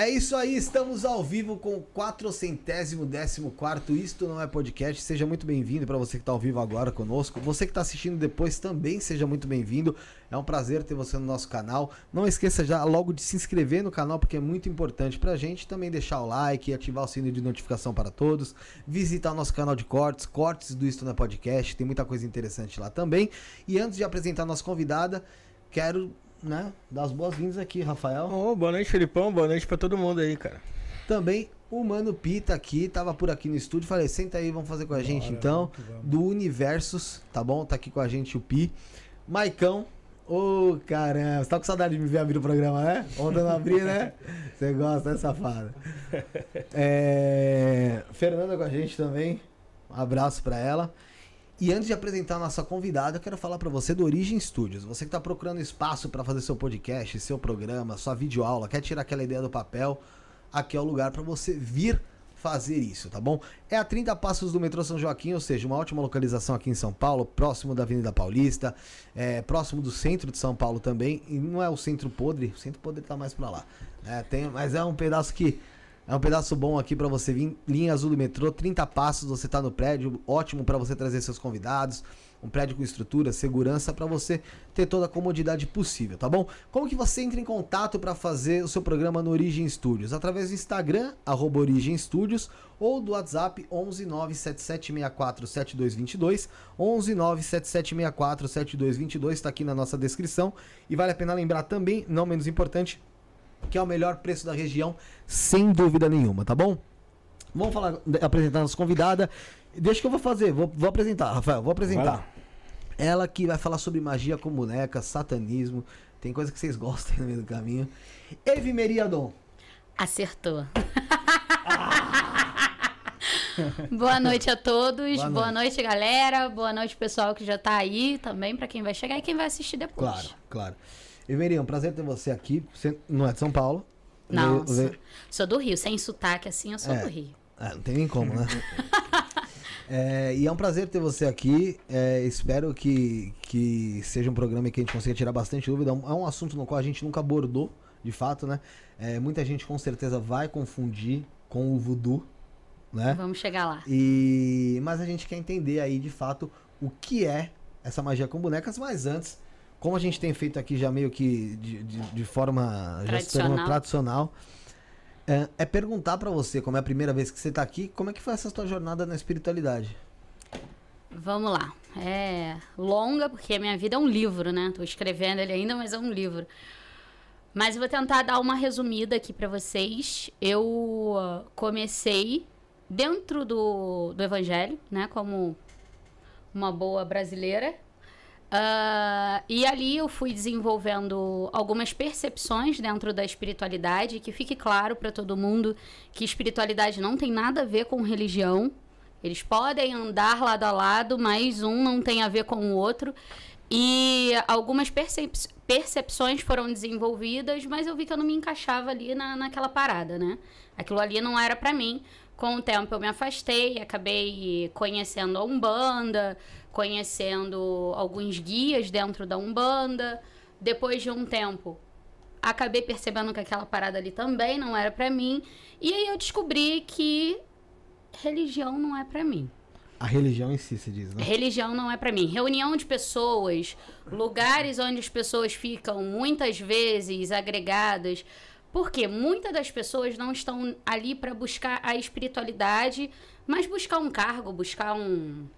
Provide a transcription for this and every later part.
É isso aí, estamos ao vivo com o 414 Isto Não É Podcast. Seja muito bem-vindo para você que está ao vivo agora conosco. Você que está assistindo depois também seja muito bem-vindo. É um prazer ter você no nosso canal. Não esqueça já logo de se inscrever no canal, porque é muito importante para a gente. Também deixar o like, ativar o sino de notificação para todos. Visitar o nosso canal de cortes, cortes do Isto Não É Podcast. Tem muita coisa interessante lá também. E antes de apresentar a nossa convidada, quero né, dar as boas-vindas aqui, Rafael. Oh, boa noite, Felipão. Boa noite pra todo mundo aí, cara. Também o Mano Pita aqui, tava por aqui no estúdio. Falei, senta aí, vamos fazer com a gente Bora, então. Do Universos, tá bom? Tá aqui com a gente o Pi. Maicão. Ô, oh, caramba, você tá com saudade de me ver abrir o programa, né? Ontem não abri, né? Você gosta, né, safada? É... Fernanda com a gente também. Um abraço pra ela. E antes de apresentar a nossa convidada, eu quero falar para você do Origem Studios. Você que está procurando espaço para fazer seu podcast, seu programa, sua videoaula, quer tirar aquela ideia do papel, aqui é o lugar para você vir fazer isso, tá bom? É a 30 passos do metrô São Joaquim, ou seja, uma ótima localização aqui em São Paulo, próximo da Avenida Paulista, é, próximo do centro de São Paulo também. E não é o centro podre, o centro podre tá mais para lá. É, tem, mas é um pedaço que é um pedaço bom aqui para você vir. Linha azul do metrô, 30 passos, você tá no prédio, ótimo para você trazer seus convidados. Um prédio com estrutura, segurança para você ter toda a comodidade possível, tá bom? Como que você entra em contato para fazer o seu programa no Origem Studios? Através do Instagram, arroba Origem Studios, ou do WhatsApp 11 97764 7222. 11 97764 7222 está aqui na nossa descrição. E vale a pena lembrar também, não menos importante, que é o melhor preço da região, sem dúvida nenhuma, tá bom? Vamos falar, apresentar a nossa convidada. Deixa que eu vou fazer, vou, vou apresentar, Rafael, vou apresentar. Ela que vai falar sobre magia com boneca, satanismo, tem coisa que vocês gostam no meio do caminho. Evi Meriadon. Acertou. Boa noite a todos. Boa noite. Boa noite. galera. Boa noite, pessoal que já tá aí também, para quem vai chegar e quem vai assistir depois. Claro, claro. Everia, um prazer ter você aqui. Você não é de São Paulo? Não, sou, sou, do Rio. Sem sotaque assim, eu sou é, do Rio. É, não tem nem como, né? é, e é um prazer ter você aqui. É, espero que, que seja um programa que a gente consiga tirar bastante dúvida. É um assunto no qual a gente nunca abordou, de fato, né? É, muita gente com certeza vai confundir com o voodoo, né? Vamos chegar lá. E mas a gente quer entender aí, de fato, o que é essa magia com bonecas, mas antes como a gente tem feito aqui já meio que de, de, de forma tradicional, tradicional é, é perguntar para você, como é a primeira vez que você tá aqui, como é que foi essa sua jornada na espiritualidade? Vamos lá. É longa, porque a minha vida é um livro, né? Tô escrevendo ele ainda, mas é um livro. Mas eu vou tentar dar uma resumida aqui para vocês. Eu comecei dentro do, do evangelho, né? Como uma boa brasileira. Uh, e ali eu fui desenvolvendo algumas percepções dentro da espiritualidade, que fique claro para todo mundo que espiritualidade não tem nada a ver com religião. Eles podem andar lado a lado, mas um não tem a ver com o outro. E algumas percep percepções foram desenvolvidas, mas eu vi que eu não me encaixava ali na, naquela parada, né? Aquilo ali não era para mim. Com o tempo eu me afastei, acabei conhecendo a Umbanda, conhecendo alguns guias dentro da Umbanda. Depois de um tempo, acabei percebendo que aquela parada ali também não era para mim. E aí eu descobri que religião não é para mim. A religião em si se diz, né? Religião não é para mim. Reunião de pessoas, lugares onde as pessoas ficam muitas vezes agregadas. Porque muitas das pessoas não estão ali para buscar a espiritualidade, mas buscar um cargo, buscar um,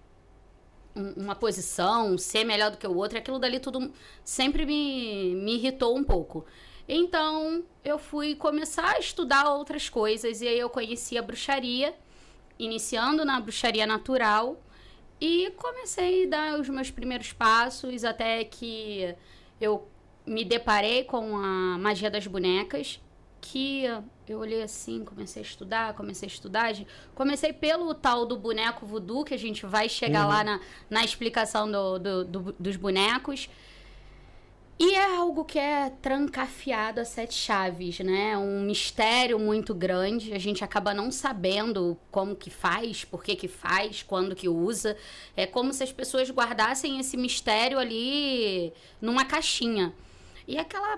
uma posição, ser melhor do que o outro, aquilo dali tudo sempre me, me irritou um pouco. Então, eu fui começar a estudar outras coisas e aí eu conheci a bruxaria, iniciando na bruxaria natural e comecei a dar os meus primeiros passos até que eu me deparei com a magia das bonecas, que eu olhei assim, comecei a estudar, comecei a estudar. Comecei pelo tal do boneco voodoo, que a gente vai chegar uhum. lá na, na explicação do, do, do, dos bonecos. E é algo que é trancafiado a sete chaves, né? Um mistério muito grande. A gente acaba não sabendo como que faz, por que que faz, quando que usa. É como se as pessoas guardassem esse mistério ali numa caixinha. E aquela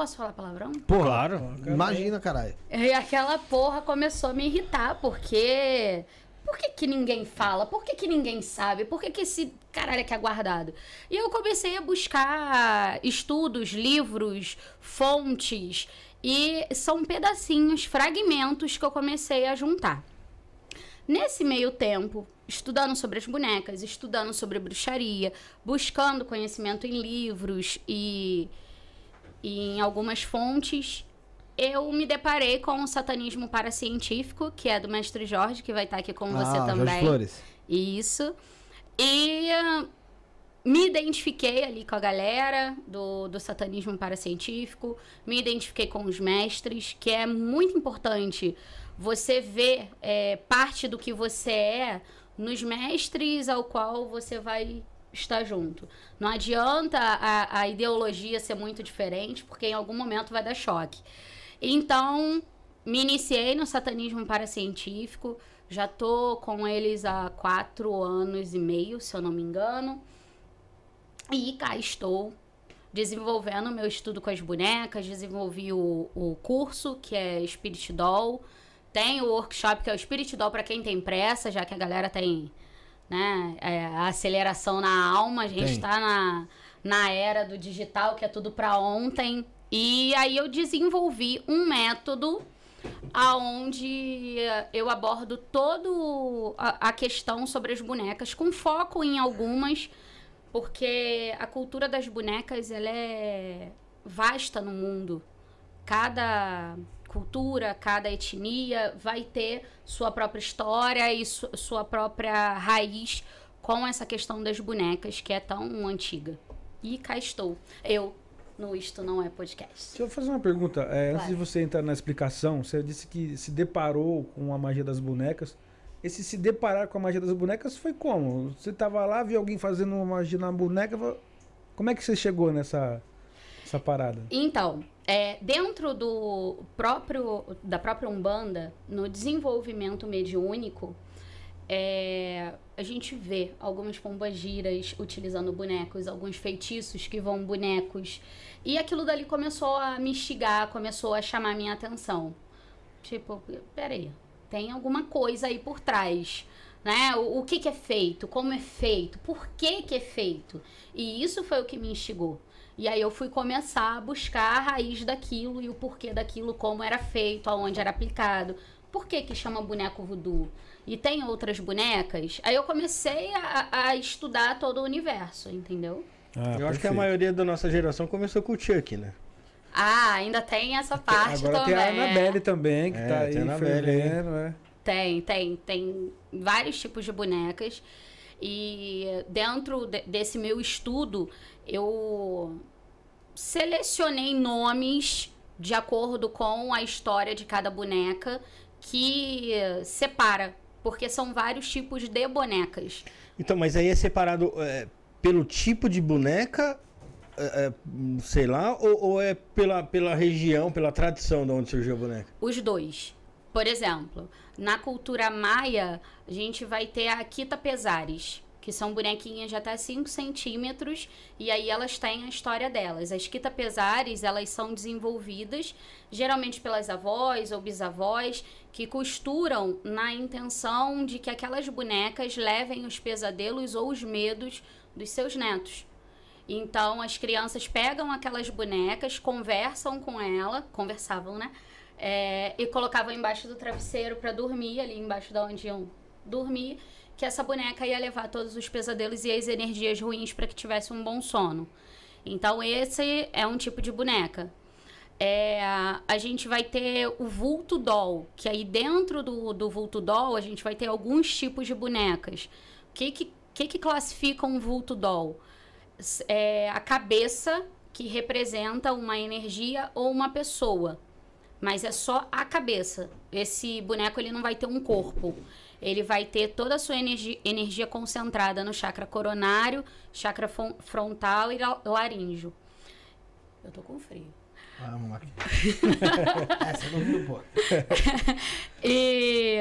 Posso falar palavrão? Porra, Claro. imagina, caralho. E aquela porra começou a me irritar, porque. Por que, que ninguém fala? Por que, que ninguém sabe? Por que, que esse caralho aqui é guardado? E eu comecei a buscar estudos, livros, fontes. E são pedacinhos, fragmentos que eu comecei a juntar. Nesse meio tempo, estudando sobre as bonecas, estudando sobre bruxaria, buscando conhecimento em livros e, e em algumas fontes, eu me deparei com o satanismo paracientífico, que é do mestre Jorge, que vai estar aqui com você Ah, Jorge também. Flores. Isso. E me identifiquei ali com a galera do, do satanismo paracientífico, me identifiquei com os mestres, que é muito importante você ver é, parte do que você é nos mestres ao qual você vai estar junto. Não adianta a, a ideologia ser muito diferente, porque em algum momento vai dar choque. Então, me iniciei no satanismo paracientífico. Já tô com eles há quatro anos e meio, se eu não me engano. E cá estou, desenvolvendo meu estudo com as bonecas. Desenvolvi o, o curso, que é Spirit Doll. Tem o workshop, que é o Spirit Doll para quem tem pressa, já que a galera tem né, é, a aceleração na alma. A gente está na, na era do digital, que é tudo para ontem. E aí eu desenvolvi um método aonde eu abordo todo a, a questão sobre as bonecas com foco em algumas porque a cultura das bonecas ela é vasta no mundo cada cultura cada etnia vai ter sua própria história e su- sua própria raiz com essa questão das bonecas que é tão antiga e cá estou eu no isto não é podcast Deixa eu fazer uma pergunta. É, Antes Claro. de você entrar na explicação, você disse que se deparou com a magia das bonecas. Esse se deparar com a magia das bonecas foi como? Você tava lá, viu alguém fazendo uma magia na boneca. Como é que você chegou nessa essa parada? Então, é, dentro do próprio da própria Umbanda, no desenvolvimento mediúnico, é, a gente vê algumas pombagiras utilizando bonecos, alguns feitiços que vão bonecos. E aquilo dali começou a me instigar, começou a chamar minha atenção. Tipo, peraí, tem alguma coisa aí por trás. Né? O, o que, que é feito? Como é feito? Por que, que é feito? E isso foi o que me instigou. E aí eu fui começar a buscar a raiz daquilo e o porquê daquilo, como era feito, aonde era aplicado. Por que que chama boneco voodoo? E tem outras bonecas? Aí eu comecei a, a estudar todo o universo, entendeu? Ah, Eu acho que a perfeito. maioria da nossa geração começou com o Chuck, né? Ah, ainda tem essa parte Agora também. tem a é. Annabelle também, que É, tá tem aí Annabelle aí. fervendo, é. Tem, tem, tem vários tipos de bonecas. E dentro de- desse meu estudo, eu selecionei nomes de acordo com a história de cada boneca que separa, porque são vários tipos de bonecas. Então, mas aí é separado é, pelo tipo de boneca, é, é, sei lá, ou, ou é pela, pela região, pela tradição de onde surgiu a boneca? Os dois. Por exemplo, na cultura maia, a gente vai ter a Kita Pesares, que são bonequinhas de até 5 centímetros, e aí elas têm a história delas. As Kita Pesares, elas são desenvolvidas geralmente pelas avós ou bisavós, que costuram na intenção de que aquelas bonecas levem os pesadelos ou os medos dos seus netos. Então as crianças pegam aquelas bonecas, conversam com ela, conversavam, né? É, e colocavam embaixo do travesseiro para dormir, ali embaixo da onde iam dormir, que essa boneca ia levar todos os pesadelos e as energias ruins para que tivesse um bom sono. Então esse é um tipo de boneca. É, a gente vai ter o vulto doll, que aí dentro do, do vulto doll a gente vai ter alguns tipos de bonecas. O que que, que, classifica um vulto doll? É a cabeça que representa uma energia ou uma pessoa. Mas é só a cabeça. Esse boneco ele não vai ter um corpo. Ele vai ter toda a sua energia, energia concentrada no chakra coronário, chakra fron- frontal e la- laríngeo. Eu tô com frio. Vamos aqui. Essa não viu, pô. E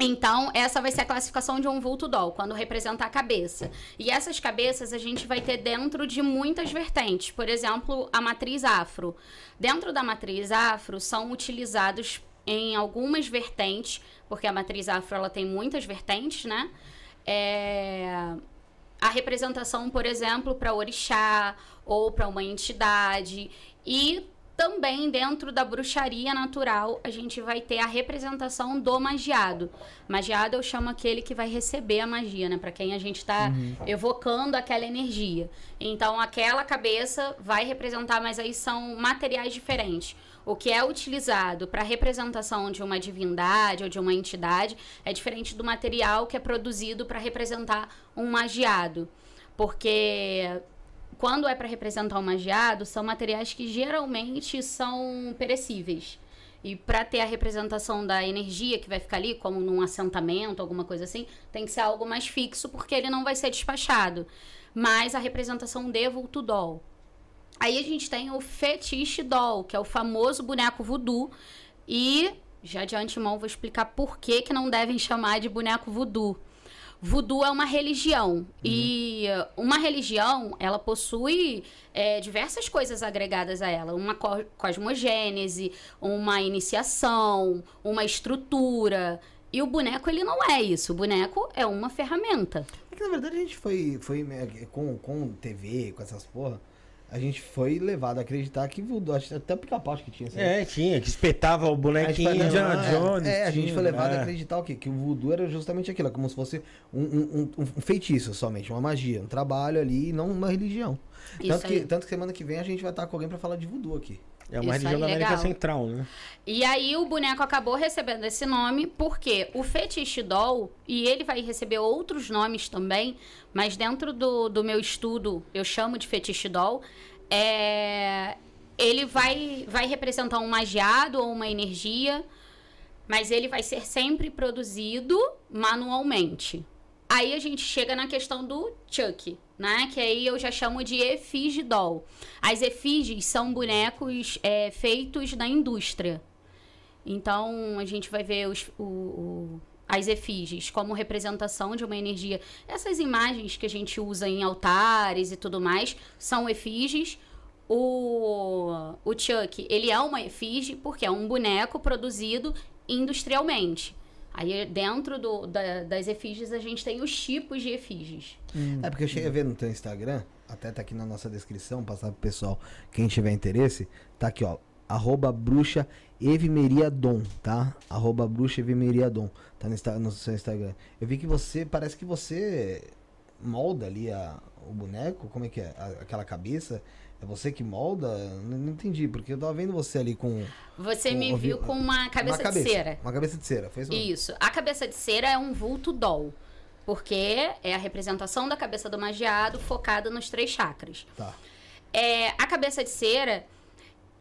Então, essa vai ser a classificação de um vulto doll, quando representa a cabeça. E essas cabeças a gente vai ter dentro de muitas vertentes. Por exemplo, a matriz afro. Dentro da matriz afro, são utilizados em algumas vertentes, porque a matriz afro ela tem muitas vertentes, né? É... A representação, por exemplo, para orixá ou para uma entidade. E também dentro da bruxaria natural, a gente vai ter a representação do magiado. Magiado eu chamo aquele que vai receber a magia, né? Para quem a gente está uhum. evocando aquela energia. Então, aquela cabeça vai representar, mas aí são materiais diferentes. O que é utilizado para representação de uma divindade ou de uma entidade é diferente do material que é produzido para representar um magiado. Porque quando é para representar um magiado, são materiais que geralmente são perecíveis. E para ter a representação da energia que vai ficar ali, como num assentamento, alguma coisa assim, tem que ser algo mais fixo, porque ele não vai ser despachado. Mas a representação de vulto doll. Aí a gente tem o fetiche doll, que é o famoso boneco voodoo. E já de antemão vou explicar por que, que não devem chamar de boneco voodoo. Voodoo é uma religião. Uhum. E uma religião, ela possui é, diversas coisas agregadas a ela. Uma co cosmogênese, uma iniciação, uma estrutura. E o boneco, ele não é isso. O boneco é uma ferramenta. É que, na verdade, a gente foi, foi é, com, com TV, com essas porra a gente foi levado a acreditar que voodoo, até o pica-pau que tinha. Sabe? É, tinha, que espetava o bonequinho. Foi, Indiana Jones. É, a gente foi levado é. a acreditar o quê? Que o voodoo era justamente aquilo, como se fosse um, um, um, um feitiço somente, uma magia, um trabalho ali e não uma religião. tanto que, tanto que semana que vem a gente vai estar com alguém para falar de voodoo aqui. É uma Isso religião da América legal. Central, né? E aí o boneco acabou recebendo esse nome porque o fetiche doll, e ele vai receber outros nomes também, mas dentro do, do meu estudo eu chamo de fetiche doll, é, ele vai, vai representar um magiado ou uma energia, mas ele vai ser sempre produzido manualmente. Aí a gente chega na questão do Chuck, né? Que aí eu já chamo de efígie doll. As efígies são bonecos é, feitos na indústria. Então a gente vai ver os, o, o, as efígies como representação de uma energia. Essas imagens que a gente usa em altares e tudo mais são efígies. O, o Chuck, ele é uma efígie porque é um boneco produzido industrialmente. Aí dentro do, da, das efígies a gente tem os tipos de efígies. Hum. É porque eu cheguei a ver no teu Instagram, até tá aqui na nossa descrição, passar pro pessoal, quem tiver interesse, tá aqui ó, arroba bruxa evimeriadon, tá? Arroba bruxa evimeriadon, tá no, no seu Instagram. Eu vi que você, parece que você molda ali a, o boneco, como é que é? A, aquela cabeça, é você que molda? Não, não, entendi, porque eu tava vendo você ali com. Você com, me viu com uma cabeça, uma cabeça, de cera. Uma cabeça de cera, fez Isso. A cabeça de cera é um vulto doll. Porque é a representação da cabeça do magiado focada nos três chakras. Tá. É, a cabeça de cera,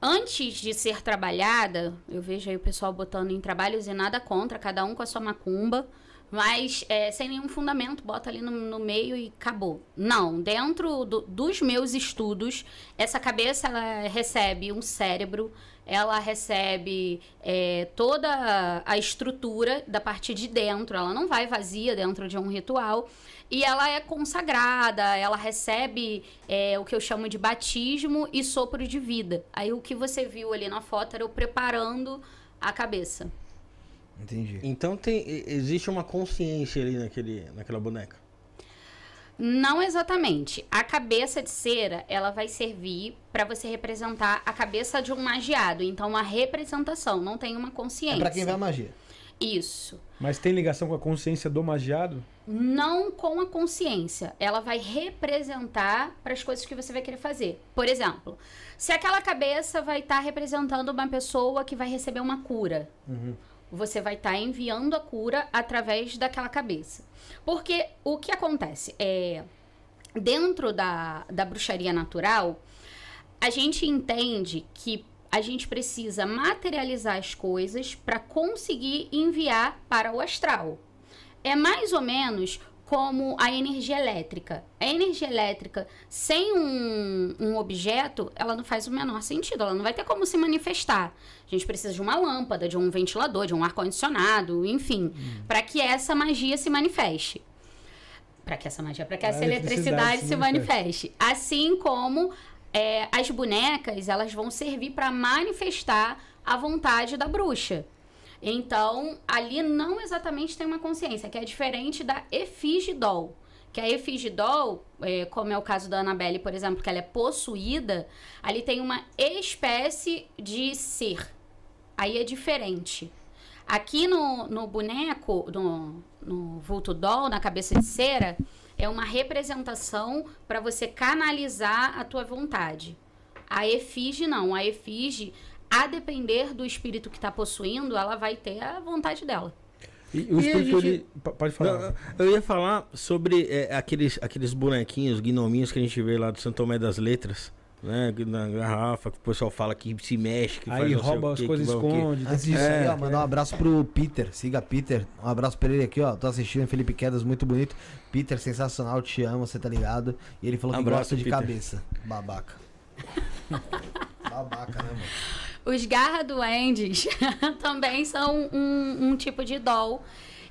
antes de ser trabalhada, eu vejo aí o pessoal botando em trabalhos e nada contra, cada um com a sua macumba mas é, sem nenhum fundamento, bota ali no, no meio e acabou. Não, dentro do, dos meus estudos, essa cabeça ela recebe um cérebro, ela recebe é, toda a estrutura da parte de dentro, ela não vai vazia dentro de um ritual. E ela é consagrada, ela recebe é, o que eu chamo de batismo e sopro de vida. Aí o que você viu ali na foto era eu preparando a cabeça. Entendi. Então tem, existe uma consciência ali naquele, naquela boneca. Não exatamente. A cabeça de cera, ela vai servir para você representar a cabeça de um magiado. Então, uma representação, não tem uma consciência. É para quem vai a magia. Isso. Mas tem ligação com a consciência do magiado? Não com a consciência. Ela vai representar para as coisas que você vai querer fazer. Por exemplo, se aquela cabeça vai estar tá representando uma pessoa que vai receber uma cura. Uhum você vai estar tá enviando a cura através daquela cabeça. Porque o que acontece é dentro da, da bruxaria natural, a gente entende que a gente precisa materializar as coisas para conseguir enviar para o astral. É mais ou menos como a energia elétrica. A energia elétrica, sem um, um objeto, ela não faz o menor sentido. Ela não vai ter como se manifestar. A gente precisa de uma lâmpada, de um ventilador, de um ar-condicionado, enfim, para que essa magia se manifeste. Para que essa magia, para que A essa eletricidade se se manifeste. Assim como é, as bonecas, elas vão servir para manifestar a vontade da bruxa. Então, ali não exatamente tem uma consciência, que é diferente da efigidol. Que a efigidol, é, como é o caso da Annabelle, por exemplo, que ela é possuída, ali tem uma espécie de ser. Aí é diferente. Aqui no, no boneco, no, no vulto doll, na cabeça de cera, é uma representação para você canalizar a tua vontade. A efígie não. A efígie, a depender do espírito que está possuindo, ela vai ter a vontade dela. E o E a espírito, gente- ele... Pode falar. Não, eu ia falar sobre é, aqueles, aqueles bonequinhos, gnominhos que a gente vê lá do Santo Tomé das Letras, né? Na garrafa, que o pessoal fala que se mexe, que faz Aí rouba o as coisas, que o esconde. Antes disso É, aí, ó, mandar um abraço pro Peter. Siga Peter. Um abraço pra ele aqui, ó. Tô assistindo Felipe Quedas, muito bonito. Peter, sensacional, te amo, você tá ligado. E ele falou que Abraço, gosta de Peter. cabeça. Babaca. Babaca, né, mano? Os garra duendes também são um, um tipo de doll.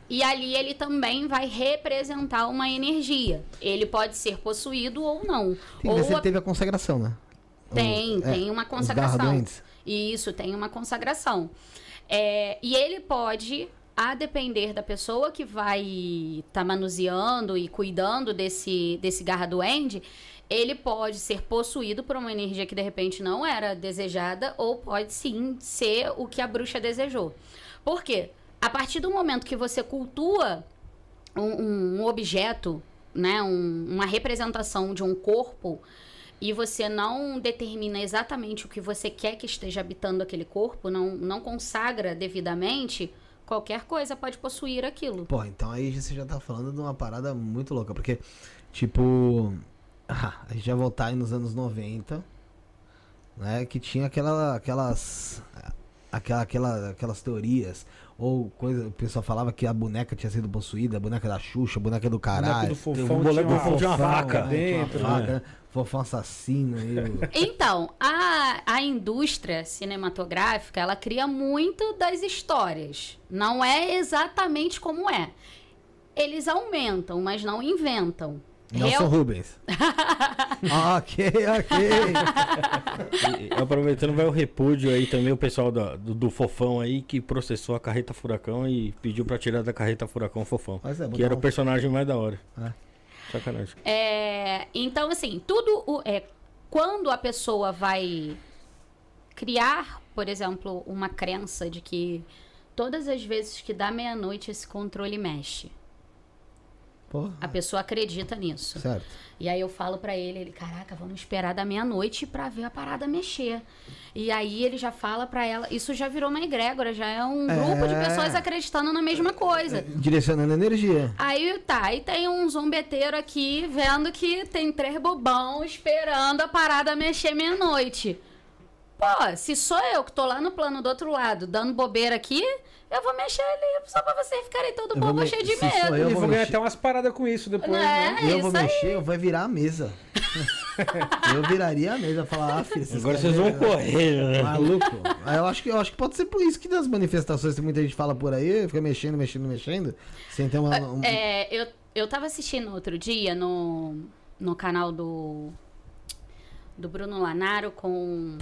E ali ele também vai representar uma energia. Ele pode ser possuído ou não. Tem ou ele a- teve a consagração, né? Tem, é, tem uma os consagração. Isso, tem uma consagração. É, e ele pode, a depender da pessoa que vai estar manuseando e cuidando desse, desse garra duende, ele pode ser possuído por uma energia que de repente não era desejada, ou pode sim ser o que a bruxa desejou. Por quê? A partir do momento que você cultua um, um- objeto, né, um- uma representação de um corpo, e você não determina exatamente o que você quer que esteja habitando aquele corpo, não, não consagra devidamente, qualquer coisa pode possuir aquilo. Pô, então aí você já tá falando de uma parada muito louca, porque, tipo, ah, a gente vai voltar aí nos anos 90, né, que tinha aquela, aquelas, aquela, aquela, aquelas teorias, ou coisa, o pessoal falava que a boneca tinha sido possuída, a boneca da Xuxa, a boneca do caralho. do Tem fofão um boneco tinha do fofão, tinha uma fofão faca. né, dentro. faca, né? né, fofão assassino. E o- Então, a, a indústria cinematográfica, ela cria muito das histórias. Não é exatamente como é. Eles aumentam, mas não inventam. Nelson Real- Rubens. ok, ok. E, aproveitando, vai o repúdio aí também, o pessoal da- do, do Fofão aí, que processou a carreta Furacão e pediu pra tirar da carreta Furacão o Fofão. Mas é, que era um- o personagem mais da hora. É. Sacanagem. É, então, assim, tudo o- é quando a pessoa vai criar, por exemplo, uma crença de que todas as vezes que dá meia-noite esse controle mexe. Porra, A pessoa acredita nisso. certo. E aí eu falo pra ele, ele, caraca, vamos esperar da meia-noite pra ver a parada mexer. E aí ele já fala pra ela, isso já virou uma egrégora, já é um grupo de É. pessoas acreditando na mesma coisa. Direcionando energia. Aí tá, aí tem um zombeteiro aqui vendo que tem três bobão esperando a parada mexer meia-noite. Pô, se sou eu que tô lá no plano do outro lado, dando bobeira aqui, eu vou mexer ali só pra vocês ficarem todo Eu vou bobo me- cheio de medo. eu, Eu vou ganhar até umas paradas com isso depois, Não né? é? Eu vou aí. mexer, eu vou virar a mesa. eu viraria a mesa, falar, ah, filho, Agora vocês vão correr, né? Maluco. Aí eu acho que eu acho que pode ser por isso que das manifestações que muita gente fala por aí, fica mexendo, mexendo, mexendo, sem ter uma. um- É, eu, eu tava assistindo outro dia no, no canal do, do Bruno Lanaro com.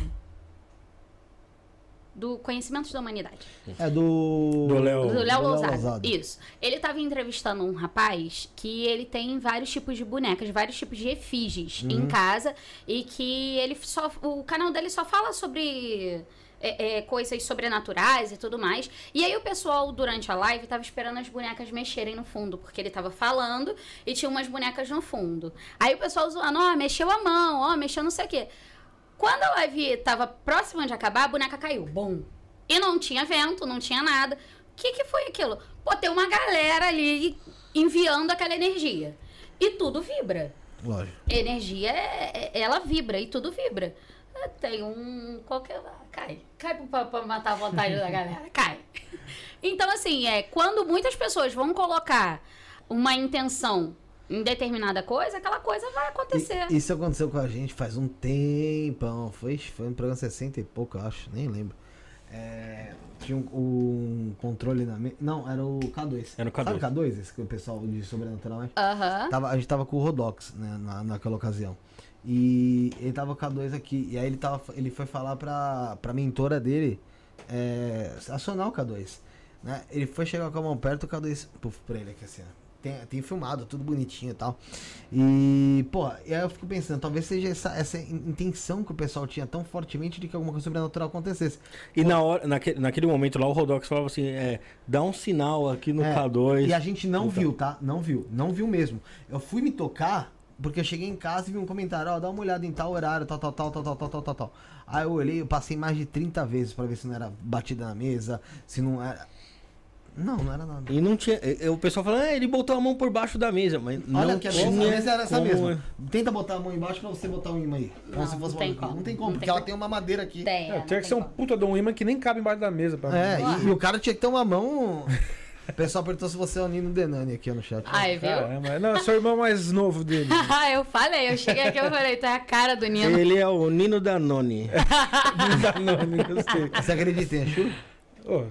Do Conhecimentos da Humanidade. É do. Do Léo- Do Léo Lousada. Isso. Ele tava entrevistando um rapaz que ele tem vários tipos de bonecas, vários tipos de efígies Uhum. em casa e que ele só. O canal dele só fala sobre. é, é, coisas sobrenaturais e tudo mais. E aí o pessoal, durante a live, tava esperando as bonecas mexerem no fundo, porque ele tava falando e tinha umas bonecas no fundo. Aí o pessoal zoando, ó, mexeu a mão, ó, mexeu não sei o quê. Quando a live tava próxima de acabar, a boneca caiu. Bom. E não tinha vento, não tinha nada. O que, que foi aquilo? Pô, tem uma galera ali enviando aquela energia. E tudo vibra. Lógico. Energia, é, é- ela vibra e tudo vibra. É, Tem um. Qualquer. Cai. Cai pra, pra matar a vontade da galera. Cai. Então, assim, é, quando muitas pessoas vão colocar uma intenção em determinada coisa, aquela coisa vai acontecer. E- Isso aconteceu com a gente faz um tempão. Foi, foi no programa 60 e pouco, eu acho, nem lembro. É, tinha um, um controle na mesa. Não, era o K2. Era o K2. Sabe o K2, esse que o pessoal de sobrenaturalmente? Aham. Tava, a gente tava com o Rodox, né, na, naquela ocasião. E ele tava com o K2 aqui. E aí ele, tava, ele foi falar pra, pra mentora dele é, acionar o K2. Né? Ele foi chegar com a mão perto, o K2 puf, pra ele aqui assim, ó. Tem, tem filmado, tudo bonitinho e tal. E, pô, e aí eu fico pensando, talvez seja essa, essa in- intenção que o pessoal tinha tão fortemente de que alguma coisa sobrenatural acontecesse. E na hora, naquele, naquele momento lá, o Rodox falava assim: é, dá um sinal aqui no É, K2. E a gente não Então. viu, tá? Não viu. Não viu mesmo. Eu fui me tocar porque eu cheguei em casa e vi um comentário, ó, dá uma olhada em tal horário, tal, tal, tal, tal, tal, tal, tal, tal, tal. Aí eu olhei, eu passei mais de 30 vezes pra ver se não era batida na mesa, se não era. Não, não era nada. E não tinha. e- e O pessoal falando, ah, ele botou a mão por baixo da mesa, mas não Olha que a tinha. mesa, a mesa era essa como- mesma. Tenta botar a mão embaixo pra você botar o imã aí. Como Não, se fosse não tem como. Não tem como, Não porque tem ela como. tem uma madeira aqui. Tem. É, não tinha que ser um como. puta de um imã que nem cabe embaixo da mesa. Pra... É, e, e o cara tinha que ter uma mão. O pessoal perguntou se você é o Nino Denani aqui no chat. Ai, viu? Caramba, não, eu sou o irmão mais novo dele. Ah, eu falei, eu cheguei aqui e falei, tu é a cara do Nino. Ele é o Nino Danone. Não dá nome, gostei. Você acredita em Exu? Ô,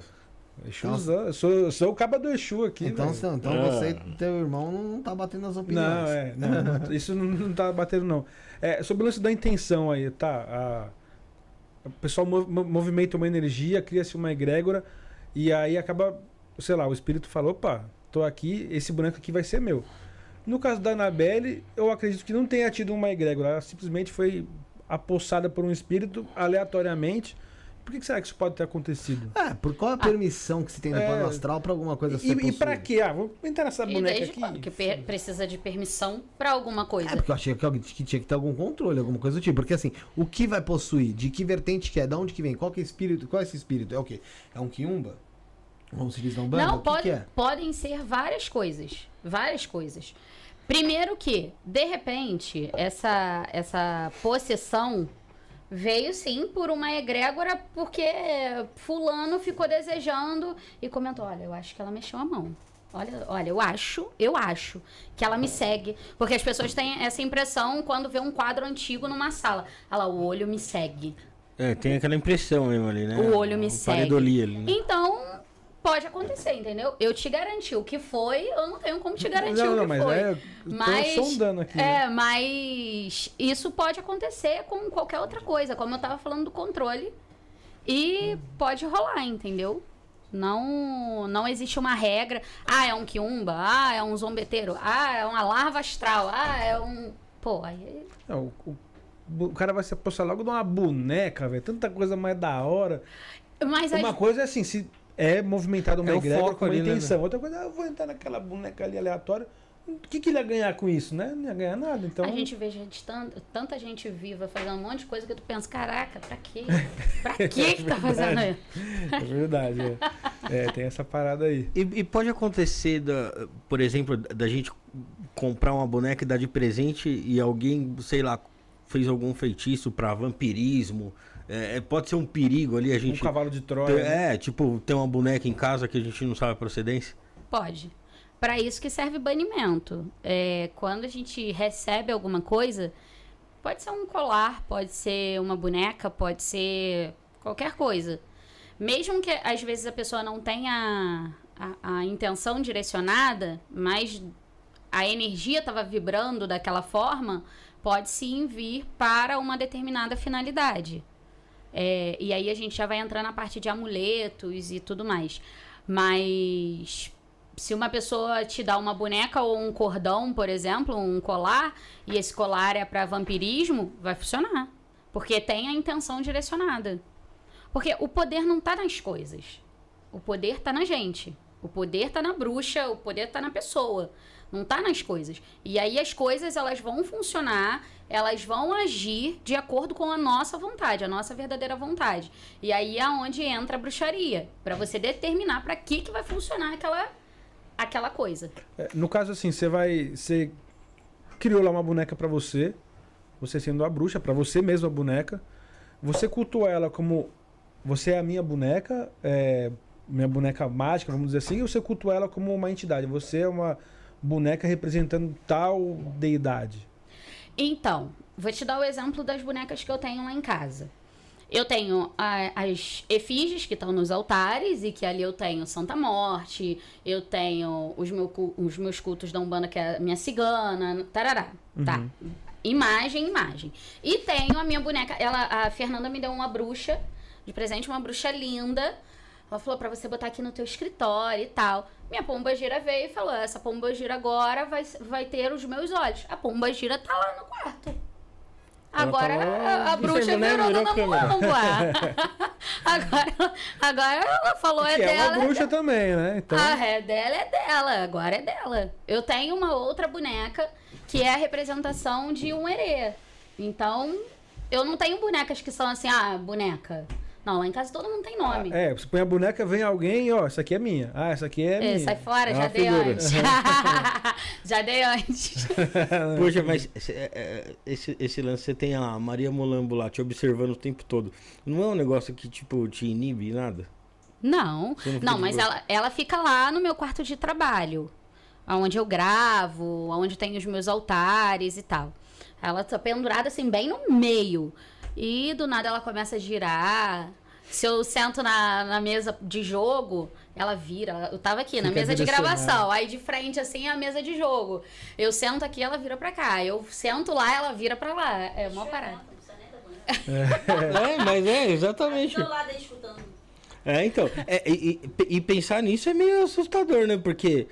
Exuzão, eu sou, eu sou o caba do Exu aqui. Então, velho. então Ah. você e teu irmão não, não tá batendo as opiniões. Não, é. não, não, isso não, não tá batendo, não. É, sobre o lance da intenção aí, tá? A, o pessoal mov- mo- movimenta uma energia, cria-se uma egrégora, e aí acaba, sei lá, o espírito falou, opa, tô aqui, esse boneco aqui vai ser meu. No caso da Annabelle, eu acredito que não tenha tido uma egrégora, ela simplesmente foi apossada por um espírito aleatoriamente. Por que, que será que isso pode ter acontecido? É, por qual a permissão que se tem no É. plano astral pra alguma coisa ser E, e pra quê? Ah, vou entrar nessa E boneca desde aqui. quando que per- precisa de permissão pra alguma coisa? É, porque eu achei que, alguém- que tinha que ter algum controle, alguma coisa do tipo. Porque assim, o que vai possuir? De que vertente que é? De onde que vem? Qual que é espírito? Qual é esse espírito? É o quê? É um quiumba? Como se diz na Umbanda? Não, o que, pode, que é? podem ser várias coisas. Várias coisas. Primeiro que, de repente, essa, essa possessão veio sim por uma egrégora, porque fulano ficou desejando e comentou: olha, eu acho que ela mexeu a mão. Olha, olha, eu acho, eu acho que ela me segue. Porque as pessoas têm essa impressão quando vê um quadro antigo numa sala. Olha lá, o olho me segue. É, tem aquela impressão mesmo ali, né? O olho me Um segue. ali, né? Então, pode acontecer, entendeu? Eu te garanti. O que foi, eu não tenho como te garantir Não, o que não, mas foi. é. Mas, Tô sondando aqui. né? é, mas isso pode acontecer com qualquer outra coisa, como eu tava falando do controle. E pode rolar, entendeu? Não, não existe uma regra. Ah, é um quiumba. Ah, é um zombeteiro. Ah, é uma larva astral. Ah, é um. Pô, aí. Não, o, o- o cara vai se apossar logo de uma boneca, velho. Tanta coisa mais da hora. Mas Uma as- coisa é assim, se é movimentado uma É o egrégora foco com uma ali, né, intenção. Outra coisa, ah, eu vou entrar naquela boneca ali aleatória. O que, que ele ia ganhar com isso, né? Não ia ganhar nada. Então, A gente vê gente, tanta, tanta gente viva fazendo um monte de coisa que tu pensa, caraca, pra quê? Pra quê que tá fazendo isso? é verdade. É. É, tem essa parada aí. E, e pode acontecer, da, por exemplo, da gente comprar uma boneca e dar de presente e alguém, sei lá, fez algum feitiço pra vampirismo. É, pode ser um perigo ali a Um gente. cavalo de Troia. ter- né? é, tipo, ter uma boneca em casa que a gente não sabe a procedência. Pode. Pra isso que serve banimento. É, quando a gente recebe alguma coisa, pode ser um colar, pode ser uma boneca, pode ser qualquer coisa. Mesmo que às vezes a pessoa não tenha a, a intenção direcionada, mas a energia estava vibrando daquela forma, pode sim vir para uma determinada finalidade. É, e aí a gente já vai entrar na parte de amuletos e tudo mais. Mas se uma pessoa te dá uma boneca ou um cordão, por exemplo, um colar, e esse colar é para vampirismo, vai funcionar. Porque tem a intenção direcionada. Porque o poder não tá nas coisas. O poder tá na gente. O poder tá na bruxa, o poder tá na pessoa. Não tá nas coisas. E aí as coisas elas vão funcionar, elas vão agir de acordo com a nossa vontade, a nossa verdadeira vontade. E aí é onde entra a bruxaria, Pra você determinar pra que que vai funcionar aquela aquela coisa. É, no caso, assim, você vai. Você criou lá uma boneca pra você. Você sendo a bruxa, pra você mesmo a boneca. Você cultua ela como. Você é a minha boneca, é, minha boneca mágica, vamos dizer assim, ou você cultua ela como uma entidade? Você é uma, boneca representando tal deidade. Então, vou te dar o exemplo das bonecas que eu tenho lá em casa. Eu tenho a- as efígies que estão nos altares e que ali eu tenho Santa Morte, eu tenho os, meu, os meus cultos da Umbanda, que é a minha cigana, tarará. Tá. Imagem, imagem. E tenho a minha boneca, ela, a Fernanda me deu uma bruxa de presente, uma bruxa linda. Ela falou pra você botar aqui no teu escritório e tal. Minha pomba gira veio e falou: essa pomba gira agora vai, vai ter os meus olhos. A pomba gira tá lá no quarto. Agora lá a bruxa né? virou Virou dona. Muamba. agora, agora ela falou: é que é dela. uma é bruxa também, né? Então, a é dela é dela, agora é dela. Eu tenho uma outra boneca que é a representação de um herê. Então, eu não tenho bonecas que são assim, ah, boneca. Não, lá em casa todo mundo tem nome. é, você põe a boneca, vem alguém, ó, essa aqui é minha. Ah, essa aqui é, É, minha. sai fora, É já dei antes. já dei antes. Poxa, mas esse, é, é, esse, esse lance, você tem a Maria Molambo lá te observando o tempo todo. Não é um negócio que, tipo, te inibe nada? Não, Você não não, mas ela, ela fica lá no meu quarto de trabalho. Onde eu gravo, onde tem os meus altares e tal. Ela tá pendurada assim, bem no meio. E do nada ela começa a girar. Se eu sento na, na mesa de jogo, ela vira. Eu tava aqui na Fica mesa de gravação. Aí de frente, assim, é a mesa de jogo. Eu sento aqui, ela vira pra cá. Eu sento lá, ela vira pra lá. É uma parada. É, mas é, exatamente. Do lado aí escutando. É, então. é, e, e- e pensar nisso é meio assustador, né? Porque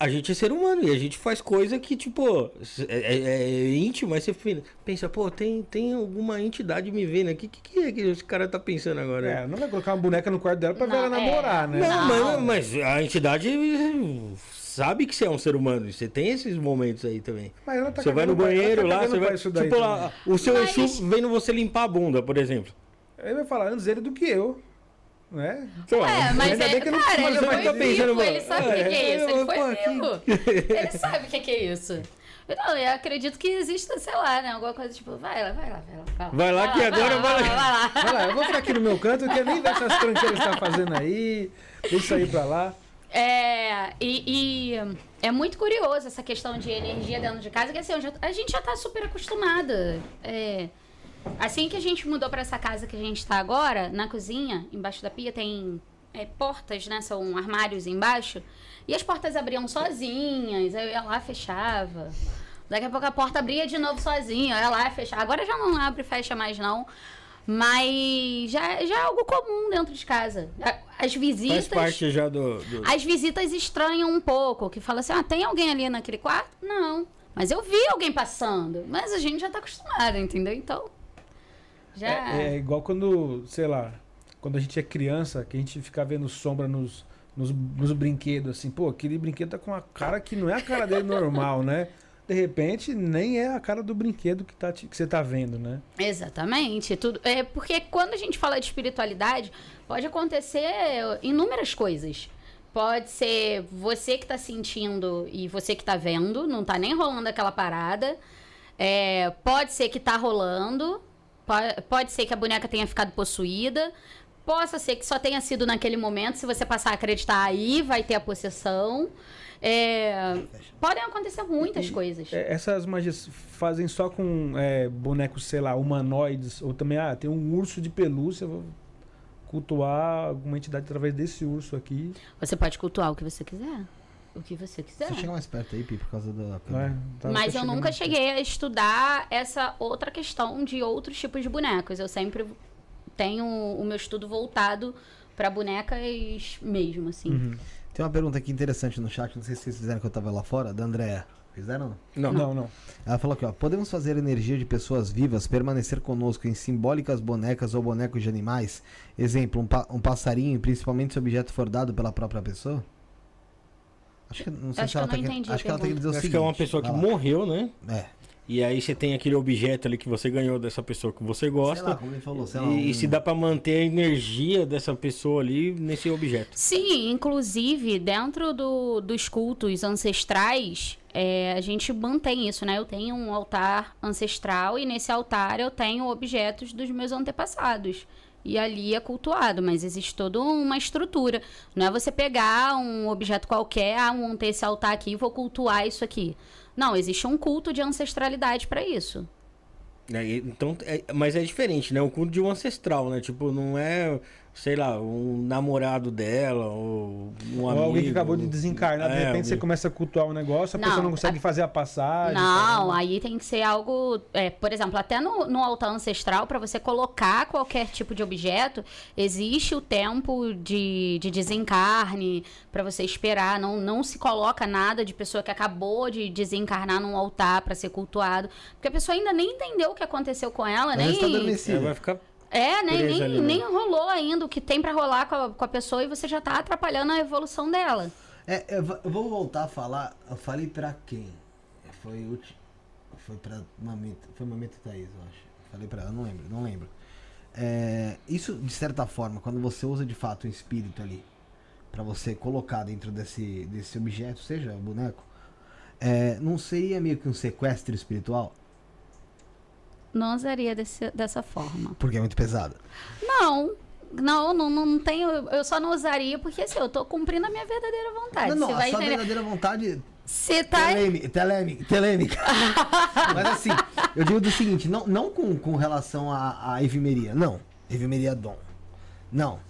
a gente é ser humano e a gente faz coisa que, tipo, é, é- é íntimo, aí você pensa, pô, tem, tem alguma entidade me vendo aqui. O que, que é que esse cara tá pensando agora? É, não vai colocar uma boneca no quarto dela pra ver Não, ela é. namorar, né? Não, Não. Mas, mas a entidade sabe que você é um ser humano. e Você tem esses momentos aí também. Mas ela tá você vai no ela banheiro tá lá, você vai. Tipo, lá, o seu Mas- Exu vendo você limpar a bunda, por exemplo. Ele vai falar antes ele do que eu, né? Sei lá, É, mas Ainda é, bem que eu não- cara, ele foi vivo, pensando, mano, ele sabe o que, que é isso, ele é, foi vivo. Ele sabe o que, que é isso. Não, eu acredito que exista, sei lá, né, alguma coisa tipo, vai lá, vai lá, vai lá. Vai lá que agora vai lá. vai lá. Vai lá, eu vou ficar aqui no meu canto, eu quero nem ver essas tranqueiras que você tá fazendo aí. Deixa isso aí pra lá. É, e, e é muito curioso essa questão de energia dentro de casa, que assim, já- a gente já tá super acostumada. É, assim que a gente mudou pra essa casa que a gente tá agora, na cozinha, embaixo da pia, tem é, portas, né? São armários embaixo. E as portas abriam sozinhas, eu ia lá fechava. Daqui a pouco a porta abria de novo sozinha, eu ia lá fechava. Agora já não abre e fecha mais, não. Mas já, já é algo comum dentro de casa. As visitas. Faz parte já do. do- As visitas estranham um pouco, que fala assim, ah, tem alguém ali naquele quarto? Não. Mas eu vi alguém passando. Mas a gente já tá acostumado, entendeu? Então. Já. É, é igual quando, sei lá, quando a gente é criança, que a gente fica vendo sombra nos, nos, nos brinquedos, assim, pô, aquele brinquedo tá com uma cara que não é a cara dele normal, né? De repente, nem é a cara do brinquedo que, tá, que você tá vendo, né? Exatamente. Tudo, é porque quando a gente fala de espiritualidade, pode acontecer inúmeras coisas. Pode ser você que tá sentindo e você que tá vendo, não tá nem rolando aquela parada. É, pode ser que tá rolando. Po- Pode ser que a boneca tenha ficado possuída. Possa ser que só tenha sido naquele momento. Se você passar a acreditar aí, vai ter a possessão. É, podem acontecer muitas coisas. É, essas magias fazem só com é, bonecos, sei lá, humanoides, ou também, ah, tem um urso de pelúcia, vou cultuar alguma entidade através desse urso aqui. Você pode cultuar o que você quiser. O que você quiser. Você chega mais perto aí, Pi, por causa da câmera. Tá- Mas eu nunca cheguei a estudar essa outra questão de outros tipos de bonecos. Eu sempre tenho o meu estudo voltado para bonecas mesmo, assim. Uhum. Tem uma pergunta aqui interessante no chat, não sei se vocês fizeram que eu tava lá fora, da Andréa. Fizeram? Não. Não, não. Ela falou aqui, ó. Podemos fazer energia de pessoas vivas permanecer conosco em simbólicas bonecas ou bonecos de animais? Exemplo, um, pa- um passarinho, principalmente se o objeto for dado pela própria pessoa? Acho que não sei Acho se ela que eu não entendi a Acho que ela querendo dizer o Acho seguinte. que é uma pessoa que vai lá. morreu, né? É. E aí você tem aquele objeto ali que você ganhou dessa pessoa que você Sei lá, gosta. como ele falou, sei lá. E, e um- se dá pra manter a energia dessa pessoa ali nesse objeto. Sim, inclusive, dentro do, dos cultos ancestrais, é, a gente mantém isso, né? Eu tenho um altar ancestral e nesse altar eu tenho objetos dos meus antepassados. E ali é cultuado, mas existe toda uma estrutura. Não é você pegar um objeto qualquer, ah, montei esse altar aqui e vou cultuar isso aqui. Não, existe um culto de ancestralidade para isso. É, então, é- mas é diferente, né? O culto de um ancestral, né? Tipo, não é, sei lá, um namorado dela ou um Ou amigo. alguém que acabou de desencarnar, de É, repente você alguém- começa a cultuar um negócio, a Não, pessoa não consegue a- fazer a passagem. Não, caramba. aí tem que ser algo, é, por exemplo, até no, no altar ancestral, para você colocar qualquer tipo de objeto, existe o tempo de, de desencarne para você esperar. Não, não se coloca nada de pessoa que acabou de desencarnar num altar para ser cultuado, porque a pessoa ainda nem entendeu o que aconteceu com ela, Ela está nem adormecida. É, vai ficar. É, nem, presa nem, ali, né? nem rolou ainda o que tem para rolar com a, com a pessoa e você já tá atrapalhando a evolução dela. É, eu va- eu vou voltar a falar. Eu falei pra quem? Foi o. Foi pra Mamita. Foi Mamita Thaís, eu acho. Falei pra ela, não lembro, não lembro. É, isso, de certa forma, quando você usa de fato um espírito ali, pra você colocar dentro desse, desse objeto, seja o boneco, é, não seria meio que um sequestro espiritual? Não usaria desse- dessa forma. Porque é muito pesado. Não. Não, não, não tenho. Eu só não usaria porque assim, eu tô cumprindo a minha verdadeira vontade. não, não, a sua entender. verdadeira vontade Você tá. Teleme, teleme, telêmica. Mas assim, eu digo do seguinte, não, não com, com relação à, à evimeria, não. Evimeria dom. Não.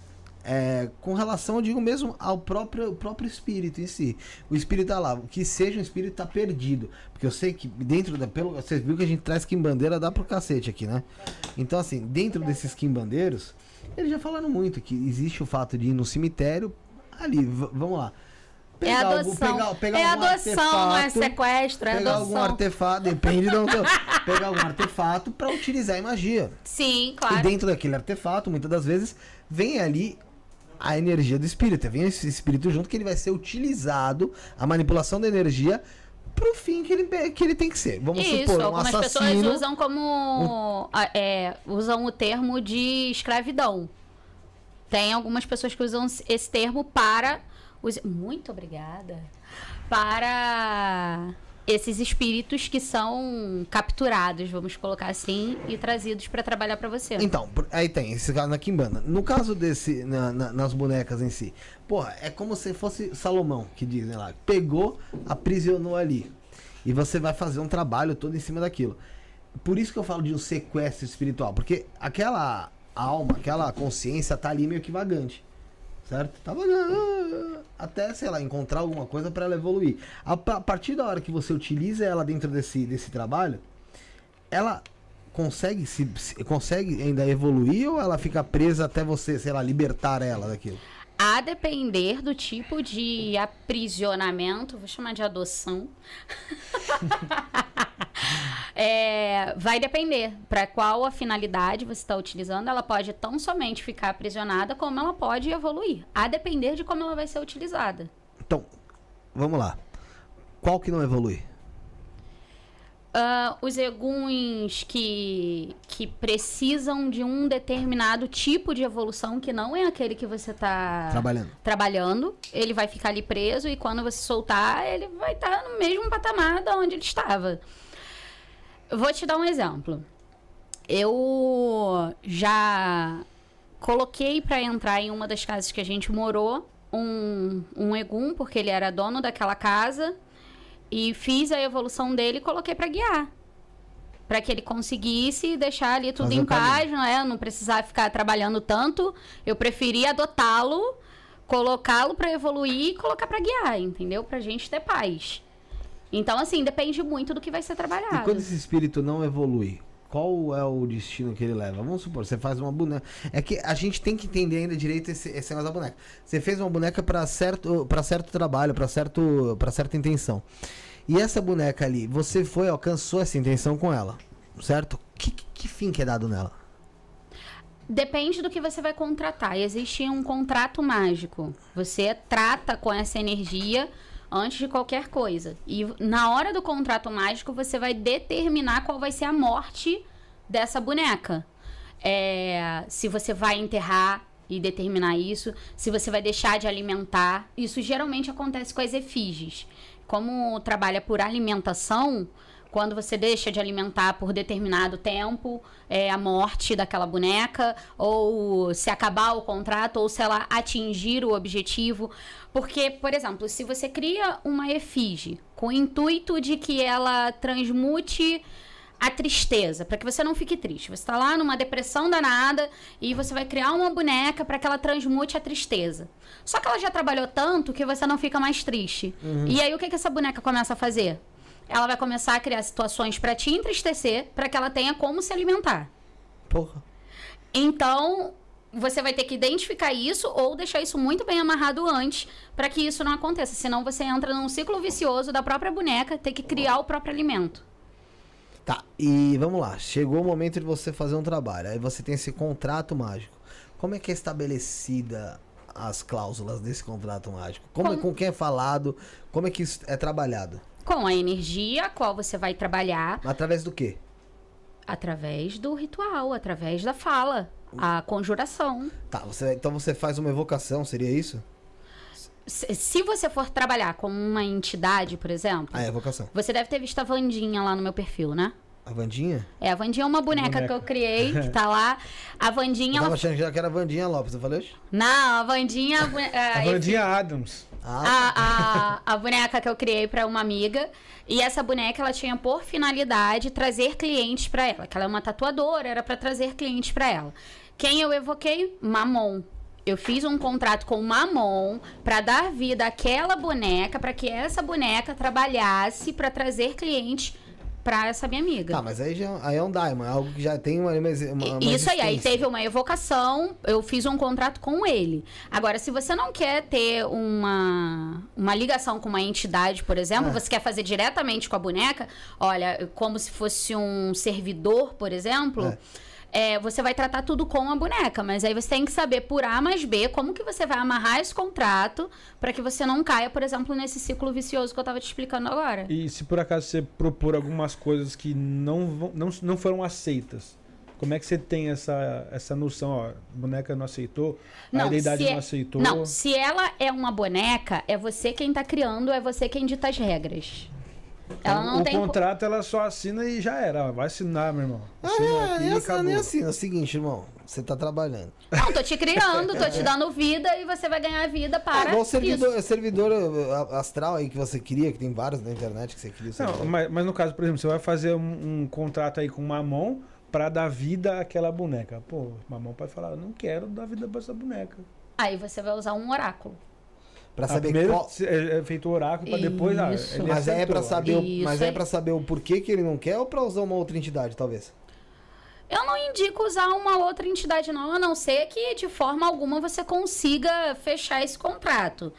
É, com relação, eu digo mesmo, ao próprio, ao próprio espírito em si. O espírito tá lá, o que seja um espírito tá perdido. Porque eu sei que dentro da. Pelo, você viu que a gente traz quimbandeira, dá pro cacete aqui, né? Então, assim, dentro desses quimbandeiros, eles já falaram muito que existe o fato de ir no cemitério ali, vamos lá. É algum- adoção. pegar- pegar é algum adoção, não é sequestro, é pegar algum adoção. artefato, depende de onde. pegar algum artefato pra utilizar em magia. Sim, E claro. dentro daquele artefato, muitas das vezes, vem ali a energia do espírito. Vem esse espírito junto que ele vai ser utilizado, a manipulação da energia, pro fim que ele, que ele tem que ser. Vamos Isso, supor, um algumas pessoas assassino. usam como. ah, é, usam o termo de escravidão. Tem algumas pessoas que usam esse termo para. os- Muito obrigada. Para esses espíritos que são capturados, vamos colocar assim, e trazidos para trabalhar para você. Então, aí tem esse caso na Kimbanda. No caso desse, na- na- nas bonecas em si, porra, é como se fosse Salomão, que dizem lá, pegou, aprisionou ali. E você vai fazer um trabalho todo em cima daquilo. Por isso que eu falo de um sequestro espiritual, porque aquela alma, aquela consciência tá ali meio que vagante. Certo? Tá vagando. Até, sei lá, encontrar alguma coisa para ela evoluir. A, a partir da hora que você utiliza ela dentro desse, desse trabalho, ela consegue se, se- consegue ainda evoluir ou ela fica presa até você, sei lá, libertar ela daquilo? A depender do tipo de aprisionamento, vou chamar de adoção. É, vai depender para qual a finalidade você está utilizando. Ela pode tão somente ficar aprisionada, como ela pode evoluir. A depender de como ela vai ser utilizada. Então, vamos lá. Qual que não evolui? Ah, os eguns que, que precisam de um determinado tipo de evolução, que não é aquele que você está Trabalhando. trabalhando, ele vai ficar ali preso e quando você soltar, ele vai estar no mesmo patamar da onde ele estava. Vou te dar um exemplo. Eu já coloquei para entrar em uma das casas que a gente morou um, um egum, porque ele era dono daquela casa, e fiz a evolução dele e coloquei para guiar. Para que ele conseguisse deixar ali tudo Fazer em paz, não é? Não precisar ficar trabalhando tanto. Eu preferi adotá-lo, colocá-lo para evoluir e colocar para guiar, entendeu? Pra gente ter paz. Então, assim, depende muito do que vai ser E trabalhado. quando esse espírito não evolui, qual é o destino que ele leva? Vamos supor, você faz uma boneca. É que a gente tem que entender ainda direito esse, esse negócio da boneca. Você fez uma boneca para certo, para certo trabalho, para certo, para certa intenção. E essa boneca ali, você foi, alcançou essa intenção com ela, certo? Que, que fim que é dado nela? Depende do que você vai contratar. Existe um contrato mágico. Você trata com essa energia antes de qualquer coisa. E na hora do contrato mágico, você vai determinar qual vai ser a morte dessa boneca. É, se você vai enterrar e determinar isso, se você vai deixar de alimentar. Isso geralmente acontece com as efígies. Como trabalha por alimentação, quando você deixa de alimentar por determinado tempo, é, a morte daquela boneca, ou se acabar o contrato, ou se ela atingir o objetivo. Porque, por exemplo, se você cria uma efígie com o intuito de que ela transmute a tristeza, para que você não fique triste. Você está lá numa depressão danada e você vai criar uma boneca para que ela transmute a tristeza. Só que ela já trabalhou tanto que você não fica mais triste. E aí o que, que essa boneca começa a fazer? Ela vai começar a criar situações para te entristecer, para que ela tenha como se alimentar. Porra. Então, você vai ter que identificar isso ou deixar isso muito bem amarrado antes para que isso não aconteça. Senão você entra num ciclo vicioso da própria boneca ter que criar o próprio alimento. Tá, e vamos lá. Chegou o momento de você fazer um trabalho. Aí você tem esse contrato mágico. Como é que é estabelecida as cláusulas desse contrato mágico? Como, é- Com- com quem é falado? Como é que isso é trabalhado? Com a energia a qual você vai trabalhar Através do quê? através do ritual, através da fala, a conjuração. Tá, você, então você faz uma evocação, seria isso? Se se você for trabalhar com uma entidade, por exemplo, Ah, é evocação. você deve ter visto a Vandinha lá no meu perfil, né? A Vandinha? É, a Vandinha é uma boneca, Boneca. que eu criei, que tá lá. A Vandinha, Eu tava ela... achando que era Vandinha Lopes, eu falei. Não, a Vandinha... a A a- Vandinha Adams. Ah, a, a, a boneca que eu criei pra uma amiga. E essa boneca ela tinha por finalidade trazer clientes pra ela. Que ela é uma tatuadora, era pra trazer clientes pra ela. Quem eu evoquei? Mamon. Eu fiz um contrato com Mamon pra dar vida àquela boneca, pra que essa boneca trabalhasse pra trazer clientes pra essa minha amiga. tá, mas aí, já, aí é um daimon, é algo que já tem uma, uma, uma Isso aí, aí teve uma evocação, eu fiz um contrato com ele. Agora, se você não quer ter uma, uma ligação com uma entidade, por exemplo, É. você quer fazer diretamente com a boneca, olha, como se fosse um servidor, por exemplo. É, você vai tratar tudo com a boneca, mas aí você tem que saber por A mais B como que você vai amarrar esse contrato para que você não caia, por exemplo, nesse ciclo vicioso que eu tava te explicando agora. E se por acaso você propor algumas coisas que não, vão- não, não foram aceitas, como é que você tem essa, essa noção? Ó, boneca não aceitou, a identidade se não é- aceitou. Não, se ela é uma boneca, é você quem tá criando, é você quem dita as regras. Ela não o tem. co- contrato ela só assina e já era. Vai assinar, meu irmão. Assina Ah, aqui é, e nem, assim, é o seguinte, irmão. Você tá trabalhando. Não, tô te criando, tô te dando vida e você vai ganhar vida É para igual o isso. servidor, servidor uh, astral aí que você cria, que tem vários na internet que você cria. o Não, servidor. mas, mas no caso, por exemplo, você vai fazer um, um contrato aí com Mamon pra dar vida àquela boneca. Pô, Mamon pode falar, eu não quero dar vida pra essa boneca. Aí você vai usar um oráculo. Pra Ah, saber primeiro qual... é, é feito o oráculo pra depois. Ah, Mas é pra saber, o... Mas é aí. para saber o porquê que ele não quer ou pra usar uma outra entidade, talvez. Eu não indico usar uma outra entidade, não, a não ser que de forma alguma você consiga fechar esse contrato.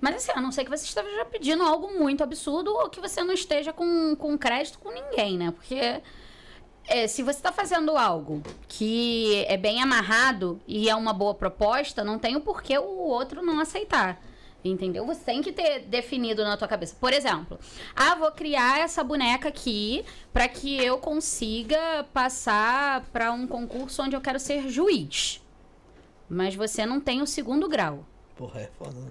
Mas assim, a não ser que você esteja pedindo algo muito absurdo ou que você não esteja com, com crédito com ninguém, né? Porque é, se você está fazendo algo que é bem amarrado e é uma boa proposta, não tem o porquê o outro não aceitar. Entendeu? Você tem que ter definido na tua cabeça. Por exemplo, ah, vou criar essa boneca aqui para que eu consiga passar para um concurso onde eu quero ser juiz. Mas você não tem o segundo grau. Porra, é foda. né?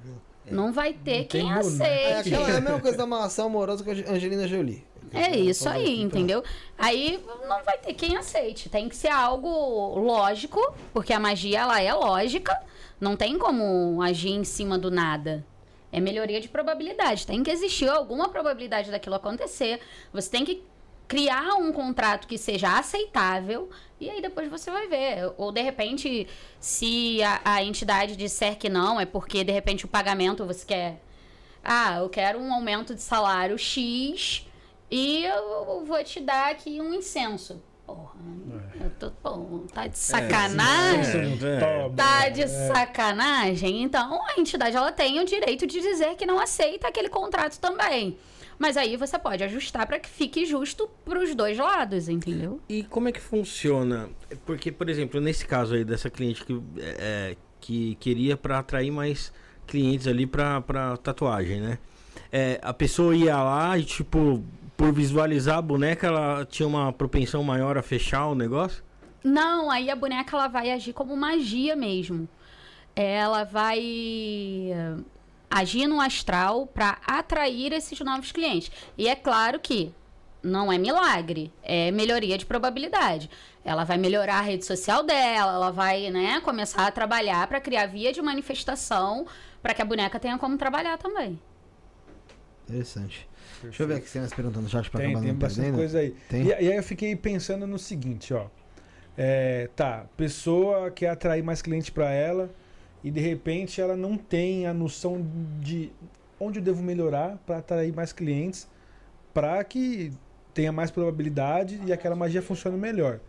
Não vai ter Não quem tem boneca. É, aceite. aquela, é a mesma coisa da maçã amorosa com a Angelina Jolie. É isso Fazer aí, entendeu? Aí não vai ter quem aceite. Tem que ser algo lógico, porque a magia ela é lógica. Não tem como agir em cima do nada. É melhoria de probabilidade. Tem que existir alguma probabilidade daquilo acontecer. Você tem que criar um contrato que seja aceitável e aí depois você vai ver. Ou de repente, se a, a entidade disser que não, é porque de repente o pagamento você quer. Ah, eu quero um aumento de salário X e eu vou te dar aqui um incenso. Porra, eu tô, pô, tá de sacanagem. Toma. Tá de sacanagem? Então, a entidade ela tem o direito de dizer que não aceita aquele contrato também. Mas aí você pode ajustar para que fique justo pros dois lados, entendeu? E como é que funciona? Porque, por exemplo, nesse caso aí dessa cliente que, é, que queria para atrair mais clientes ali pra, pra tatuagem, né? É, a pessoa ia lá e, tipo, por visualizar a boneca, ela tinha uma propensão maior a fechar o negócio? Não, aí a boneca ela vai agir como magia mesmo. Ela vai eh, agir no astral para atrair esses novos clientes. E é claro que não é milagre, é melhoria de probabilidade. Ela vai melhorar a rede social dela, ela vai, né, começar a trabalhar para criar via de manifestação para que a boneca tenha como trabalhar também. Interessante. Deixa eu ver aqui se tem mais perguntando no chat pra Tem, tem bastante perdendo. coisa aí. E, e aí eu fiquei pensando no seguinte, ó. É, tá, pessoa quer atrair mais cliente para ela e de repente ela não tem a noção de onde eu devo melhorar para atrair mais clientes para que tenha mais probabilidade e aquela magia funcione melhor.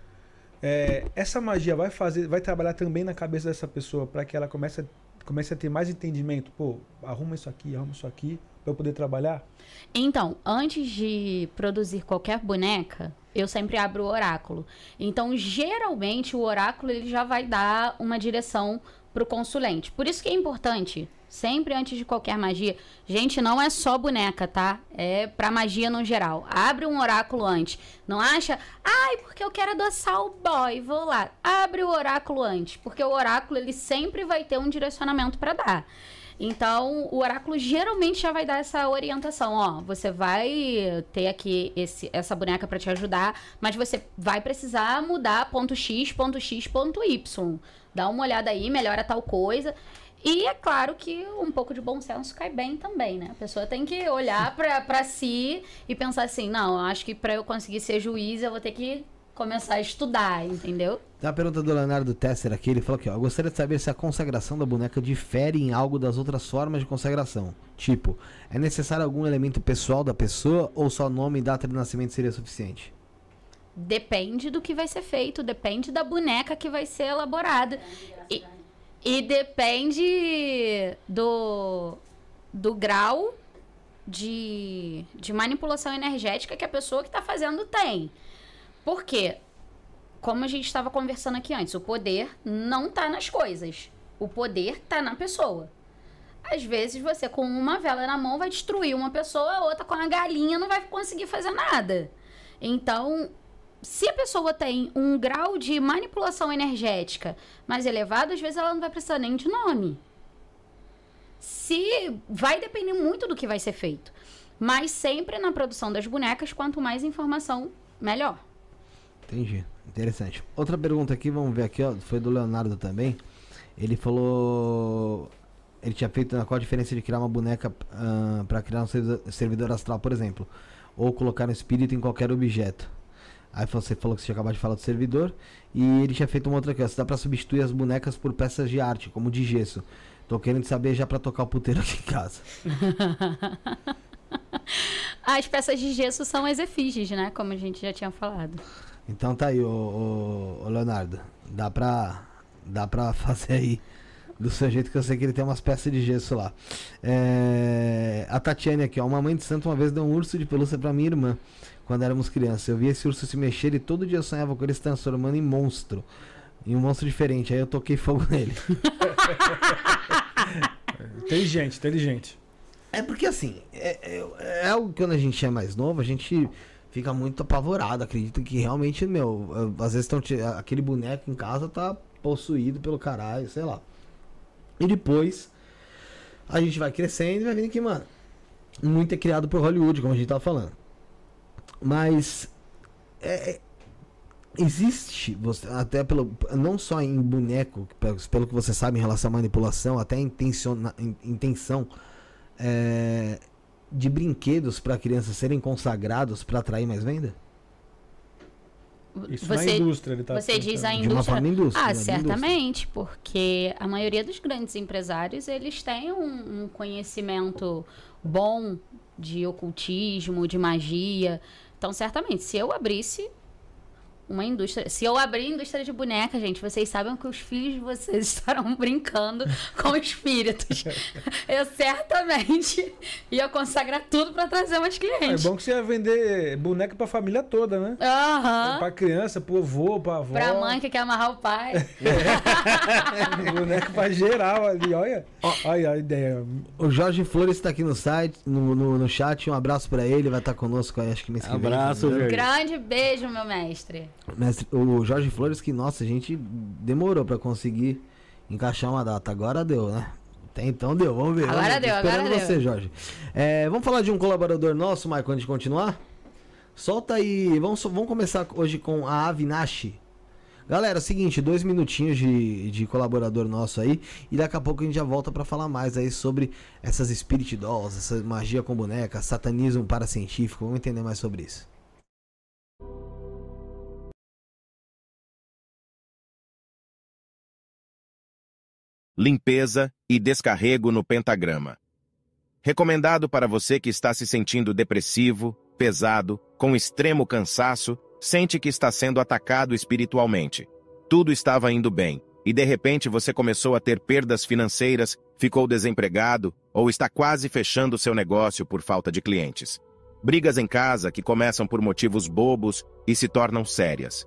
É, essa magia vai fazer, vai trabalhar também na cabeça dessa pessoa para que ela comece a, comece a ter mais entendimento. Pô, arruma isso aqui, arruma isso aqui para eu poder trabalhar. Então, antes de produzir qualquer boneca, eu sempre abro o oráculo. Então, geralmente, o oráculo ele já vai dar uma direção para o consulente. Por isso que é importante, sempre antes de qualquer magia, gente, não é só boneca, tá? É para magia no geral. Abre um oráculo antes. Não acha, ai, porque eu quero adoçar o boy, vou lá. Abre o oráculo antes, porque o oráculo ele sempre vai ter um direcionamento para dar. Então, o oráculo geralmente já vai dar essa orientação, ó, você vai ter aqui esse, essa boneca para te ajudar, mas você vai precisar mudar ponto X, ponto X, ponto Y. Dá uma olhada aí, melhora tal coisa. E é claro que um pouco de bom senso cai bem também, né? A pessoa tem que olhar pra, pra si e pensar assim, não, acho que para eu conseguir ser juiz, eu vou ter que começar a estudar, entendeu? Tem uma pergunta do Leonardo Tesser aqui, ele falou aqui, ó, eu gostaria de saber se a consagração da boneca difere em algo das outras formas de consagração. Tipo, é necessário algum elemento pessoal da pessoa ou só nome e data de nascimento seria suficiente? Depende do que vai ser feito, depende da boneca que vai ser elaborada. E, e depende do, do grau de, de manipulação energética que a pessoa que está fazendo tem. Por quê? Como a gente estava conversando aqui antes, o poder não está nas coisas. O poder está na pessoa. Às vezes você com uma vela na mão vai destruir uma pessoa, a outra com a galinha não vai conseguir fazer nada. Então, se a pessoa tem um grau de manipulação energética mais elevado, às vezes ela não vai precisar nem de nome. Se vai depender muito do que vai ser feito. Mas sempre na produção das bonecas, quanto mais informação, melhor. Entendi. Interessante. Outra pergunta aqui, vamos ver aqui, ó. Foi do Leonardo também. Ele falou. Ele tinha feito qual a diferença de criar uma boneca ah, para criar um servidor, astral, por exemplo. Ou colocar um espírito em qualquer objeto. Aí você falou que você acabado de falar do servidor. E ele tinha feito uma outra. Se dá pra substituir as bonecas por peças de arte, como de gesso. Tô querendo saber já pra tocar o puteiro aqui em casa. As peças de gesso são as efígies, né? Como a gente já tinha falado. Então tá aí, ô, ô- Leonardo. Dá pra, dá pra fazer aí do seu jeito que eu sei que ele tem umas peças de gesso lá. É, a Tatiane aqui, ó. Uma mãe de santo uma vez deu um urso de pelúcia pra minha irmã quando éramos crianças. Eu via esse urso se mexer e todo dia eu sonhava com ele se transformando em monstro. Em um monstro diferente. Aí eu toquei fogo nele. Inteligente, inteligente. É porque assim, é, é, é algo que quando a gente é mais novo, a gente fica muito apavorado. Acredita que realmente, meu, às vezes tão, aquele boneco em casa tá possuído pelo caralho, sei lá. E depois a gente vai crescendo e vai vendo que, mano, muito é criado por Hollywood, como a gente tava falando. Mas é, é- existe, você, até pelo. Não só em boneco, pelo, que você sabe em relação à manipulação, até a intenção é, de brinquedos para crianças serem consagrados para atrair mais venda? Isso na Você, indústria ele tá você diz a perguntando. De uma indústria. forma indústria. Ah, né? Indústria. certamente, porque a maioria dos grandes empresários, eles têm um, um conhecimento bom de ocultismo, de magia. Então, certamente, se eu abrisse uma indústria, se eu abrir indústria de boneca, gente, vocês sabem que os filhos de vocês estarão brincando com espíritos. eu certamente ia consagrar tudo para trazer mais É clientes. bom que você ia vender boneca pra família toda, né? Aham. Pra criança, pro avô, pra avó. Pra mãe que quer amarrar o pai. boneca pra geral ali, olha. Olha a ideia. O Jorge Flores está aqui no site, no, no, no chat. Um abraço para ele, vai estar conosco aí, acho que vem, Abraço? Jorge. Grande beijo, meu mestre. Mestre, o Jorge Flores, que nossa, a gente demorou para conseguir encaixar uma data. Agora deu, né? Até então deu, vamos ver. Agora vamos deu, agora você, deu. Jorge. É, vamos falar de um colaborador nosso, Michael, antes de continuar? Solta aí. Vamos, vamos começar hoje com a Avinashi. Galera, é o seguinte, dois minutinhos de, de colaborador nosso aí. E daqui a pouco a gente já volta para falar mais aí sobre essas Spirit Dolls, essa magia com boneca, satanismo paracientífico. Vamos entender mais sobre isso. Limpeza e descarrego no pentagrama. Recomendado para você que está se sentindo depressivo, pesado, com extremo cansaço, sente que está sendo atacado espiritualmente. Tudo estava indo bem, e de repente você começou a ter perdas financeiras, ficou desempregado ou está quase fechando seu negócio por falta de clientes. Brigas em casa que começam por motivos bobos e se tornam sérias.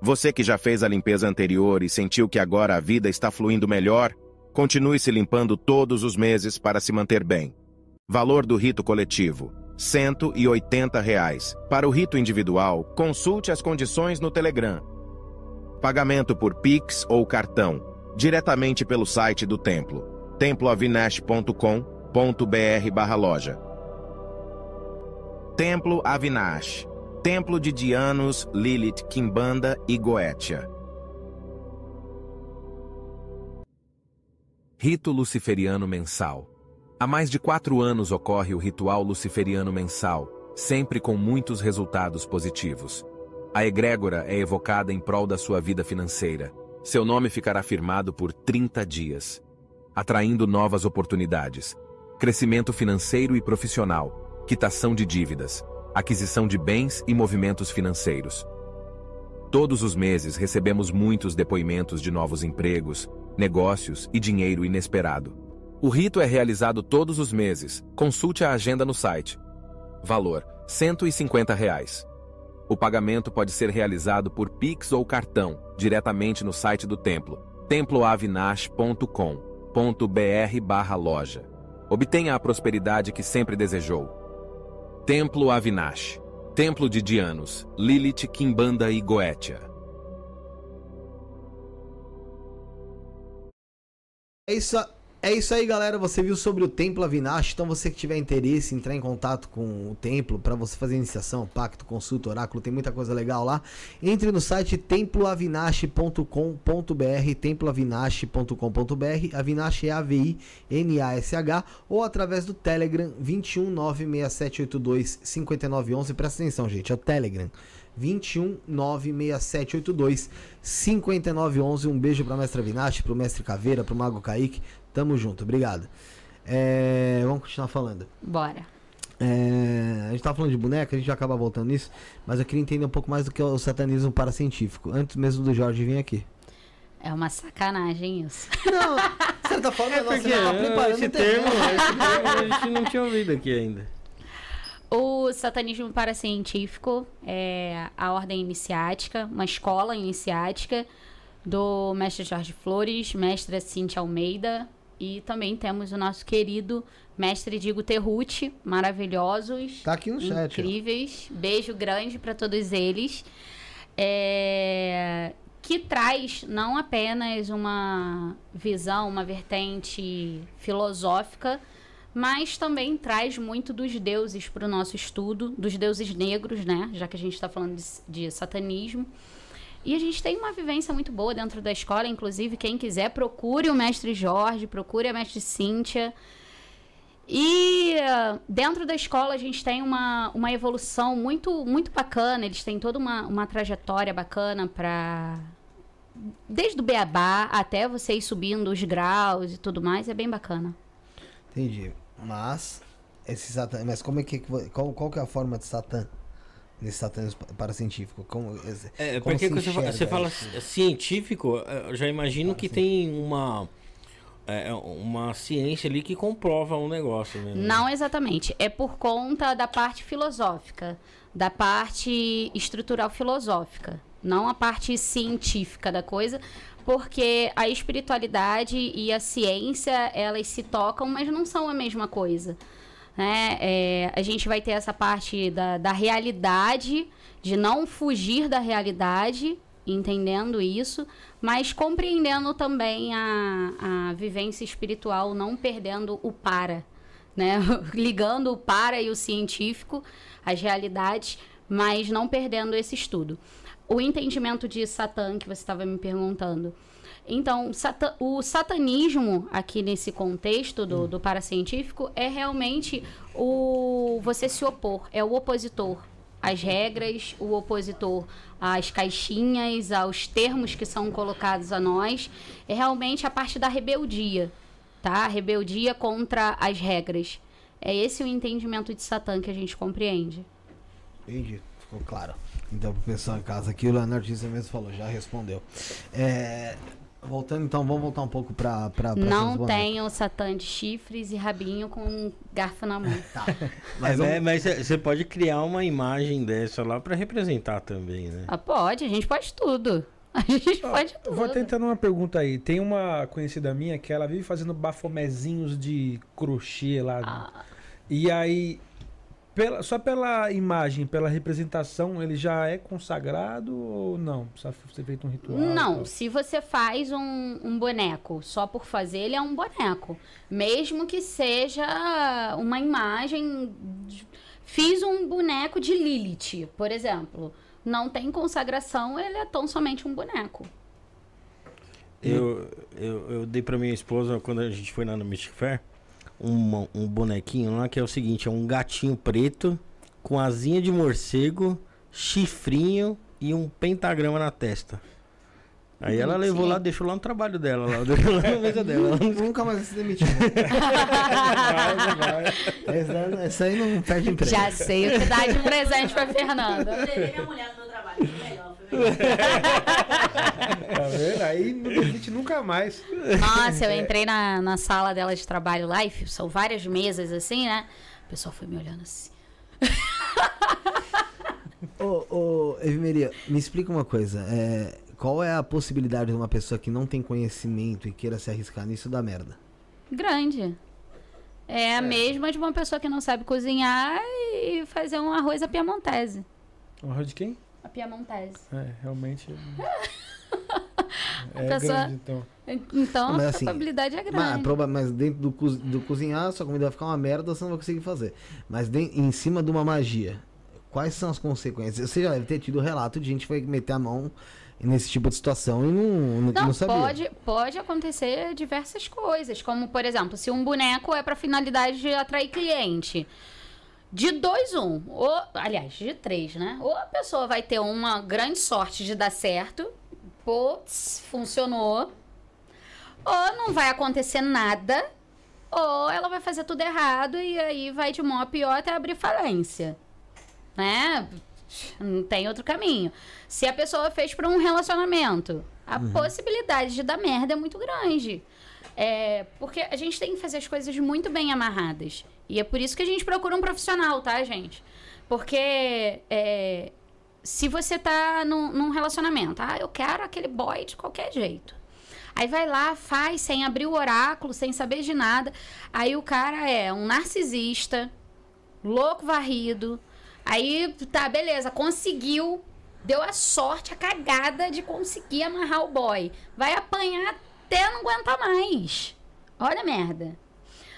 Você que já fez a limpeza anterior e sentiu que agora a vida está fluindo melhor, continue se limpando todos os meses para se manter bem. Valor do rito coletivo: 180 reais. Para o rito individual, consulte as condições no Telegram. Pagamento por Pix ou cartão, diretamente pelo site do templo, temploavinash.com.br/loja. Templo Avinash Templo de Dianos, Lilith, Kimbanda e Goetia. Rito Luciferiano Mensal Há mais de quatro anos ocorre o ritual luciferiano mensal, sempre com muitos resultados positivos. A egrégora é evocada em prol da sua vida financeira. Seu nome ficará firmado por 30 dias, atraindo novas oportunidades, crescimento financeiro e profissional, quitação de dívidas, aquisição de bens e movimentos financeiros. Todos os meses recebemos muitos depoimentos de novos empregos, negócios e dinheiro inesperado. O rito é realizado todos os meses. Consulte a agenda no site. Valor: 150 reais. O pagamento pode ser realizado por Pix ou cartão, diretamente no site do templo, temploavinash.com.br/loja. Obtenha a prosperidade que sempre desejou. Templo Avinash, Templo de Dianos, Lilith, Kimbanda e Goetia. É isso, é isso aí, galera. Você viu sobre o Templo Avinash. Então, você que tiver interesse em entrar em contato com o templo para você fazer iniciação, pacto, consulta, oráculo, tem muita coisa legal lá. Entre no site temploavinash.com.br, temploavinash.com.br. Avinash é A-V-I-N-A-S-H ou através do Telegram 21967825911. Presta atenção, gente. É o Telegram 2196782 5911. Um beijo pra mestra Vinache, pro mestre Caveira, pro Mago Kaique. Tamo junto, obrigado. É, vamos continuar falando. Bora. É, a gente tava falando de boneca, a gente já acaba voltando nisso, mas eu queria entender um pouco mais do que é o satanismo paracientífico, antes mesmo do Jorge vir aqui. É uma sacanagem isso. Não, de certa forma, É nossa, porque você tava preparando esse termo, esse termo a gente não tinha ouvido aqui ainda. O satanismo paracientífico é a ordem iniciática, uma escola iniciática do mestre Jorge Flores, mestra Cintia Almeida e também temos o nosso querido mestre Digo Terrucci, maravilhosos, Tá aqui no chat. ó. incríveis. Beijo grande para todos eles. É, que traz não apenas uma visão, uma vertente filosófica, mas também traz muito dos deuses para o nosso estudo, dos deuses negros, né? Já que a gente está falando de, de satanismo. E a gente tem uma vivência muito boa dentro da escola, inclusive quem quiser procure o mestre Jorge, procure a mestre Cíntia. E eh, dentro da escola a gente tem uma, uma evolução muito muito bacana, eles têm toda uma, uma trajetória bacana para desde o beabá até você ir subindo os graus e tudo mais, é bem bacana. Entendi. Mas, esse satan... mas como é que. Qual, qual que é a forma de Satã? Nesse satanismo paracientífico? Como, esse- É, como porque você, enxerga você fala isso? científico, eh, eu já imagino que tem uma, é, uma ciência ali que comprova um negócio, né? Não exatamente. É por conta da parte filosófica, da parte estrutural filosófica, não a parte científica da coisa, porque a espiritualidade e a ciência elas se tocam, mas não são a mesma coisa. Né? É, a gente vai ter essa parte da, da realidade, de não fugir da realidade, entendendo isso, mas compreendendo também a, a vivência espiritual, não perdendo o para, né? Ligando o para e o científico, as realidades, mas não perdendo esse estudo. O entendimento de Satã, que você estava me perguntando. Então, sata- o satanismo, aqui nesse contexto do, do paracientífico, é realmente o você se opor, é o opositor às regras, o opositor às caixinhas, aos termos que são colocados a nós. É realmente a parte da rebeldia, tá? A rebeldia contra as regras. É esse o entendimento de Satã que a gente compreende. Entendi, ficou claro. Então, pro pessoal em casa aqui, o Leonardo mesmo falou, já respondeu. É, voltando então, vamos voltar um pouco pra essas Não tenho Satã de chifres e rabinho com um garfo na mão. Tá. Mas, Mas vamos- é, você pode criar uma imagem dessa lá pra representar também, né? Ah, pode, a gente pode tudo. A gente pode Eu tudo. Vou tentando uma pergunta aí. Tem uma conhecida minha que ela vive fazendo bafomezinhos de crochê lá. Ah, E aí, pela- só pela imagem, pela representação, ele já é consagrado ou não? Precisa ser feito um ritual? Não, se você faz um, um boneco só por fazer, ele é um boneco. Mesmo que seja uma imagem. de- Fiz um boneco de Lilith, por exemplo. Não tem consagração, ele é tão somente um boneco. Eu, eu, eu dei pra minha esposa, quando a gente foi lá no Mystic Fair, um, um bonequinho lá que é o seguinte: é um gatinho preto com asinha de morcego, chifrinho e um pentagrama na testa. Aí ela levou lá, deixou lá no trabalho dela, lá, deixou lá na mesa dela. Nunca mais se demitiu. Essa, essa aí não perde emprego. Já sei o que dá de presente pra Fernanda. Eu minha mulher no meu trabalho, foi melhor, foi melhor. Tá vendo? Aí não demite nunca mais. Nossa, eu entrei na, na sala dela de trabalho lá e são várias mesas assim, né? O pessoal foi me olhando assim. Ô, ô, Evimeria, me explica uma coisa. é, qual é a possibilidade de uma pessoa que não tem conhecimento e queira se arriscar nisso dar merda? Grande. É a mesma de uma pessoa que não sabe cozinhar e fazer um arroz à piamontese. Um arroz de quem? A piamontese. É, realmente. É pessoa- grande, então. Então Mas a assim, probabilidade é Mas, grande. proba- mas dentro do, cozi- do cozinhar, sua comida vai ficar uma merda, você não vai conseguir fazer. Mas den- em cima de uma magia, quais são as consequências? Você já deve ter tido relato de gente que vai meter a mão nesse tipo de situação e não, não, Não, não sabia. pode, pode acontecer diversas coisas, como por exemplo, se um boneco é para finalidade de atrair cliente. De dois, um. Ou, aliás, de três, né? Ou a pessoa vai ter uma grande sorte de dar certo, putz, funcionou. Ou não vai acontecer nada, ou ela vai fazer tudo errado e aí vai de mal a pior até abrir falência. Né? Não tem outro caminho. Se a pessoa fez para um relacionamento, a possibilidade de dar merda é muito grande. É, porque a gente tem que fazer as coisas muito bem amarradas. E é por isso que a gente procura um profissional, tá, gente? Porque é, se você tá num, num relacionamento, ah, eu quero aquele boy de qualquer jeito. Aí vai lá, faz sem abrir o oráculo, sem saber de nada. Aí o cara é um narcisista, louco varrido. Aí, tá, beleza, conseguiu. Deu a sorte, a cagada de conseguir amarrar o boy. Vai apanhar até não aguentar mais. Olha a merda.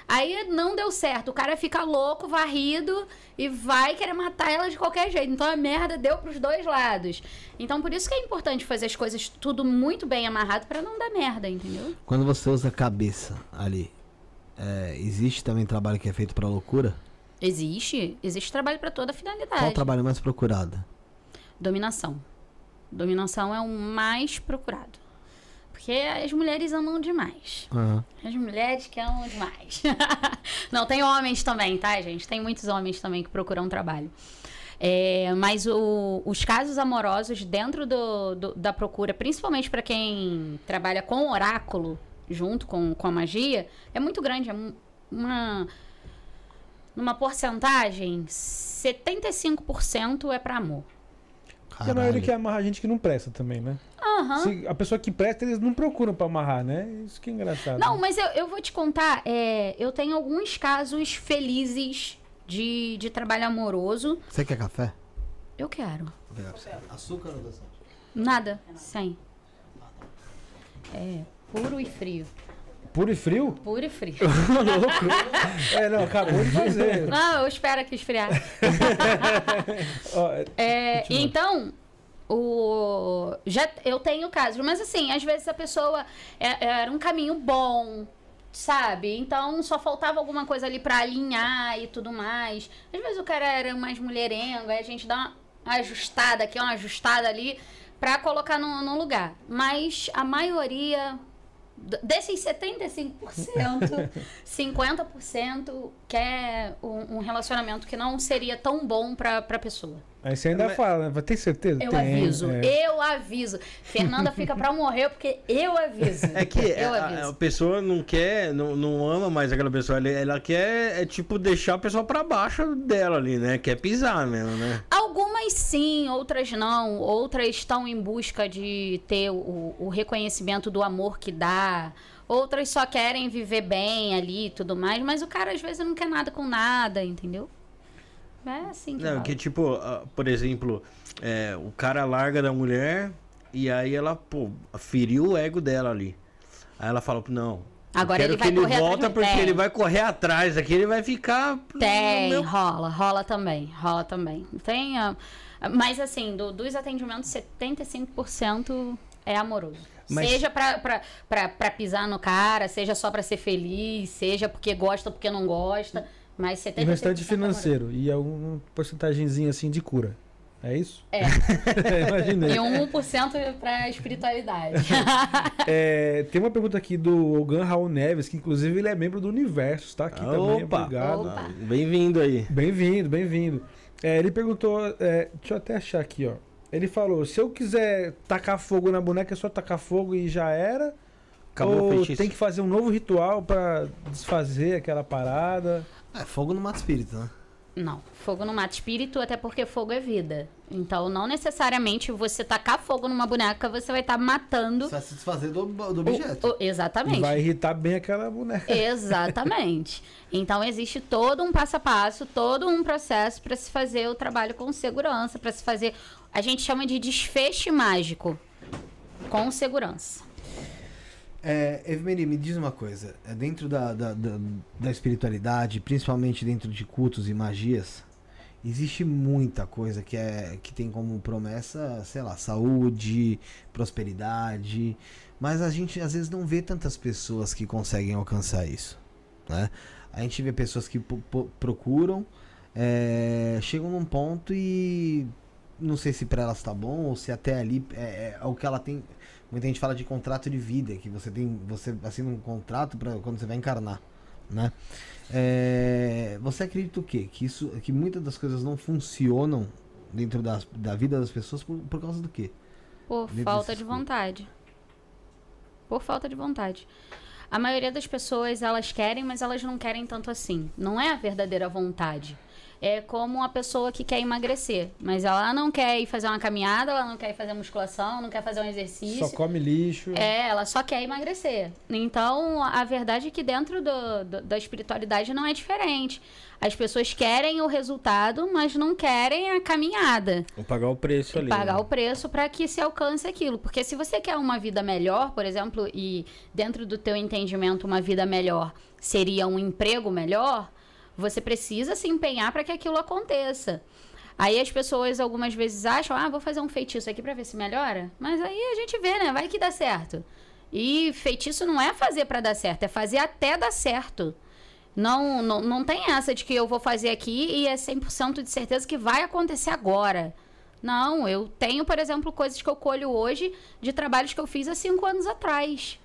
Aí não deu certo. O cara fica louco, varrido e vai querer matar ela de qualquer jeito. Então a merda deu pros dois lados. Então por isso que é importante fazer as coisas tudo muito bem amarrado pra não dar merda, entendeu? Quando você usa a cabeça ali, é, existe também trabalho que é feito pra loucura? Existe, existe trabalho pra toda finalidade. Qual o trabalho mais procurado? Dominação. Dominação é o mais procurado. Porque as mulheres amam demais. Aham. As mulheres que amam demais. Não, tem homens também, tá, gente? Tem muitos homens também que procuram trabalho. É, mas o- os casos amorosos dentro do- do- da procura, principalmente para quem trabalha com oráculo, junto com, com a magia, é muito grande. É um- uma. Numa porcentagem, 75% é para amor. Porque a maioria quer amarrar gente que não presta também, né? Aham. Se a pessoa que presta, eles não procuram pra amarrar, né? Isso que é engraçado. Não, mas eu, eu vou te contar, é, eu tenho alguns casos felizes de, de trabalho amoroso. Você quer café? Eu quero. Açúcar ou adoçante? Nada, sem. É, puro e frio. Puro e frio? Puro e frio. Louco. É, não, acabou de fazer. Não, eu espero aqui esfriar. É, então, o, já, eu tenho casos, mas assim, às vezes a pessoa é- era um caminho bom, sabe? Então só faltava alguma coisa ali pra alinhar e tudo mais. Às vezes o cara era mais mulherengo, aí a gente dá uma ajustada aqui, uma ajustada ali pra colocar no, no lugar. Mas a maioria desses 75%, 50% quer um, um relacionamento que não seria tão bom pra, pra pessoa. Aí você ainda Mas- fala, né? Vai ter certeza? Eu Tem, aviso, é. eu aviso. Fernanda fica pra morrer porque eu aviso. É que eu a, a aviso. pessoa não quer, não, não ama mais aquela pessoa, ela, ela quer, é tipo, deixar a pessoa pra baixo dela ali, né? Quer pisar mesmo, né? Algumas sim, outras não. Outras estão em busca de ter o, o reconhecimento do amor que dá. Outras só querem viver bem ali e tudo mais. Mas o cara às vezes não quer nada com nada, entendeu? É assim que Não, rola. que tipo, ah, por exemplo, é, o cara larga da mulher e aí ela, pô, feriu o ego dela ali. Aí ela fala, não. Agora ele vai que ele correr atrás volta de- porque Tem. ele vai correr atrás, aqui ele vai ficar. Tem, meu- rola, rola também, rola também. Tem, ah, mas assim, do- dos atendimentos, 75% é amoroso. Mas- Seja pra, pra, pra, pra pisar no cara, seja só pra ser feliz, seja porque gosta ou porque não gosta, mas 75% E o restante é amoroso. financeiro. E algum porcentagemzinho assim de cura. É isso? É, Imaginei. e um 1% pra espiritualidade. É, tem uma pergunta aqui do Ogan Raul Neves, que inclusive ele é membro do Universo, tá aqui também. Opa! Obrigado. Opa. Bem-vindo aí. Bem-vindo, bem-vindo. É, ele perguntou, é, deixa eu até achar aqui, ó. Ele falou: se eu quiser tacar fogo na boneca, é só tacar fogo e já era? Acabou o ou feitiço. tem que fazer um novo ritual pra desfazer aquela parada? É, fogo no mato espírito, né? Não, fogo não mata espírito, até porque fogo é vida. Então, não necessariamente você tacar fogo numa boneca, você vai estar matando Você vai se desfazer do, do o- objeto. o- exatamente. E vai irritar bem aquela boneca. Exatamente. Então existe todo um passo a passo, todo um processo para se fazer o trabalho com segurança, para se fazer, a gente chama de desfecho mágico com segurança. É, Evmeri, me diz uma coisa. É, dentro da, da, da, da espiritualidade, principalmente dentro de cultos e magias, existe muita coisa que, é, que tem como promessa, sei lá, saúde, prosperidade. Mas a gente às vezes não vê tantas pessoas que conseguem alcançar isso. Né? A gente vê pessoas que procuram, é, chegam num ponto e não sei se pra elas tá bom ou se até ali é, é o que ela tem. Muita gente fala de contrato de vida, que você tem, você assina um contrato para quando você vai encarnar, né? É, você acredita o quê? Que isso, que muitas das coisas não funcionam dentro das, da vida das pessoas por, por causa do quê? Por Dentro falta de vontade. Por falta de vontade. A maioria das pessoas, elas querem, mas elas não querem tanto assim. Não é a verdadeira vontade. É como uma pessoa que quer emagrecer, mas ela não quer ir fazer uma caminhada, ela não quer ir fazer musculação, não quer fazer um exercício. Só come lixo. É, ela só quer emagrecer. Então, a verdade é que dentro do- do- da espiritualidade não é diferente. As pessoas querem o resultado, mas não querem a caminhada. Vou pagar o preço ali. pagar né? o preço para que se alcance aquilo. Porque se você quer uma vida melhor, por exemplo, e dentro do teu entendimento uma vida melhor seria um emprego melhor, você precisa se empenhar para que aquilo aconteça. Aí as pessoas algumas vezes acham, ah, vou fazer um feitiço aqui para ver se melhora. Mas aí a gente vê, né? Vai que dá certo. E feitiço não é fazer para dar certo, é fazer até dar certo. Não, não, não tem essa de que eu vou fazer aqui e é 100% de certeza que vai acontecer agora. Não, eu tenho, por exemplo, coisas que eu colho hoje de trabalhos que eu fiz há cinco anos atrás.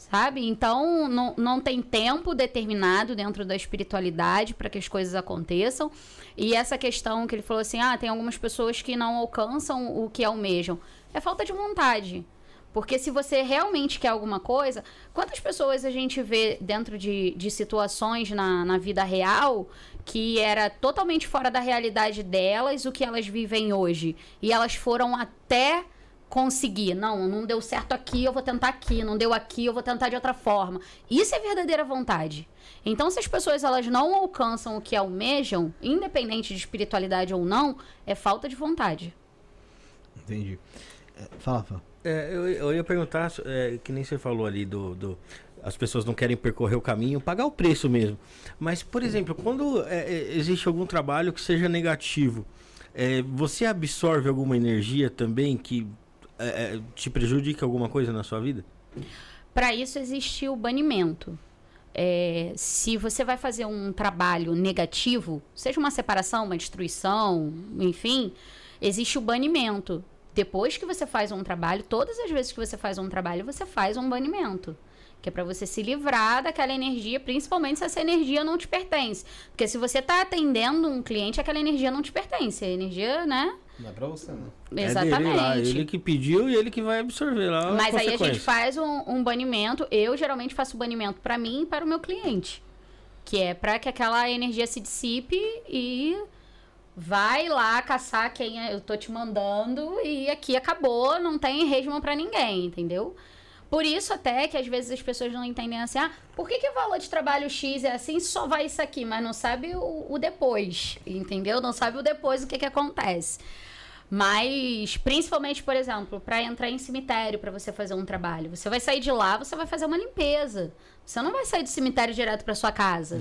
Sabe? Então, não, não tem tempo determinado dentro da espiritualidade para que as coisas aconteçam. E essa questão que ele falou assim: ah, tem algumas pessoas que não alcançam o que almejam. É falta de vontade. Porque se você realmente quer alguma coisa, quantas pessoas a gente vê dentro de, de situações na, na vida real que era totalmente fora da realidade delas, o que elas vivem hoje? E elas foram até conseguir. Não, não deu certo aqui, eu vou tentar aqui. Não deu aqui, eu vou tentar de outra forma. Isso é verdadeira vontade. Então, se as pessoas elas não alcançam o que almejam, independente de espiritualidade ou não, é falta de vontade. Entendi. É, fala, fala. É, eu, eu ia perguntar, é, que nem você falou ali do, do- as pessoas não querem percorrer o caminho, pagar o preço mesmo. Mas, por exemplo, quando é, é, existe algum trabalho que seja negativo, é, você absorve alguma energia também que é, é, te prejudica alguma coisa na sua vida? Para isso existe o banimento. É, se você vai fazer um trabalho negativo, seja uma separação, uma destruição, enfim, existe o banimento. Depois que você faz um trabalho, todas as vezes que você faz um trabalho, você faz um banimento. Que é para você se livrar daquela energia, principalmente se essa energia não te pertence. Porque se você está atendendo um cliente, aquela energia não te pertence. A energia, né? Não é pra você, né? Exatamente. É dele lá, ele que pediu e ele que vai absorver lá. as Mas aí a gente faz um, um banimento. Eu geralmente faço banimento para mim e para o meu cliente. Que é para que aquela energia se dissipe e vai lá caçar quem eu tô te mandando e aqui acabou, não tem resmo para ninguém, entendeu? Por isso até que às vezes as pessoas não entendem assim, ah, por que, que o valor de trabalho X é assim, só vai isso aqui, mas não sabe o, o depois, entendeu? Não sabe o depois o que que acontece. Mas, principalmente, por exemplo, para entrar em cemitério para você fazer um trabalho, você vai sair de lá, você vai fazer uma limpeza. Você não vai sair do cemitério direto para sua casa.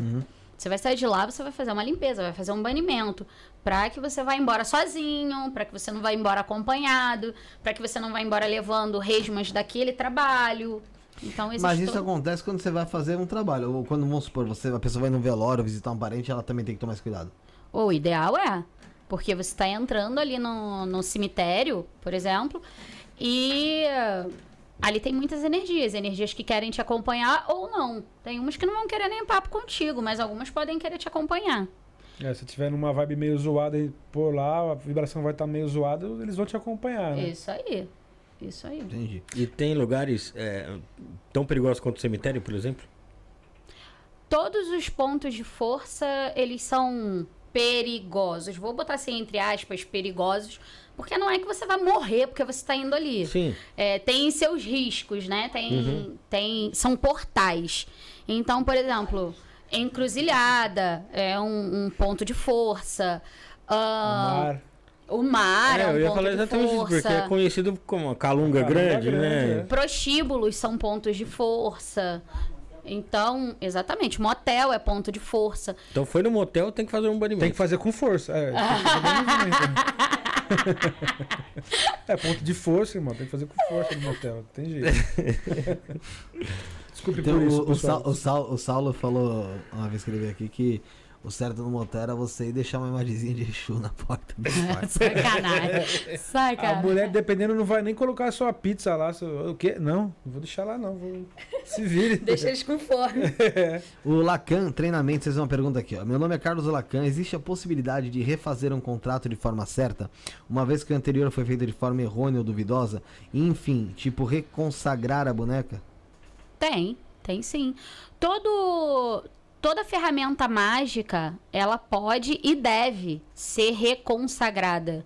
Você vai sair de lá, você vai fazer uma limpeza, vai fazer um banimento, para que você vá embora sozinho, para que você não vá embora acompanhado, para que você não vá embora levando resmas daquele trabalho. Então Mas isso todo- acontece quando você vai fazer um trabalho. Ou quando, vamos supor, você, a pessoa vai no velório visitar um parente, ela também tem que tomar esse cuidado. O ideal é, porque você está entrando ali no, no cemitério, por exemplo, e ali tem muitas energias, energias que querem te acompanhar ou não. Tem umas que não vão querer nem papo contigo, mas algumas podem querer te acompanhar. É, se tiver numa vibe meio zoada e por lá, a vibração vai estar meio zoada, eles vão te acompanhar, né? Isso aí. Isso aí. Entendi. E tem lugares é, tão perigosos quanto o cemitério, por exemplo? Todos os pontos de força, eles são perigosos. Vou botar assim entre aspas, perigosos, porque não é que você vai morrer porque você está indo ali. Sim. É, tem seus riscos, né? Tem, tem, são portais. Então, por exemplo, encruzilhada é um, um ponto de força. Ah, Mar. o mar é, é, um eu ia ponto falar exatamente isso, porque é conhecido como a Calunga, Calunga Grande, Grande, né? é. Prostíbulos são pontos de força. Então, exatamente, motel é ponto de força. Então foi no motel, tem que fazer um banimento. Tem que fazer com força. É, né? é ponto de força, irmão. Tem que fazer com força no motel. Não tem jeito. Desculpe Então, por isso, o, o. Sau- o, Sau- o Saulo falou uma vez que ele veio aqui que o certo no motel era você ir deixar uma imagenzinha de Exu na porta do quarto. Sacanagem. A Sacanagem. mulher, dependendo, não vai nem colocar a sua pizza lá. seu- O quê? Não, não vou deixar lá, não. Vou... Se vire. Deixa eles com fome. O Lacan Treinamento, vocês uma pergunta aqui, ó. Meu nome é Carlos Lacan. Existe a possibilidade de refazer um contrato de forma certa, uma vez que o anterior foi feito de forma errônea ou duvidosa? Enfim, tipo, reconsagrar a boneca? Tem, tem sim. Todo, toda ferramenta mágica, ela pode e deve ser reconsagrada.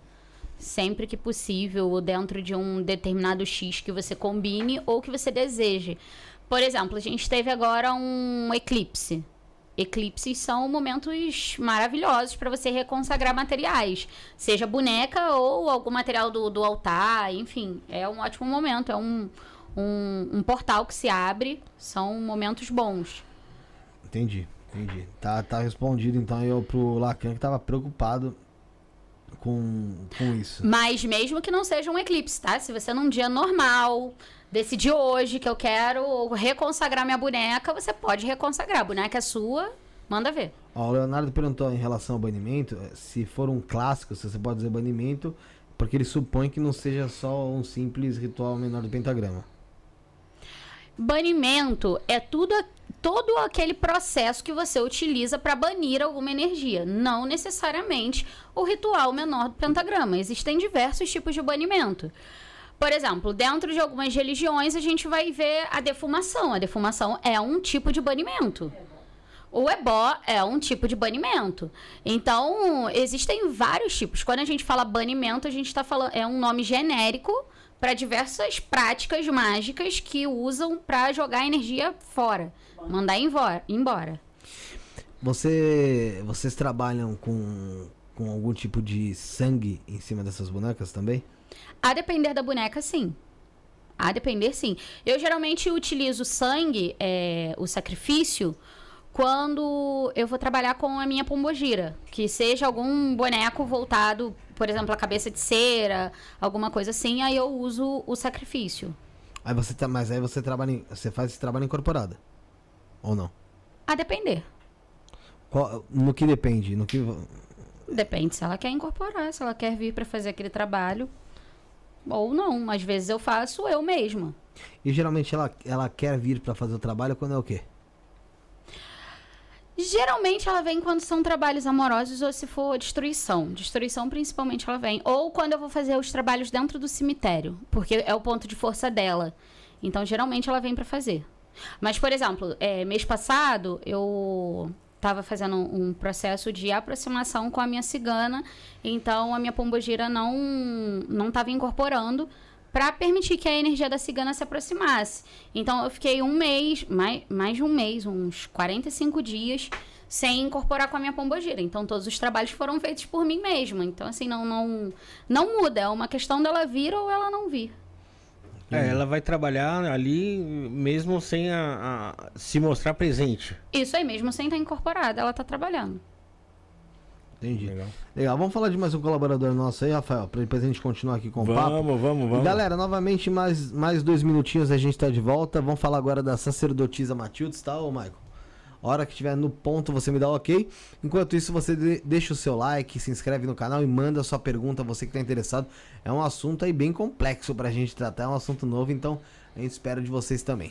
Sempre que possível, ou dentro de um determinado X que você combine ou que você deseje. Por exemplo, a gente teve agora um eclipse. Eclipses são momentos maravilhosos para você reconsagrar materiais, seja boneca ou algum material do, do altar, enfim, é um ótimo momento, é um, um, um portal que se abre, são momentos bons. Entendi, entendi. Tá, tá respondido então eu pro Lacan que tava preocupado com, com isso. Mas mesmo que não seja um eclipse, tá? Se você num dia normal decidir hoje que eu quero reconsagrar minha boneca, você pode reconsagrar. A boneca é sua, manda ver. Ó, o Leonardo perguntou em relação ao banimento, eh, se for um clássico, se você pode dizer banimento, porque ele supõe que não seja só um simples ritual menor do pentagrama. Banimento é tudo todo aquele processo que você utiliza para banir alguma energia, não necessariamente o ritual menor do pentagrama. Existem diversos tipos de banimento. Por exemplo, dentro de algumas religiões a gente vai ver a defumação. A defumação é um tipo de banimento. O ebó é um tipo de banimento. Então, existem vários tipos. Quando a gente fala banimento, a gente está falando é um nome genérico para diversas práticas mágicas que usam para jogar energia fora, mandar embora. embora. Você, vocês trabalham com, com algum tipo de sangue em cima dessas bonecas também? A depender da boneca, sim. A depender, sim. Eu geralmente utilizo sangue, é, o sacrifício, quando eu vou trabalhar com a minha pombogira. Que seja algum boneco voltado, por exemplo, a cabeça de cera, alguma coisa assim, aí eu uso o sacrifício. Aí você tá, mas aí você trabalha, em- você faz esse trabalho incorporado. Ou não? A depender. Qual- no que depende? No que Depende se ela quer incorporar, se ela quer vir pra fazer aquele trabalho. Ou não. Às vezes eu faço eu mesma. E geralmente ela, ela quer vir pra fazer o trabalho quando é o quê? Geralmente ela vem quando são trabalhos amorosos ou se for destruição. Destruição principalmente ela vem. Ou quando eu vou fazer os trabalhos dentro do cemitério, porque é o ponto de força dela. Então geralmente ela vem pra fazer. Mas, por exemplo, é, mês passado eu tava fazendo um processo de aproximação com a minha cigana, então a minha pombogira não não estava incorporando para permitir que a energia da cigana se aproximasse. Então eu fiquei um mês, mais, mais de um mês, uns 45 dias, sem incorporar com a minha pombogira. Então todos os trabalhos foram feitos por mim mesma. Então, assim, não, não, não muda. É uma questão dela vir ou ela não vir. É, ela vai trabalhar ali mesmo sem a, a- se mostrar presente. Isso aí mesmo, sem estar incorporada, ela tá trabalhando. Entendi. Legal. Vamos falar de mais um colaborador nosso aí, Rafael, pra depois a gente continuar aqui com o papo. Vamos, vamos, vamos. Galera, novamente, mais, mais dois minutinhos a gente tá de volta. Vamos falar agora da sacerdotisa Matildes, tá, ô Michael? Hora que estiver no ponto, você me dá o ok. Enquanto isso, você de- deixa o seu like, se inscreve no canal e manda a sua pergunta, você que tá interessado. É um assunto aí bem complexo pra gente tratar, é um assunto novo, então a gente espera de vocês também.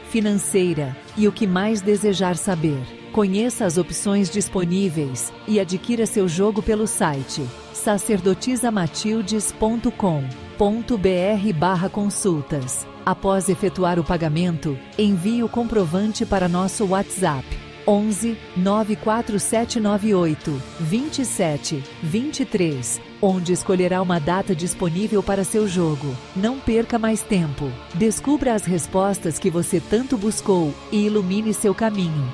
financeira e o que mais desejar saber. Conheça as opções disponíveis e adquira seu jogo pelo site sacerdotisamatildes.com.br barra consultas. Após efetuar o pagamento, envie o comprovante para nosso WhatsApp 11 94798 27 23, onde escolherá uma data disponível para seu jogo. Não perca mais tempo. Descubra as respostas que você tanto buscou e ilumine seu caminho.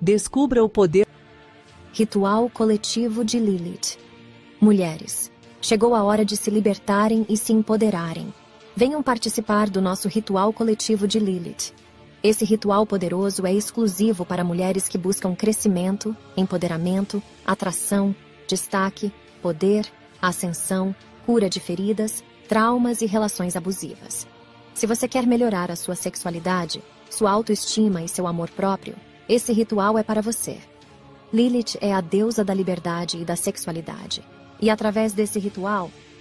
Descubra o poder Ritual coletivo de Lilith. Mulheres, chegou a hora de se libertarem e se empoderarem. Venham participar do nosso ritual coletivo de Lilith. Esse ritual poderoso é exclusivo para mulheres que buscam crescimento, empoderamento, atração, destaque, poder, ascensão, cura de feridas, traumas e relações abusivas. Se você quer melhorar a sua sexualidade, sua autoestima e seu amor próprio, esse ritual é para você. Lilith é a deusa da liberdade e da sexualidade. E através desse ritual,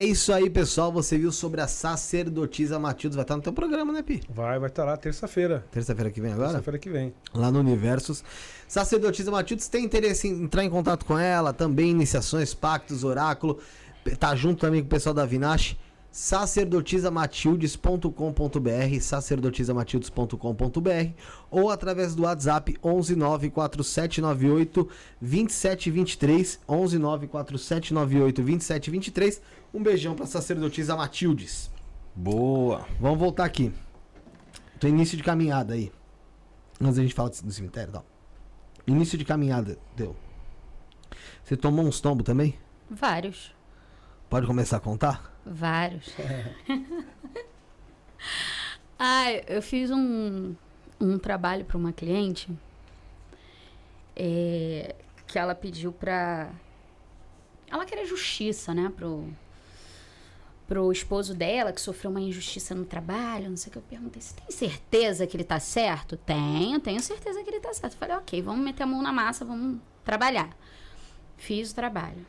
É isso aí, pessoal. Você viu sobre a sacerdotisa Matildes. Vai estar no teu programa, né, Pi? Vai, vai estar lá terça-feira. Terça-feira que vem agora? Terça-feira que vem. lá no Universos. Sacerdotisa Matildes tem interesse em entrar em contato com ela, também iniciações, pactos, oráculo, tá junto também com o pessoal da Vinache. sacerdotisamatildes.com.br, sacerdotisamatildes.com.br ou através do WhatsApp 1194798 2723, 1194798 2723. Um beijão pra sacerdotisa Matildes. Boa. Vamos voltar aqui. Tô início de caminhada aí. Antes da gente falar do cemitério tal. Início de caminhada, deu. Você tomou uns tombos também? Vários. Pode começar a contar? Vários. ah, eu fiz um, um trabalho para uma cliente é, que ela pediu pra. Ela queria justiça, né? Pro, pro esposo dela, que sofreu uma injustiça no trabalho, não sei o que. Eu perguntei, você tem certeza que ele tá certo? Tenho, tenho certeza que ele tá certo. Eu falei, ok, vamos meter a mão na massa, vamos trabalhar. Fiz o trabalho.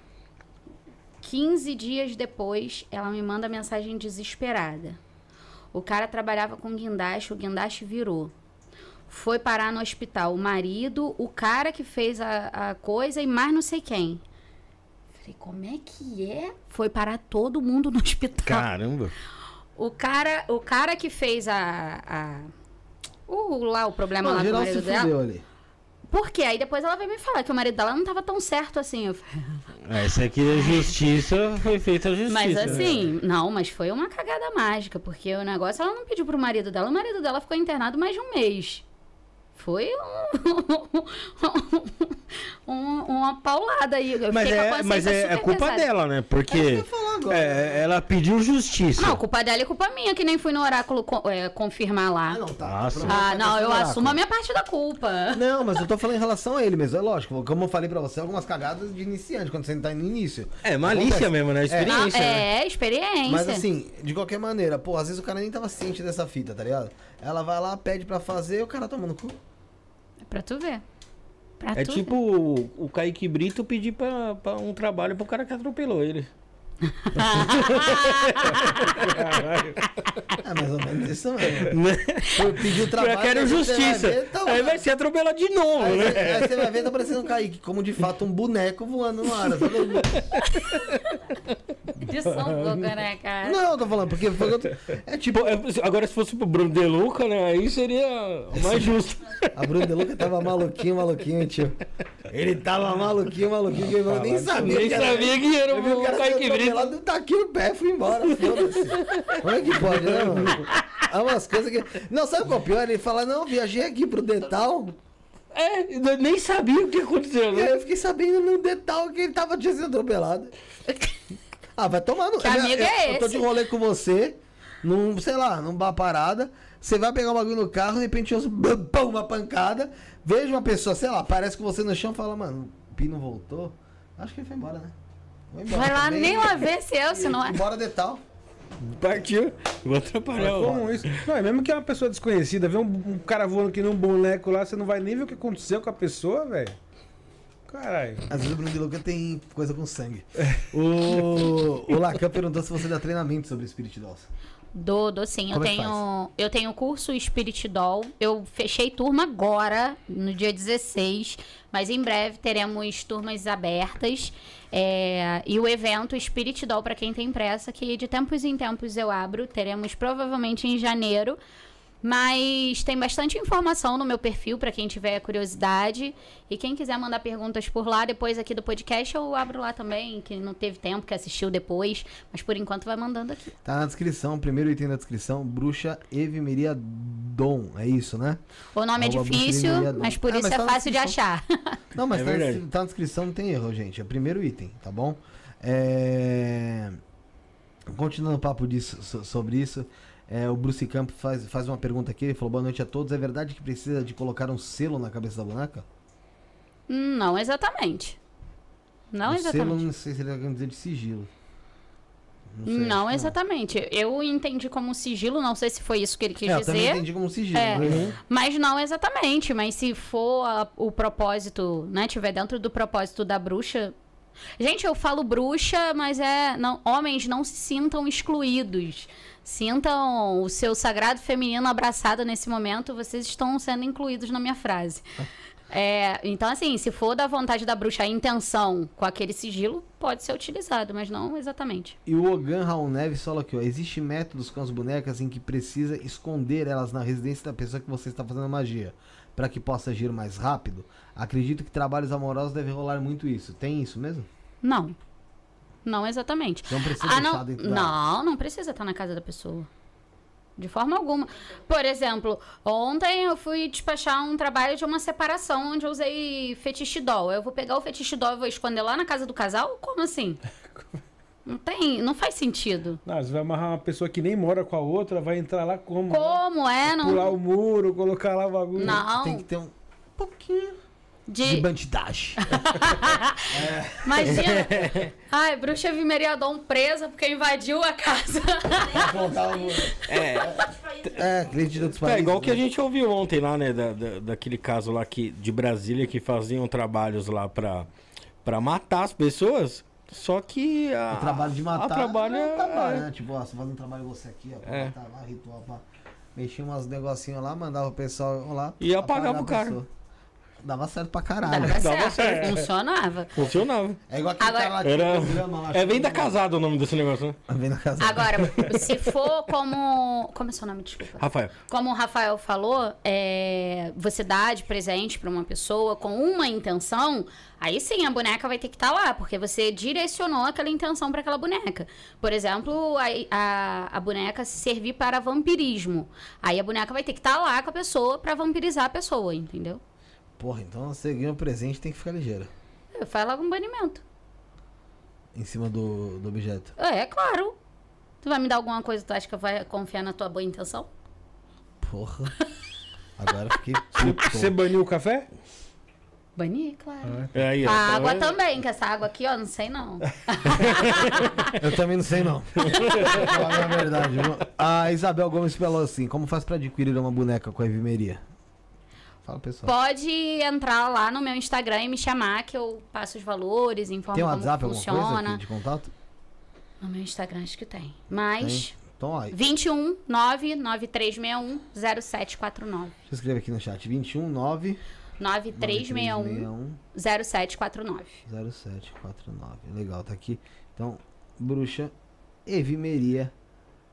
15 dias depois, ela me manda mensagem desesperada. O cara trabalhava com guindaste, o guindaste virou. Foi parar no hospital o marido, o cara que fez a, a coisa e mais não sei quem. Falei, como é que é? Foi parar todo mundo no hospital. Caramba. O cara, o cara que fez a. a o, lá o problema lá com o geral se marido dela. ali. Por quê? Aí depois ela veio me falar que o marido dela não tava tão certo assim. Eu Essa aqui é justiça, foi feita a justiça. mas né? assim, não, mas foi uma cagada mágica, porque o negócio ela não pediu pro marido dela. O marido dela ficou internado mais de um mês. Foi um, um- uma paulada aí. Eu Mas fiquei com a é, mas é, é culpa pesada. dela, né? É Porque agora. é, ela pediu justiça. Não, culpa dela e culpa minha, que nem fui no oráculo co- é, confirmar lá. Ah, não, tá. Nossa. Ah, tá não, eu assumo a minha parte da culpa. Não, mas eu tô falando em relação a ele mesmo. É lógico, como eu falei pra você, algumas cagadas de iniciante, quando você tá no início. É malícia Acontece. mesmo, né? Não, Experiência. né? é, experiência. Mas assim, de qualquer maneira, pô, às vezes o cara nem tava ciente dessa fita, tá ligado? Ela vai lá, pede pra fazer, o cara toma no cu. É pra tu ver. Pra É tu tipo o, o Kaique Brito pedir pra, pra um trabalho pro cara que atropelou ele. É mais ou menos isso mesmo. Né? Eu pedi o trabalho. Eu quero aí justiça. vai ver, tá Aí lá. vai ser atropelado de novo, Aí, né? você- aí você vai ver, tá parecendo um Kaique, como de fato um boneco voando no ar. sabe? De né, cara? Não, eu tô falando, porque foi outro- é tipo, é, Agora, se fosse pro Bruno De Luca, né? Aí seria mais justo. a Bruna De Luca tava maluquinho, maluquinho, tio. Ele tava maluquinho, maluquinho, que eu nem sabia. Nem que era sabia que era o cara Brito. atropelado, tá aqui no pé, fui embora, foda-se. Como é que pode, né, mano? É umas coisas que... Não, sabe qual é o pior? Ele fala, não, viajei aqui pro Detal, É, eu nem sabia o que aconteceu, né? eu fiquei sabendo no Detal que ele tava sido atropelado. Ah, vai tomar no... Que amigo eu, é Eu tô esse? de rolê com você, num, sei lá, num bar parada, você vai pegar um bagulho no carro, de repente eu pum, uma pancada, vejo uma pessoa, sei lá, parece com você no chão, fala, mano, o Pino voltou? Acho que ele foi embora, né? Embora Vai lá também. nem lá ver se eu, se não é. Bora Detal. Partiu. Vou atrapalhar. ó. Como isso? Não, é mesmo que é uma pessoa desconhecida, vê um, um cara voando que nem um boneco lá, você não vai nem ver o que aconteceu com a pessoa, velho. Caralho. Às vezes o Bruno de Luca tem coisa com sangue. O, o Lacan perguntou se você dá treinamento sobre Spirit Dolls. Dou, dou sim. Eu Como é que tenho, eu tenho curso Spirit Doll. Eu fechei turma agora, no dia 16. Mas em breve teremos turmas abertas. É, e o evento Spirit Doll, para quem tem pressa, que de tempos em tempos eu abro. Teremos provavelmente em janeiro. Mas tem bastante informação no meu perfil para quem tiver curiosidade. E quem quiser mandar perguntas por lá, depois aqui do podcast, eu abro lá também. Que não teve tempo, que assistiu depois. Mas por enquanto vai mandando aqui. Tá na descrição, primeiro item da descrição, Bruxa Evimeria Dom. É isso, né? O nome é difícil, mas por Ah, isso mas é tá na fácil de achar. Não, mas É tá, na- tá na descrição, não tem erro, gente. É o primeiro item, tá bom? É... Continuando o papo disso, so- sobre isso, é, o Bruce Camp faz, faz uma pergunta aqui. Ele falou: Boa noite a todos. É verdade que precisa de colocar um selo na cabeça da boneca? Não exatamente. Não um exatamente. Selo, não sei se ele vai dizer de sigilo. sei, Não, que exatamente. Eu entendi como sigilo, não sei se foi isso que ele quis É, eu também dizer. entendi como sigilo. É. né? Mas não exatamente. Mas se for a- o propósito, né? Tiver dentro do propósito da bruxa. Gente, eu falo bruxa, mas é. Não, homens não se sintam excluídos. Sintam o seu sagrado feminino abraçado nesse momento. Vocês estão sendo incluídos na minha frase. É, então, assim, se for da vontade da bruxa a intenção com aquele sigilo, pode ser utilizado, mas não exatamente. E o Ogan Raul Neves falou aqui, ó. Existe métodos com as bonecas em que precisa esconder elas na residência da pessoa que você está fazendo magia, para que possa agir mais rápido? Acredito que trabalhos amorosos devem rolar muito isso. Tem isso mesmo? Não. Não exatamente. Não precisa Ah, deixar não, dentro da... não, não precisa estar na casa da pessoa. De forma alguma. Por exemplo, ontem eu fui despachar um trabalho de uma separação onde eu usei fetiche doll. Eu vou pegar o fetiche doll e vou esconder lá na casa do casal? Como assim? Não tem, não faz sentido. Não, você vai amarrar uma pessoa que nem mora com a outra, vai entrar lá como? Como é? Pular Não. o muro, colocar lá o bagulho. Não. Tem que ter um pouquinho De, de bandidagem. Imagina. Ai, bruxa Vimeriadon presa porque invadiu a casa. É, outros É países. igual que a né? gente ouviu ontem lá, né? Da, da- daquele caso lá que, de Brasília que faziam trabalhos lá pra, pra matar as pessoas. Só que a, O trabalho de matar. a trabalho é é, trabalho, né? Tipo, ó, você faz um trabalho você aqui, ó, pra É. matar lá, ritual, pra... Mexia umas negocinhos lá, mandava o pessoal lá. E apagar apagava o cara. pessoa. Dava certo pra caralho. Dava Dava certo. Funcionava. funcionava. É igual aquele Agora- cara lá que Era- programa lá. É vem da casada o nome desse negócio, né? Vem da casa. Agora, se for como. Como é seu nome? Desculpa. Rafael. Como o Rafael falou, é, você dá de presente pra uma pessoa com uma intenção, aí sim a boneca vai ter que estar lá, porque você direcionou aquela intenção pra aquela boneca. Por exemplo, a, a, a boneca se servir para vampirismo. Aí a boneca vai ter que estar lá com a pessoa pra vampirizar a pessoa, entendeu? Porra, então você ganha um presente tem que ficar ligeiro. Faz logo um banimento. Em cima do, do objeto. É, claro. Tu vai me dar alguma coisa, tu acha que eu vou confiar na tua boa intenção? Porra. Agora eu fiquei puto. Você baniu o café? Banir, claro. É aí, A tá água vendo? também, que essa água aqui, ó, não sei não. Eu também não sei, não. Vou falar a verdade. viu? A Isabel Gomes falou assim: como faz pra adquirir uma boneca com a Evimeria? Fala, pessoal. Pode entrar lá no meu Instagram e me chamar que eu passo os valores, informo Tem um como WhatsApp, alguma coisa funciona. de contato? No meu Instagram acho que tem. Mas Então, ó, deixa 21 99361 0749. eu escrever aqui no chat: 21 9 9361 0749. 0749. Legal, tá aqui. Então, bruxa Evimeria.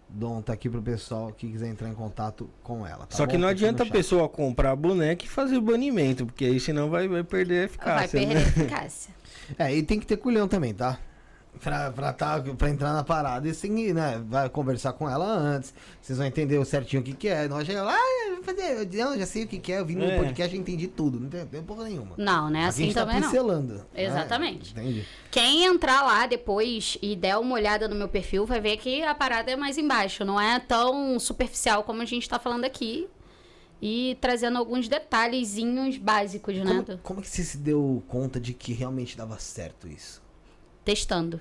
Dom tá aqui pro pessoal que quiser entrar em contato com ela. tá Só que bom? não Tá aqui adianta a pessoa comprar a boneca e fazer o banimento, porque aí senão vai, vai perder a Vai eficácia. perder né? a eficácia. É, e tem que ter culhão também, tá? Pra, pra, tá, pra entrar na parada, e sim, né? Vai conversar com ela antes. Vocês vão entender certinho o que, que é. Não chegar lá, ah, vou fazer. Eu, não, já sei o que, que é. Eu vim no É. podcast e entendi tudo. Não tem, tem porra nenhuma. Não, né? Aqui a Assim gente tá também não. pincelando. né? Exatamente. Entende? Quem entrar lá depois e der uma olhada no meu perfil vai ver que a parada é mais embaixo, não é tão superficial como a gente tá falando aqui. E trazendo alguns detalhezinhos básicos, né? Como, como que você se deu conta de que realmente dava certo isso? Testando.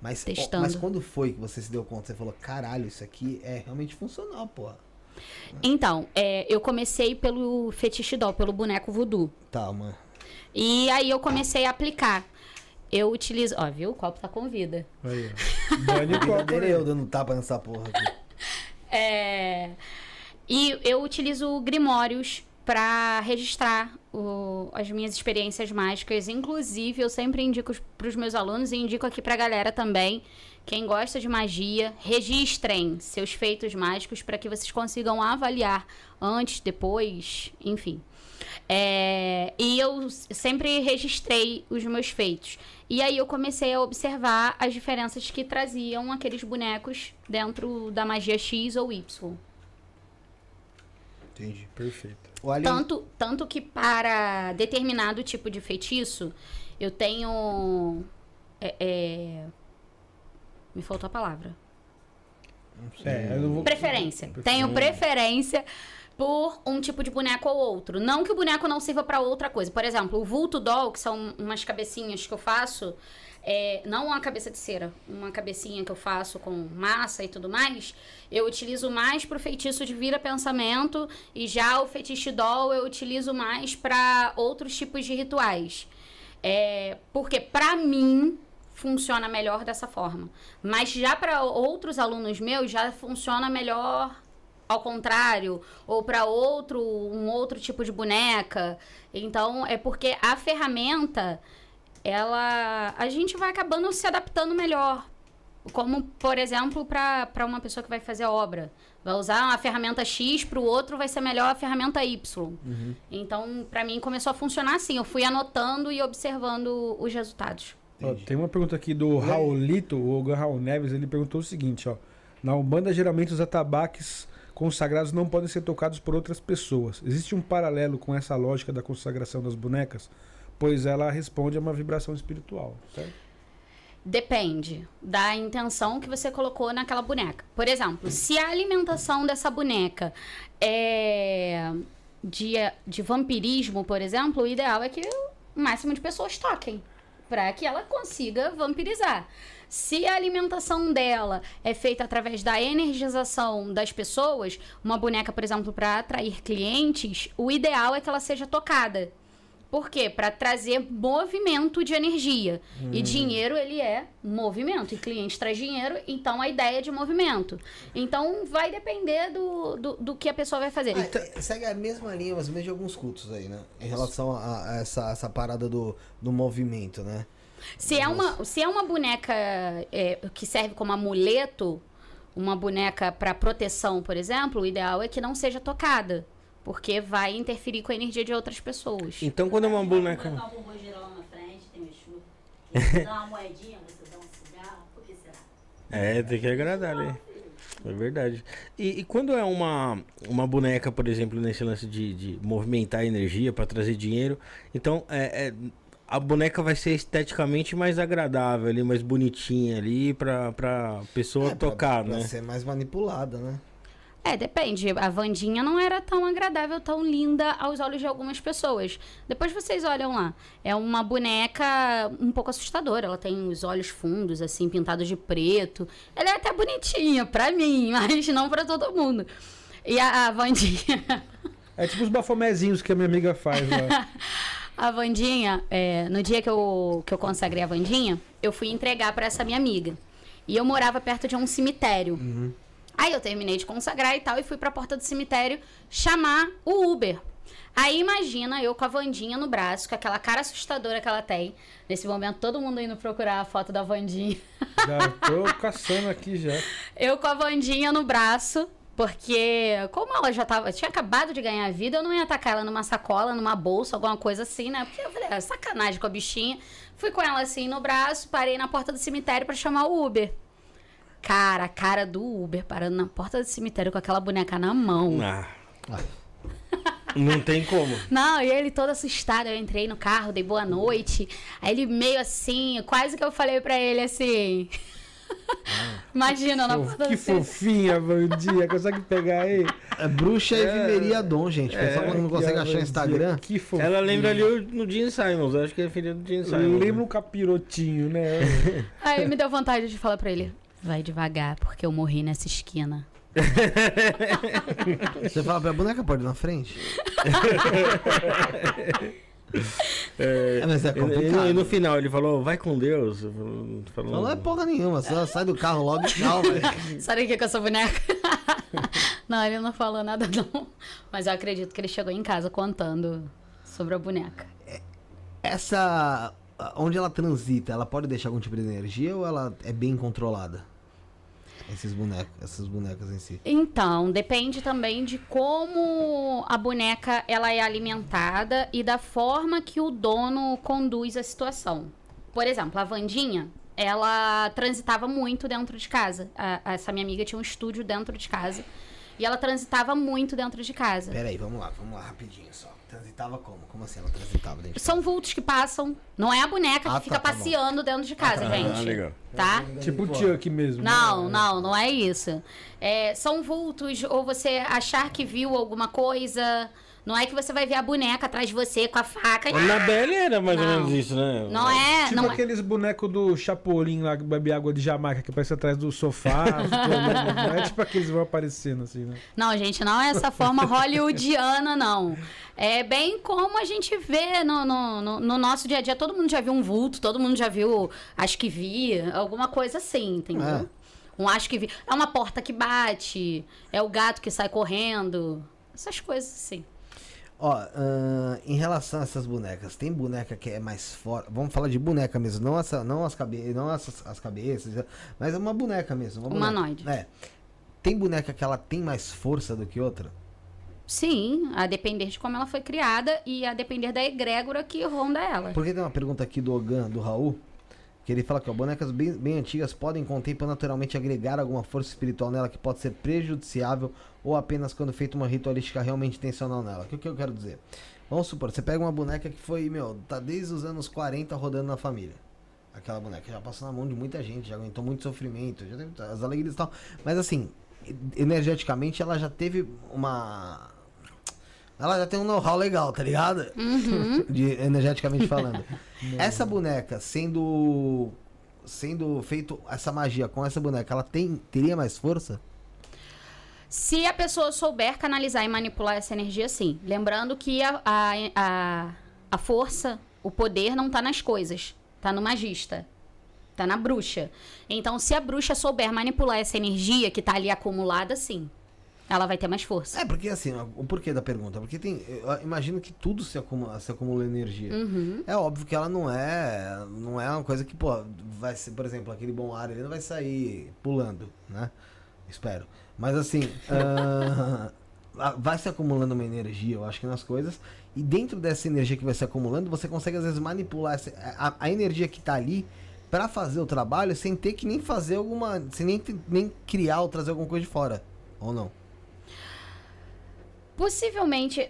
Mas, Testando. mas quando foi que você se deu conta? Você falou, caralho, isso aqui é realmente funcional, porra. Então, é, eu comecei pelo fetiche doll, pelo boneco voodoo. Tá, mano. E aí eu comecei a aplicar. Eu utilizo. Ó, viu? O copo tá com vida. Aí, ó. Copo. Brincadeira aí. eu dando tapa nessa porra aqui. É, E eu utilizo grimórios para registrar o- as minhas experiências mágicas. Inclusive, eu sempre indico para os meus alunos e indico aqui para a galera também. Quem gosta de magia, registrem seus feitos mágicos para que vocês consigam avaliar antes, depois, enfim. É, e eu sempre registrei os meus feitos. E aí eu comecei a observar as diferenças que traziam aqueles bonecos dentro da magia X ou Y. Entendi. Perfeito. O Alien- Tanto, tanto que para determinado tipo de feitiço, eu tenho. é, é, me faltou a palavra. É, eu não vou... Preferência. Tenho preferência por um tipo de boneco ou outro. Não que o boneco não sirva para outra coisa. Por exemplo, o vulto doll, que são umas cabecinhas que eu faço, é, não uma cabeça de cera, uma cabecinha que eu faço com massa e tudo mais, eu utilizo mais pro feitiço de vira pensamento e já o fetiche doll eu utilizo mais para outros tipos de rituais. É, porque para mim funciona melhor dessa forma. Mas já para outros alunos meus já funciona melhor ao contrário ou para outro um outro tipo de boneca. Então é porque a ferramenta ela a gente vai acabando se adaptando melhor. Como, por exemplo, para uma pessoa que vai fazer a obra. Vai usar uma ferramenta X, para o outro vai ser melhor a ferramenta Y. Então, para mim, começou a funcionar assim. Eu fui anotando e observando os resultados. Ó, tem uma pergunta aqui do Raulito, o Raul Neves, ele perguntou o seguinte, ó. Na Umbanda, geralmente os atabaques consagrados não podem ser tocados por outras pessoas. Existe um paralelo com essa lógica da consagração das bonecas? Pois ela responde a uma vibração espiritual, certo? Depende da intenção que você colocou naquela boneca. Por exemplo, se a alimentação dessa boneca é de, de vampirismo, por exemplo, o ideal é que o máximo de pessoas toquem. Pra que ela consiga vampirizar. Se a alimentação dela é feita através da energização das pessoas, uma boneca, por exemplo, para atrair clientes, o ideal é que ela seja tocada. Por quê? Para trazer movimento de energia. E dinheiro, ele é movimento. E cliente traz dinheiro, então a ideia é de movimento. Então vai depender do, do, do que a pessoa vai fazer. Ah, segue a mesma linha, ou menos, de alguns cultos aí, né? Em relação a, a essa, essa parada do, do movimento, né? Se é uma, se é uma boneca é, que serve como amuleto, uma boneca para proteção, por exemplo, o ideal é que não seja tocada. Porque vai interferir com a energia de outras pessoas. Então quando é uma boneca. Um na frente, tem Exu. Você dá uma moedinha, você dá um cigarro, por que será? É, tem que agradar ali. É verdade. E, e quando é uma, uma boneca, por exemplo, nesse lance de, de movimentar a energia para trazer dinheiro, então é, é- a boneca vai ser esteticamente mais agradável ali, mais bonitinha ali pra, pra pessoa É, pra- tocar, pra né? ser mais manipulada, né? É, depende. A Vandinha não era tão agradável, tão linda aos olhos de algumas pessoas. Depois vocês olham lá. É uma boneca um pouco assustadora. Ela tem os olhos fundos, assim, pintados de preto. Ela é até bonitinha pra mim, mas não pra todo mundo. E a, a Vandinha. É tipo os bafomezinhos que a minha amiga faz lá. A Vandinha, é, no dia que eu, que eu consagrei a Vandinha, eu fui entregar pra essa minha amiga. E eu morava perto de um cemitério. Aí eu terminei de consagrar e tal, e fui pra porta do cemitério chamar o Uber. Aí imagina eu com a Vandinha no braço, com aquela cara assustadora que ela tem. Nesse momento, todo mundo indo procurar a foto da Vandinha. Já tô caçando aqui já. Eu com a Vandinha no braço, porque como ela já tava, tinha acabado de ganhar a vida, eu não ia atacar ela numa sacola, numa bolsa, alguma coisa assim, né? Porque eu falei, é sacanagem com a bichinha. Fui com ela assim no braço, parei na porta do cemitério pra chamar o Uber. Cara, a cara do Uber parando na porta do cemitério com aquela boneca na mão. Ah. Não tem como. Não, e ele todo assustado. Eu entrei no carro, dei boa noite. Aí ele meio assim, quase que eu falei pra ele assim. Imagina, na porta Que do cemitério. fofinha, Vandinha. Consegue pegar aí? É bruxa e viveria dom, gente. O pessoal quando não consegue achar Vandinha, Instagram. Que fofinha. Ela lembra ali o- no Gene Simons, eu acho que é filha do Gene Simons. Lembra né? um capirotinho, né? Aí me deu vontade de falar pra ele: vai devagar, porque eu morri nessa esquina. Você fala pra boneca pode ir na frente? É, É, mas é complicado. e no final ele falou, vai com Deus. Falou, falou- Não é porra nenhuma, só sai do carro logo e tchau. Sai daqui com essa boneca. não, ele não falou nada, não. Mas eu acredito que ele chegou em casa contando sobre a boneca. Essa. Onde ela transita, ela pode deixar algum tipo de energia ou ela é bem controlada? Esses bonecos, essas bonecas em si. Então, depende também de como a boneca ela é alimentada e da forma que o dono conduz a situação. Por exemplo, a Vandinha, ela transitava muito dentro de casa. A- essa minha amiga tinha um estúdio dentro de casa. E ela transitava muito dentro de casa. Pera aí, vamos lá, vamos lá rapidinho só. Transitava como? Como assim ela transitava dentro? São vultos que passam. Não é a boneca que Ah, tá, fica tá bom. passeando dentro de casa, Ah, gente. legal. Tá? tipo o Chuck mesmo. Não, não, não é isso. É, são vultos, ou você achar que viu alguma coisa. Não é que você vai ver a boneca atrás de você com a faca. e- A Annabelle era mais ou menos isso, né? Não é, Tipo não é. aqueles bonecos do Chapolin lá que bebe água de Jamaica, que aparece atrás do sofá. não é tipo aqueles que vão aparecendo assim, né? Não, gente, não é essa forma hollywoodiana, não. É bem como a gente vê no, no, no- no nosso dia a dia. Todo mundo já viu um vulto, todo mundo já viu, acho que vi, alguma coisa assim, entendeu? É. Um acho que vi. É uma porta que bate, é o gato que sai correndo. Essas coisas assim. Ó, ahn, em relação a essas bonecas, tem boneca que é mais forte. Vamos falar de boneca mesmo, não, essa, não, as, cabe não as, as cabeças, mas é uma boneca mesmo. Uma boneca. Humanoide. É. Tem boneca que ela tem mais força do que outra? Sim, a depender de como ela foi criada e a depender da egrégora que ronda ela. Porque tem uma pergunta aqui do Ogan, do Raul, que ele fala que bonecas bem, bem antigas podem o tempo naturalmente agregar alguma força espiritual nela que pode ser prejudiciável ou apenas quando feita uma ritualística realmente intencional nela. O que, que eu quero dizer? Vamos supor, você pega uma boneca que foi, meu, tá desde os anos 40 rodando na família. Aquela boneca já passou na mão de muita gente, já aguentou muito sofrimento, já teve as alegrias e tal. Mas assim, energeticamente ela já teve uma Ela já tem um know-how legal, tá ligado? Uhum. De, energeticamente falando. essa boneca sendo sendo feito essa magia com essa boneca, ela tem teria mais força? Se a pessoa souber canalizar e manipular essa energia, sim. Lembrando que a, a, a, a força, o poder não tá nas coisas, tá no magista. Tá na bruxa. Então, se a bruxa souber manipular essa energia que tá ali acumulada, sim. Ela vai ter mais força. É, porque assim, o porquê da pergunta? Porque tem. Eu imagino que tudo se acumula, se acumula energia. Uhum. É óbvio que ela não é. Não é uma coisa que, pô, vai ser, por exemplo, aquele bom ar, ele não vai sair pulando, né? Espero. Mas assim. ah, vai se acumulando uma energia, eu acho que nas coisas. E dentro dessa energia que vai se acumulando, você consegue às vezes manipular essa, a, a energia que tá ali pra fazer o trabalho sem ter que nem fazer alguma. Sem nem, nem criar ou trazer alguma coisa de fora. Ou não? Possivelmente.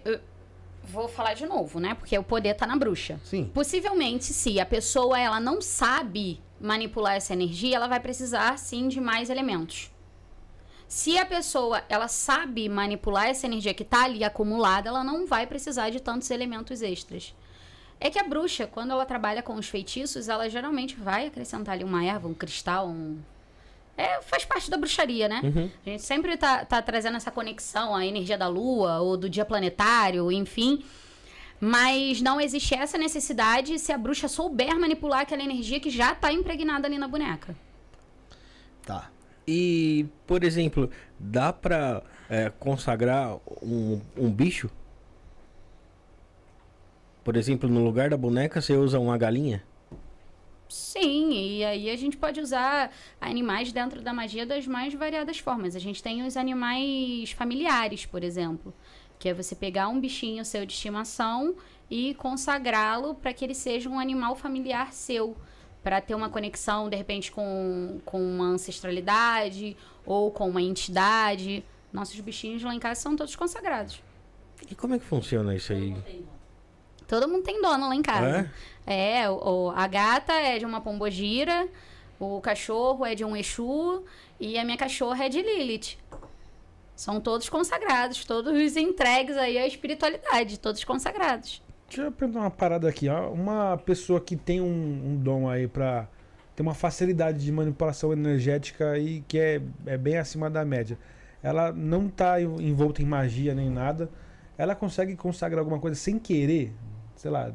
Vou falar de novo, né? Porque o poder tá na bruxa. Sim. Possivelmente, se a pessoa ela não sabe manipular essa energia, ela vai precisar sim de mais elementos. Se a pessoa ela sabe manipular essa energia que tá ali acumulada, ela não vai precisar de tantos elementos extras. É que a bruxa, quando ela trabalha com os feitiços, ela geralmente vai acrescentar ali uma erva, um cristal, um. É, faz parte da bruxaria, né? A gente sempre tá, tá trazendo essa conexão, a energia da lua ou do dia planetário, enfim. Mas não existe essa necessidade se a bruxa souber manipular aquela energia que já tá impregnada ali na boneca. Tá. E, por exemplo, dá pra é, consagrar um, um bicho? Por exemplo, no lugar da boneca você usa uma galinha? Sim, e aí a gente pode usar animais dentro da magia das mais variadas formas. A gente tem os animais familiares, por exemplo, que é você pegar um bichinho seu de estimação e consagrá-lo para que ele seja um animal familiar seu, para ter uma conexão de repente com, com uma ancestralidade ou com uma entidade. Nossos bichinhos lá em casa são todos consagrados. E como é que funciona isso aí? Todo mundo tem dono lá em casa. É, o, o- a gata é de uma pombogira, o cachorro é de um Exu e a minha cachorra é de Lilith. São todos consagrados, todos entregues aí à espiritualidade, todos consagrados. Deixa eu perguntar uma parada aqui. ó. Uma pessoa que tem um, um dom aí pra ter uma facilidade de manipulação energética e que é, é bem acima da média. Ela não tá en- envolta em magia nem nada. Ela consegue consagrar alguma coisa sem querer? Sei lá,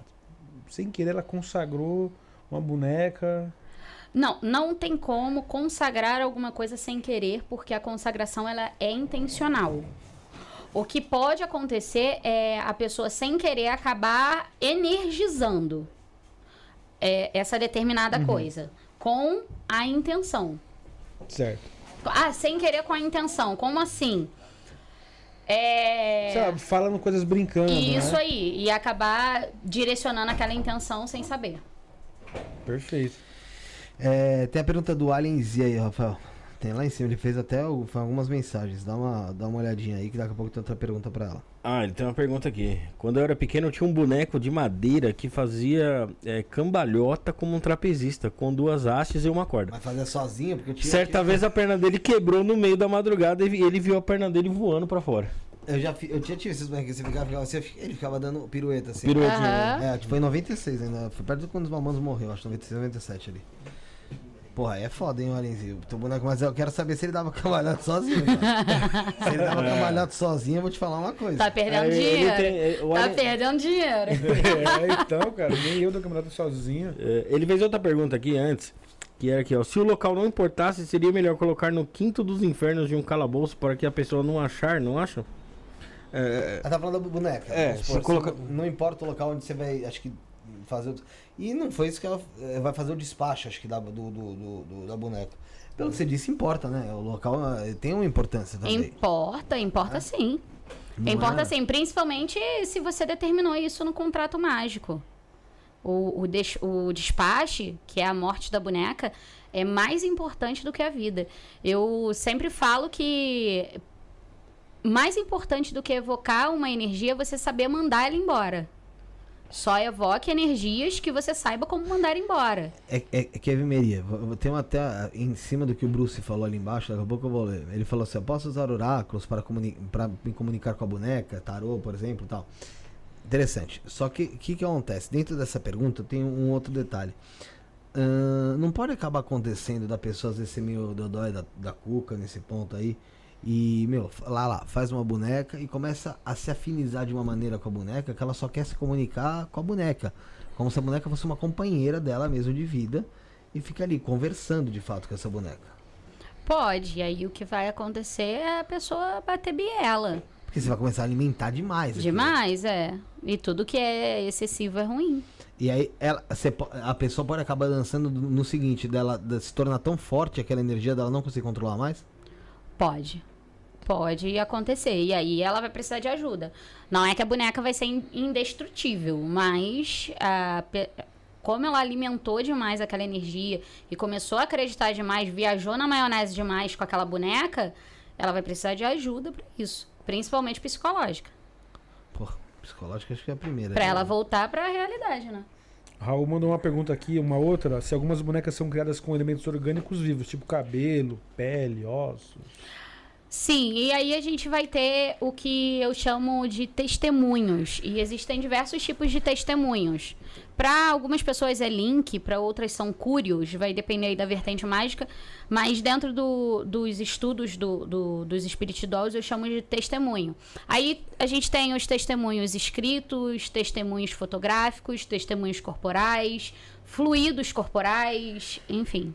sem querer ela consagrou uma boneca. Não, não tem como consagrar alguma coisa sem querer, porque a consagração ela é intencional. O que pode acontecer é a pessoa sem querer acabar energizando é, essa determinada coisa com a intenção. Certo. Ah, sem querer com a intenção. Como assim? É. Lá, falando coisas brincando. Isso né? aí. E acabar direcionando aquela intenção sem saber. Perfeito. É, tem a pergunta do Alien Z aí, Rafael. Tem lá em cima, ele fez até algumas mensagens. Dá uma, dá uma olhadinha aí que daqui a pouco tem outra pergunta pra ela. Ah, ele tem uma pergunta aqui. Quando eu era pequeno, eu tinha um boneco de madeira que fazia é, cambalhota como um trapezista, com duas hastes e uma corda. Vai fazer sozinho, porque eu tinha. Certa vez a perna dele quebrou no meio da madrugada e ele viu a perna dele voando pra fora. Eu já fi- eu tinha tido esses bonecos, você ficava, ficava assim, ele ficava dando pirueta assim. Piruetinha. Aham. É, tipo, foi em 96 ainda. Foi perto de quando os mamonos morreu, acho 96, 97 ali. Porra, é foda, hein, Alenzinho. Teu boneco, mas eu quero saber se ele dava cambalhota sozinho, se ele dava cambalhota sozinho, eu vou te falar uma coisa. Tá perdendo ele dinheiro. tem- é, o Tá perdendo dinheiro. É, então, cara, nem eu dou campeonato sozinho. É, ele fez outra pergunta aqui antes, que era aqui, ó. Se o local não importasse, seria melhor colocar no quinto dos infernos de um calabouço para que a pessoa não achar, não acham? É, Ela tá falando da boneca. É, vamos se supor, coloca- não- importa o local onde você vai, acho que, fazer o... E não foi isso que ela eh, vai fazer o despacho, acho que, da, do, do, do- da boneca. Pelo que você disse, importa, né? O local eh, tem uma importância também. Importa, importa sim. Não importa é? sim, principalmente se você determinou isso no contrato mágico. O, o, des- o despache, que é a morte da boneca, é mais importante do que a vida. Eu sempre falo que mais importante do que evocar uma energia é você saber mandar ela embora. Só evoque energias que você saiba como mandar embora. É, é, é vou- vou- tem uma até em cima do que o Bruce falou ali embaixo, daqui a pouco eu vou ler. Ele falou assim: eu posso usar oráculos para, comuni me comunicar com a boneca, tarô, por exemplo, tal. Interessante. Só que o que, que acontece? Dentro dessa pergunta tem um outro detalhe. Ahn, não pode acabar acontecendo da pessoa às vezes ser meio dodói da, da cuca nesse ponto aí. E, meu, lá lá, faz uma boneca e começa a se afinizar de uma maneira com a boneca que ela só quer se comunicar com a boneca. Como se a boneca fosse uma companheira dela mesmo de vida. E fica ali conversando de fato com essa boneca. Pode, e aí o que vai acontecer é a pessoa bater biela. Porque você vai começar a alimentar demais. Demais, é. E tudo que é excessivo é ruim. E aí ela, a pessoa pode acabar dançando no seguinte, dela de se tornar tão forte aquela energia dela não conseguir controlar mais. Pode. Pode acontecer. E aí ela vai precisar de ajuda. Não é que a boneca vai ser in- indestrutível, mas a pe- como ela alimentou demais aquela energia e começou a acreditar demais, viajou na maionese demais com aquela boneca, ela vai precisar de ajuda pra isso. Principalmente psicológica. Pô, psicológica acho que é a primeira. Pra né? ela voltar pra realidade, né? Raul mandou uma pergunta aqui, uma outra. Se algumas bonecas são criadas com elementos orgânicos vivos, tipo cabelo, pele, ossos. Sim, e aí a gente vai ter o que eu chamo de testemunhos. E existem diversos tipos de testemunhos. Para algumas pessoas é link, para outras são cúrios, vai depender aí da vertente mágica. Mas dentro do- dos estudos do- do- dos Spirit eu chamo de testemunho. Aí a gente tem os testemunhos escritos, testemunhos fotográficos, testemunhos corporais, fluidos corporais, enfim.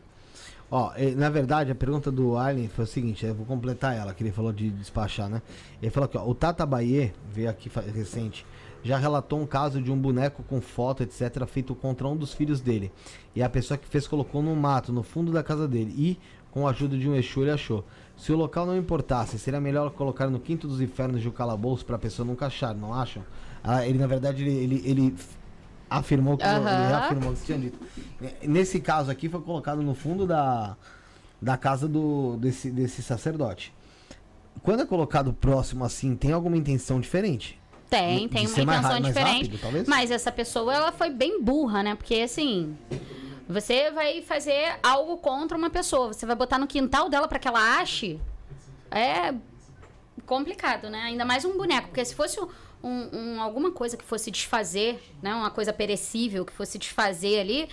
Ó, na verdade, a pergunta do Arlen foi o seguinte, eu vou completar ela, que ele falou de despachar, né? Ele falou aqui, ó, o Tata Baie, veio aqui recente, já relatou um caso de um boneco com foto, etc, feito contra um dos filhos dele. E a pessoa que fez colocou no mato, no fundo da casa dele, e com a ajuda de um Exu ele achou. Se o local não importasse, seria melhor colocar no quinto dos infernos de um calabouço pra pessoa nunca achar, não acham? Ah, ele, na verdade, ele, ele, ele afirmou que ele Aham. reafirmou que você tinha dito. Nesse caso aqui foi colocado no fundo da, da casa do, desse, desse sacerdote. Quando é colocado próximo assim, tem alguma intenção diferente? Tem, tem uma intenção diferente. rápido, mas essa pessoa, ela foi bem burra, né? Porque assim, você vai fazer algo contra uma pessoa, você vai botar no quintal dela pra que ela ache. É complicado, né? Ainda mais um boneco, porque se fosse um, um- alguma coisa que fosse desfazer, né? Uma coisa perecível que fosse desfazer ali,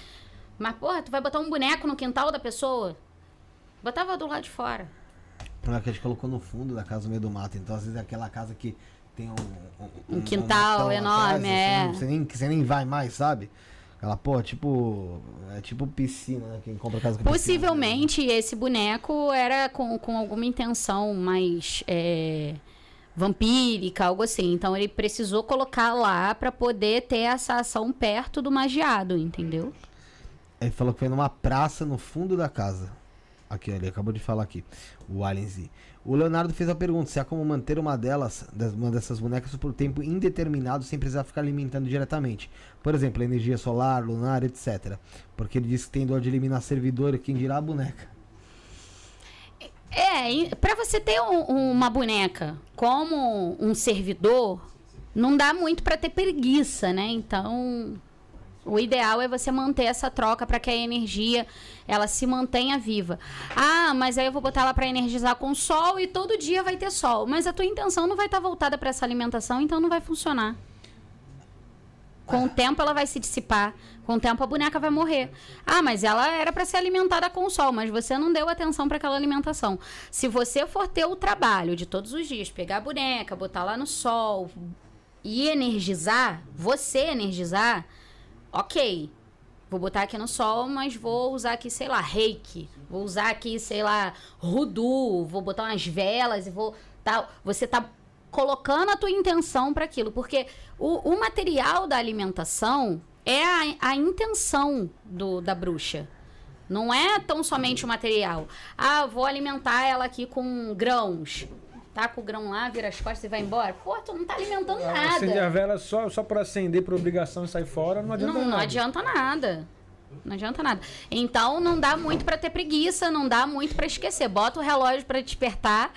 mas porra, tu vai botar um boneco no quintal da pessoa? Botava do lado de fora. Não é que a gente colocou no fundo da casa no meio do mato. Então, às vezes, é aquela casa que tem um, Um quintal matão enorme, é. Você, nem, você nem vai mais, sabe? Aquela, pô, tipo. É tipo piscina, né? Quem compra casa com piscina. Possivelmente esse boneco era com, com alguma intenção mais é, vampírica, algo assim. Então ele precisou colocar lá pra poder ter essa ação perto do magiado, entendeu? Ele falou que foi numa praça no fundo da casa. Aqui, ele acabou de falar aqui. O Alien Z. O Leonardo fez a pergunta: se há como manter uma delas, uma dessas bonecas, por tempo indeterminado sem precisar ficar alimentando diretamente. Por exemplo, energia solar, lunar, etc. Porque ele disse que tem dor de eliminar servidor quem dirá a boneca. É, pra você ter um- uma boneca como um servidor, não dá muito pra ter preguiça, né? Então, o ideal é você manter essa troca pra que a energia ela se mantenha viva. Ah, mas aí eu vou botar ela pra energizar com sol e todo dia vai ter sol, mas a tua intenção não vai estar voltada pra essa alimentação, então não vai funcionar. Com o tempo ela vai se dissipar. Com o tempo a boneca vai morrer. Ah, mas ela era para ser alimentada com o sol, mas você não deu atenção para aquela alimentação. Se você for ter o trabalho de todos os dias, pegar a boneca, botar lá no sol e energizar, você energizar, ok. Vou botar aqui no sol, mas vou usar aqui, sei lá, reiki. Vou usar aqui, sei lá, rudu. Vou botar umas velas e vou. Tal. Você tá colocando a tua intenção para aquilo. Porque o, o material da alimentação é a, a intenção do, da bruxa. Não é tão somente o material. Ah, vou alimentar ela aqui com grãos. Tá com o grão lá, vira as costas e vai embora. Pô, tu não tá alimentando nada. Acender a vela só, só pra acender por obrigação e sair fora, não adianta Não, não nada. adianta nada. Não adianta nada. Então não dá muito pra ter preguiça, não dá muito pra esquecer. Bota o relógio pra despertar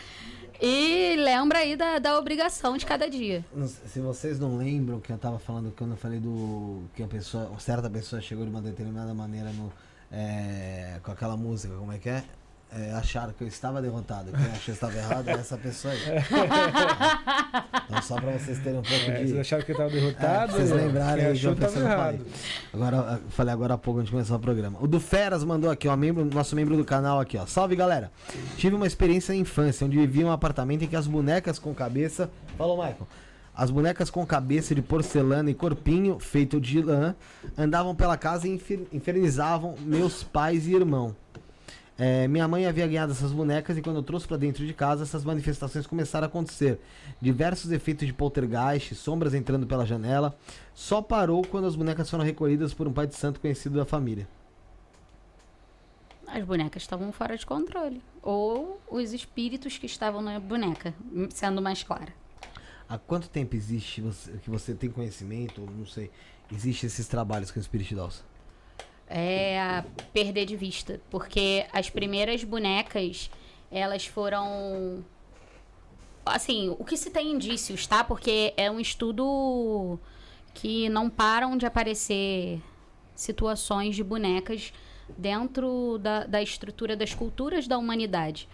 E lembra aí da, da obrigação de cada dia. Se vocês não lembram que eu tava falando quando eu falei do. que a pessoa. certa pessoa chegou de uma determinada maneira no. é, com aquela música, como é que é? É, acharam que eu estava derrotado. Quem achou que eu estava errado é essa pessoa aí. Então, só pra vocês terem um pouco É, de. vocês acharam que eu tava É, derrotado? pra vocês lembrarem aí de uma pessoa que eu falei. errado. Agora, eu falei agora há pouco antes de começar o programa. O do Feras mandou aqui, ó, membro, nosso membro do canal aqui, ó. Salve galera! Tive uma experiência na infância, onde vivia em um apartamento em que as bonecas com cabeça. Falou, Michael. As bonecas com cabeça de porcelana e corpinho feito de lã andavam pela casa e infer- infernizavam meus pais e irmão. É, minha mãe havia ganhado essas bonecas e quando eu trouxe pra dentro de casa, essas manifestações começaram a acontecer. Diversos efeitos de poltergeist, sombras entrando pela janela. Só parou quando as bonecas foram recolhidas por um pai de santo conhecido da família. As bonecas estavam fora de controle. Ou os espíritos que estavam na boneca, sendo mais clara. Há quanto tempo existe você- que você tem conhecimento, ou não sei, existe esses trabalhos com o Spirit? É perder de vista. Porque as primeiras bonecas, elas foram. Assim, o que se tem indícios, tá? Porque é um estudo que não param de aparecer situações de bonecas dentro da, da estrutura das culturas da humanidade.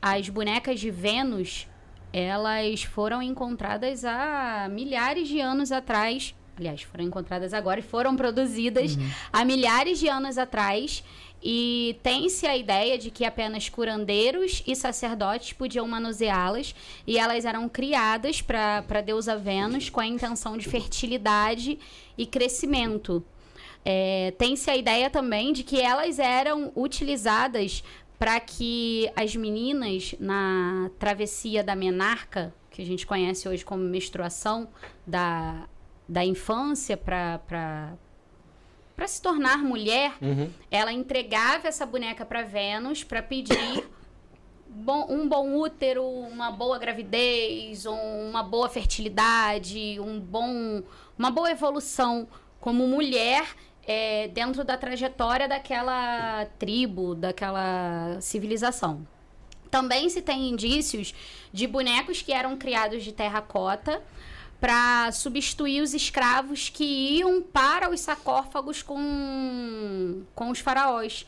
As bonecas de Vênus, elas foram encontradas há milhares de anos atrás. Aliás, foram encontradas agora e foram produzidas há milhares de anos atrás. E tem-se a ideia de que apenas curandeiros e sacerdotes podiam manuseá-las. E elas eram criadas para a deusa Vênus com a intenção de fertilidade e crescimento. É, Tem-se a ideia também de que elas eram utilizadas para que as meninas na travessia da menarca, que a gente conhece hoje como menstruação, da, da infância para para se tornar mulher, Uhum. ela entregava essa boneca para Vênus para pedir bom- um bom útero, uma boa gravidez, um- uma boa fertilidade, um bom, uma boa evolução como mulher é, dentro da trajetória daquela tribo, daquela civilização. Também se tem indícios de bonecos que eram criados de terracota para substituir os escravos que iam para os sarcófagos com, com os faraós.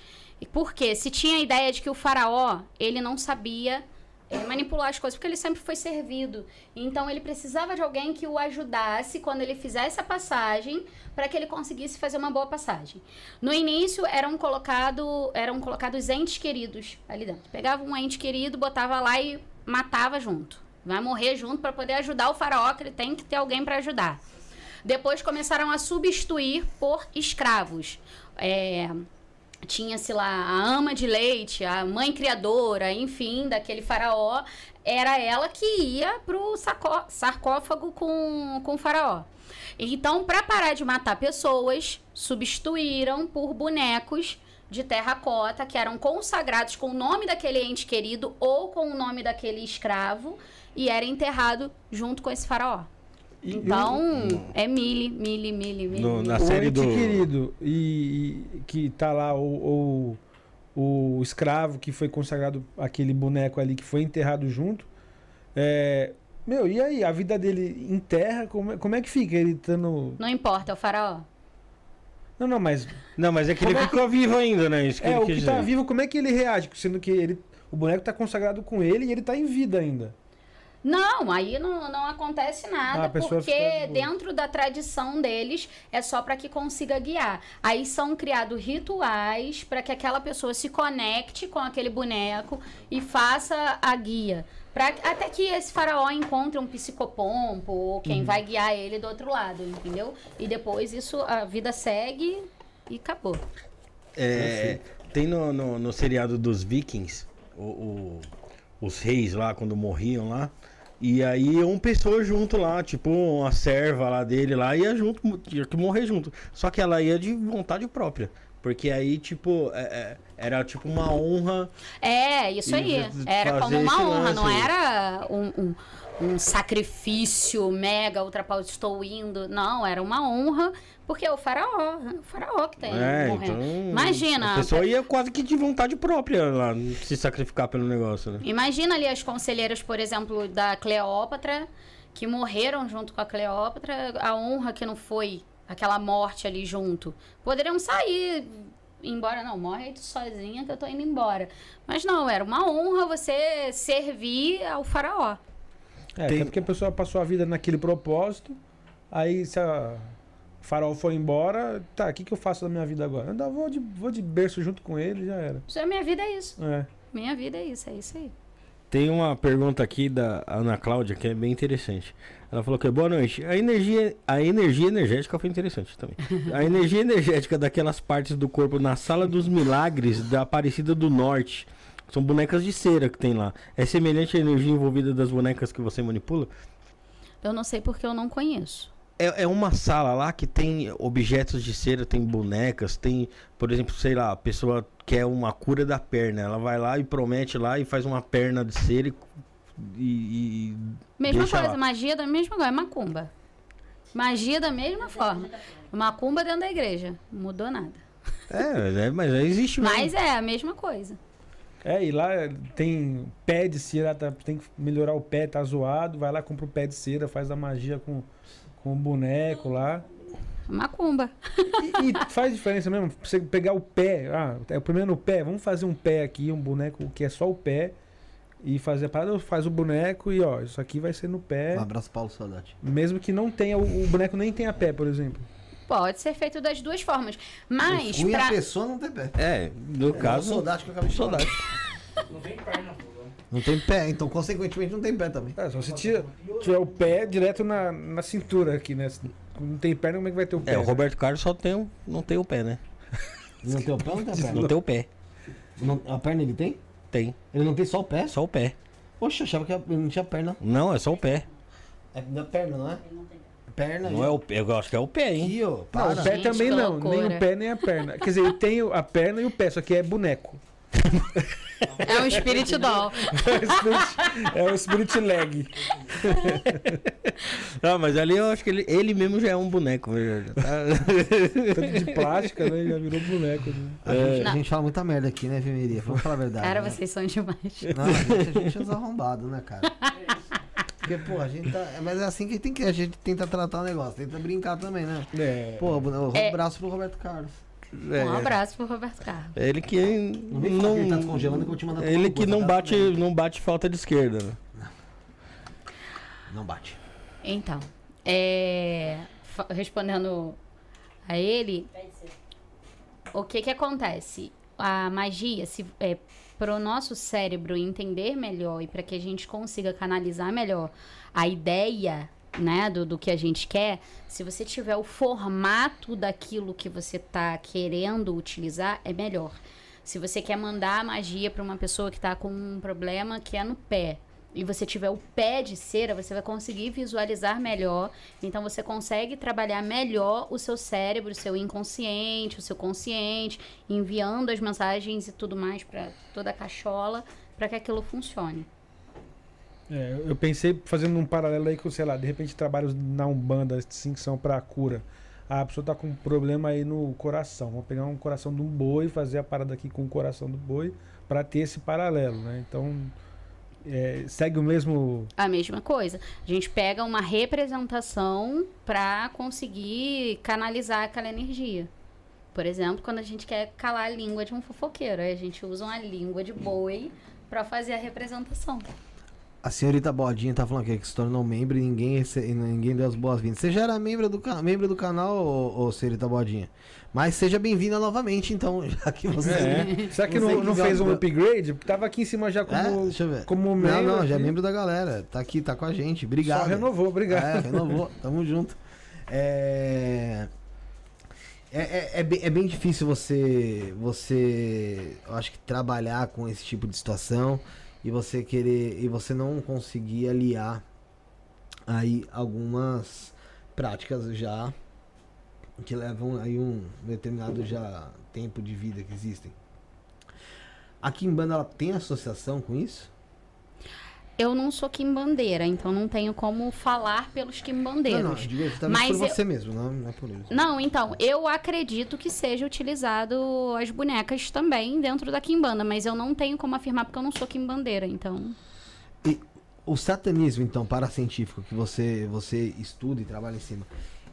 Por quê? Se tinha a ideia de que o faraó, ele não sabia eh, manipular as coisas, porque ele sempre foi servido. Então ele precisava de alguém que o ajudasse quando ele fizesse a passagem, para que ele conseguisse fazer uma boa passagem. No início eram, colocado, eram colocados entes queridos ali dentro. Pegava um ente querido, botava lá e matava junto. Vai morrer junto para poder ajudar o faraó, que ele tem que ter alguém para ajudar. Depois começaram a substituir por escravos. É, tinha-se lá a ama de leite, a mãe criadora, enfim, daquele faraó, era ela que ia pro sacó- sarcófago com, com o faraó. Então, para parar de matar pessoas, substituíram por bonecos de terracota que eram consagrados com o nome daquele ente querido ou com o nome daquele escravo e era enterrado junto com esse faraó. E- Então, é mili, mili, mili, mili. No- na o série do. querido e, e que tá lá o, o, o escravo que foi consagrado aquele boneco ali que foi enterrado junto é, meu e aí a vida dele em terra como é, como é que fica ele estando Não importa, é o faraó. não não mas Não, mas é que ele ficou vivo ainda, né? Isso que é ele o que tá dizer. vivo como é que ele reage sendo que ele o boneco tá consagrado com ele e ele tá em vida ainda Não, aí não, não acontece Ah, nada, a pessoa porque dentro da tradição deles é só para que consiga guiar. Aí são criados rituais para que aquela pessoa se conecte com aquele boneco e faça a guia. Pra, até que esse faraó encontre um psicopompo ou Uhum. quem vai guiar ele do outro lado, entendeu? E depois isso, a vida segue e acabou. É, tem no, no, no seriado dos Vikings, o, o- os reis lá, quando morriam lá. E aí uma pessoa junto lá, tipo uma serva lá dele lá, ia junto, tinha que morrer junto. Só que ela ia de vontade própria. Porque aí, tipo, é- é- era tipo uma honra. É, isso aí. Era como uma honra, não lance. era um, um, um sacrifício mega ultrapassado, estou indo. Não, era uma honra, porque é o faraó, o faraó que tem É, morrendo. então. Imagina, A pessoa ia quase que de vontade própria lá se sacrificar pelo negócio, né? Imagina ali as conselheiras, por exemplo, da Cleópatra, que morreram junto com a Cleópatra, a honra que não foi aquela morte ali junto. Poderiam sair, ir embora, não, morre aí tu sozinha que eu tô indo embora. Mas não, era uma honra você servir ao faraó. É, Tem- porque a pessoa passou a vida naquele propósito, aí se a farol foi embora, tá, o que, que eu faço da minha vida agora? Eu ainda vou de, vou de berço junto com ele, já era. Isso é minha vida, é isso. É. Minha vida é isso, é isso aí. Tem uma pergunta aqui da Ana Cláudia que é bem interessante. Ela falou que boa noite. A energia, a energia energética foi interessante também. A energia energética daquelas partes do corpo na sala dos milagres da Aparecida do Norte. São bonecas de cera que tem lá. É semelhante à energia envolvida das bonecas que você manipula? Eu não sei porque eu não conheço. É, é uma sala lá que tem objetos de cera, tem bonecas, tem, por exemplo, sei lá, a pessoa quer uma cura da perna. Ela vai lá e promete lá e faz uma perna de cera e. e- e Mesma deixa coisa, lá. magia da mesma coisa, é macumba. Magia da mesma forma. Macumba dentro da igreja. Não mudou nada. É, é, mas existe mesmo. Mas é a mesma coisa. É, e lá tem pé de cera, tá- tem que melhorar o pé, tá zoado, vai lá, compra o pé de cera, faz a magia com, com o boneco lá. Macumba. E, e faz diferença mesmo, você pegar o pé, ah, é o primeiro no pé, vamos fazer um pé aqui, um boneco que é só o pé, e fazer a parada, faz o boneco e ó, isso aqui vai ser no pé, Um abraço, Paulo Saudade. mesmo que não tenha, o, o boneco nem tenha pé, por exemplo. Pode ser feito das duas formas. Mas, Fui a pra... pessoa não tem pé. É, no É o caso. soldado que eu acabei de falar. Soldado. Não tem pé, então consequentemente não tem pé também. É, só se tira, o pé direto na, na cintura aqui, né? Não tem perna, como é que vai ter o pé? É, o Roberto Carlos só tem, um- não tem o pé, né? Não tem o pé ou não tem a perna? Não tem o pé. Não- a perna ele tem? Tem. Ele não tem só o pé? Só o pé. Poxa, eu achava que ele não tinha perna. Não, é só o pé. É da perna, não é? Perna. Não é o pé. Eu acho que é o pé, hein? Aqui, ó. Não, Para. o pé Gente, também não, nem loucura. o pé nem a perna. Quer dizer, ele tem o- a perna e o pé, só que é boneco. É um Spirit Doll. É o Spirit, é Leg. Ah, mas ali eu acho que ele, ele mesmo já é um boneco. já- já tá- Tanto de plástica, né? Já virou boneco. Né? A, gente, a Não. gente fala muita merda aqui, né, Vimeria? Vamos falar a verdade. Cara, né? vocês são demais. Não, a gente, a gente é uns arrombados, né, cara? Porque, pô, a gente tá. Mas é assim que, tem que a gente tenta tratar o negócio, tenta brincar também, né? É. Pô, um É. abraço pro Roberto Carlos. É, Um abraço pro Roberto Carlos. Ele que Não ele tá descongelando que eu vou te mandar Ele que não tá? bate, não bate falta de esquerda, né? Não bate. Então, é, respondendo a ele, o que que acontece? A magia, se é, para o nosso cérebro entender melhor e para que a gente consiga canalizar melhor a ideia, né, do, do que a gente quer, se você tiver o formato daquilo que você tá querendo utilizar, é melhor. Se você quer mandar magia para uma pessoa que tá com um problema que é no pé, e você tiver o pé de cera, você vai conseguir visualizar melhor. Então você consegue trabalhar melhor o seu cérebro, o seu inconsciente, o seu consciente, enviando as mensagens e tudo mais para toda a cachola para que aquilo funcione. É, eu pensei fazendo um paralelo aí com, sei lá, de repente trabalhos na Umbanda, assim, que são pra cura. A pessoa tá com um problema aí no coração. Vamos pegar um coração de um boi fazer a parada aqui com o coração do boi pra ter esse paralelo, né? Então, é, segue o mesmo. A mesma coisa. A gente pega uma representação para conseguir canalizar aquela energia. Por exemplo, quando a gente quer calar a língua de um fofoqueiro, a gente usa uma língua de boi para fazer a representação. A senhorita Bodinha tá falando aqui que se tornou membro e ninguém, ninguém deu as boas-vindas. Você já era membro do, membro do canal, ô, ô senhorita Bodinha? Mas seja bem-vinda novamente, então, já que você. É. Será que não, não fez um upgrade? Porque tava aqui em cima já É, como, deixa eu ver. como não, membro. não, já é membro da galera. Tá aqui, tá com a gente. Obrigado. Só renovou, obrigado. É, renovou. Tamo junto. É... É, é, é bem, é bem difícil você, você, eu acho que trabalhar com esse tipo de situação e você querer, e você não conseguir aliar aí algumas práticas já que levam aí um determinado já tempo de vida que existem. A Kimbanda ela tem associação com isso? Eu não sou quimbandeira, então não tenho como falar pelos quimbandeiros. Não, não, digo Mas por eu- você mesmo, não, não é por eles. Não, então, eu acredito que seja utilizado as bonecas também dentro da quimbanda, mas eu não tenho como afirmar porque eu não sou quimbandeira, então. E o satanismo, então, paracientífico, que você, você estuda e trabalha em cima,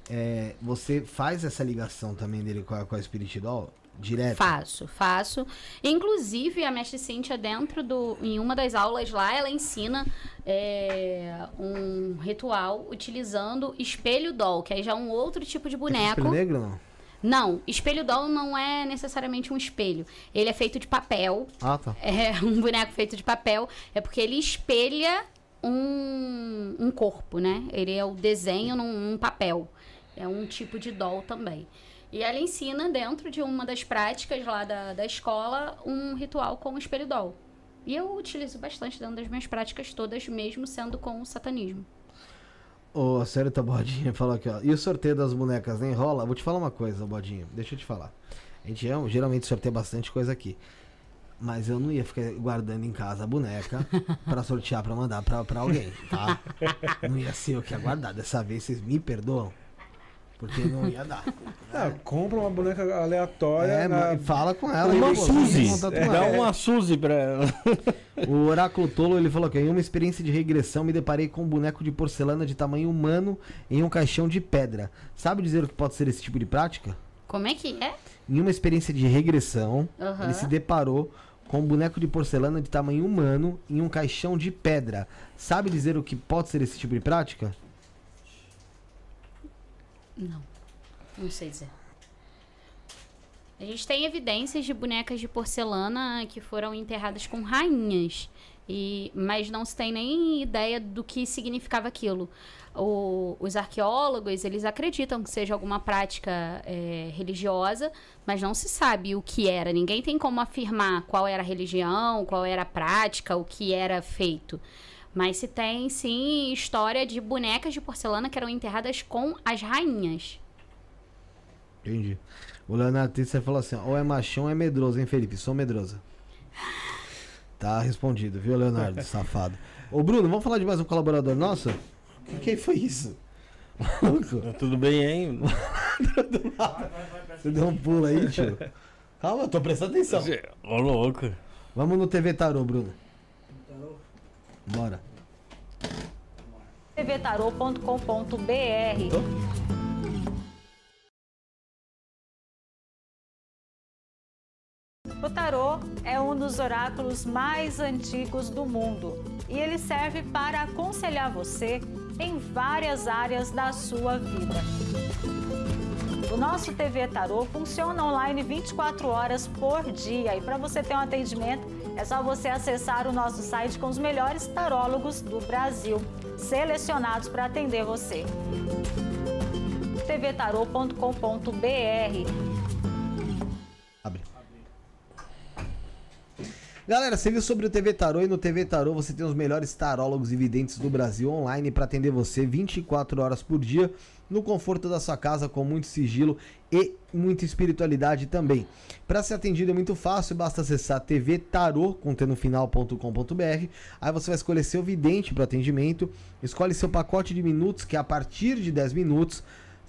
é, você faz essa ligação também dele com a, com a Spiritidol? Direto? Faço, faço. Inclusive, a mestre Cíntia, dentro do. Em uma das aulas lá, ela ensina é, um ritual utilizando espelho doll, que aí já é um outro tipo de boneco. Espelho negro não? Não, espelho doll não é necessariamente um espelho. Ele é feito de papel. Ah, tá. É um boneco feito de papel. É porque ele espelha um, um corpo, né? Ele é o desenho num, num papel. É um tipo de doll também. E ela ensina, dentro de uma das práticas lá da, da escola, um ritual com o espelho doll. E eu utilizo bastante dentro das minhas práticas todas, mesmo sendo com o satanismo. Ô, a sério, tá Bodinha falou aqui, ó. E o sorteio das bonecas nem rola? Vou te falar uma coisa, Bodinha. Deixa eu te falar. A gente é, geralmente sorteia bastante coisa aqui. Mas eu não ia ficar guardando em casa a boneca pra sortear pra mandar pra alguém, tá? Não ia ser eu que ia guardar. Dessa vez vocês me perdoam? Porque não ia dar. Ah, compra uma boneca aleatória. É, na- fala com ela. Uma aí, Suzy. com Dá uma Suzy pra ela. O Oráculo Tolo ele falou que em uma experiência de regressão me deparei com um boneco de porcelana de tamanho humano em um caixão de pedra. Sabe dizer o que pode ser esse tipo de prática? Como é que é? Em uma experiência de regressão, Aham. ele se deparou com um boneco de porcelana de tamanho humano em um caixão de pedra. Sabe dizer o que pode ser esse tipo de prática? Não, não sei dizer. A gente tem evidências de bonecas de porcelana que foram enterradas com rainhas, e, mas não se tem nem ideia do que significava aquilo. O- os arqueólogos eles acreditam que seja alguma prática é, religiosa, mas não se sabe o que era. Ninguém tem como afirmar qual era a religião, qual era a prática, o que era feito. Mas se tem, sim, história de bonecas de porcelana que eram enterradas com as rainhas. Entendi. O Leonardo Tisser falou assim: ó, ou é machão ou é medroso, hein, Felipe? Sou medrosa. Tá respondido, viu, Leonardo? Safado. Ô, Bruno, vamos falar de mais um colaborador nosso? Que que foi isso? Maluco, Tudo bem, hein? Você deu um pulo aí, tio. Calma, eu tô prestando atenção. Ô, louco. Vamos no TV Tarô, Bruno. Bora. tvtarô.com.br. O tarô é um dos oráculos mais antigos do mundo e ele serve para aconselhar você em várias áreas da sua vida. O nosso TV Tarô funciona online 24 horas por dia e para você ter um atendimento é só você acessar o nosso site com os melhores tarólogos do Brasil, selecionados para atender você. tvtarô.com.br. Galera, você viu sobre o TV Tarô e no TV Tarô você tem os melhores tarólogos e videntes do Brasil online para atender você 24 horas por dia no conforto da sua casa com muito sigilo e muita espiritualidade também. Para ser atendido é muito fácil, basta acessar tvtarô.com.br. Aí você vai escolher seu vidente para atendimento, escolhe seu pacote de minutos que é a partir de 10 minutos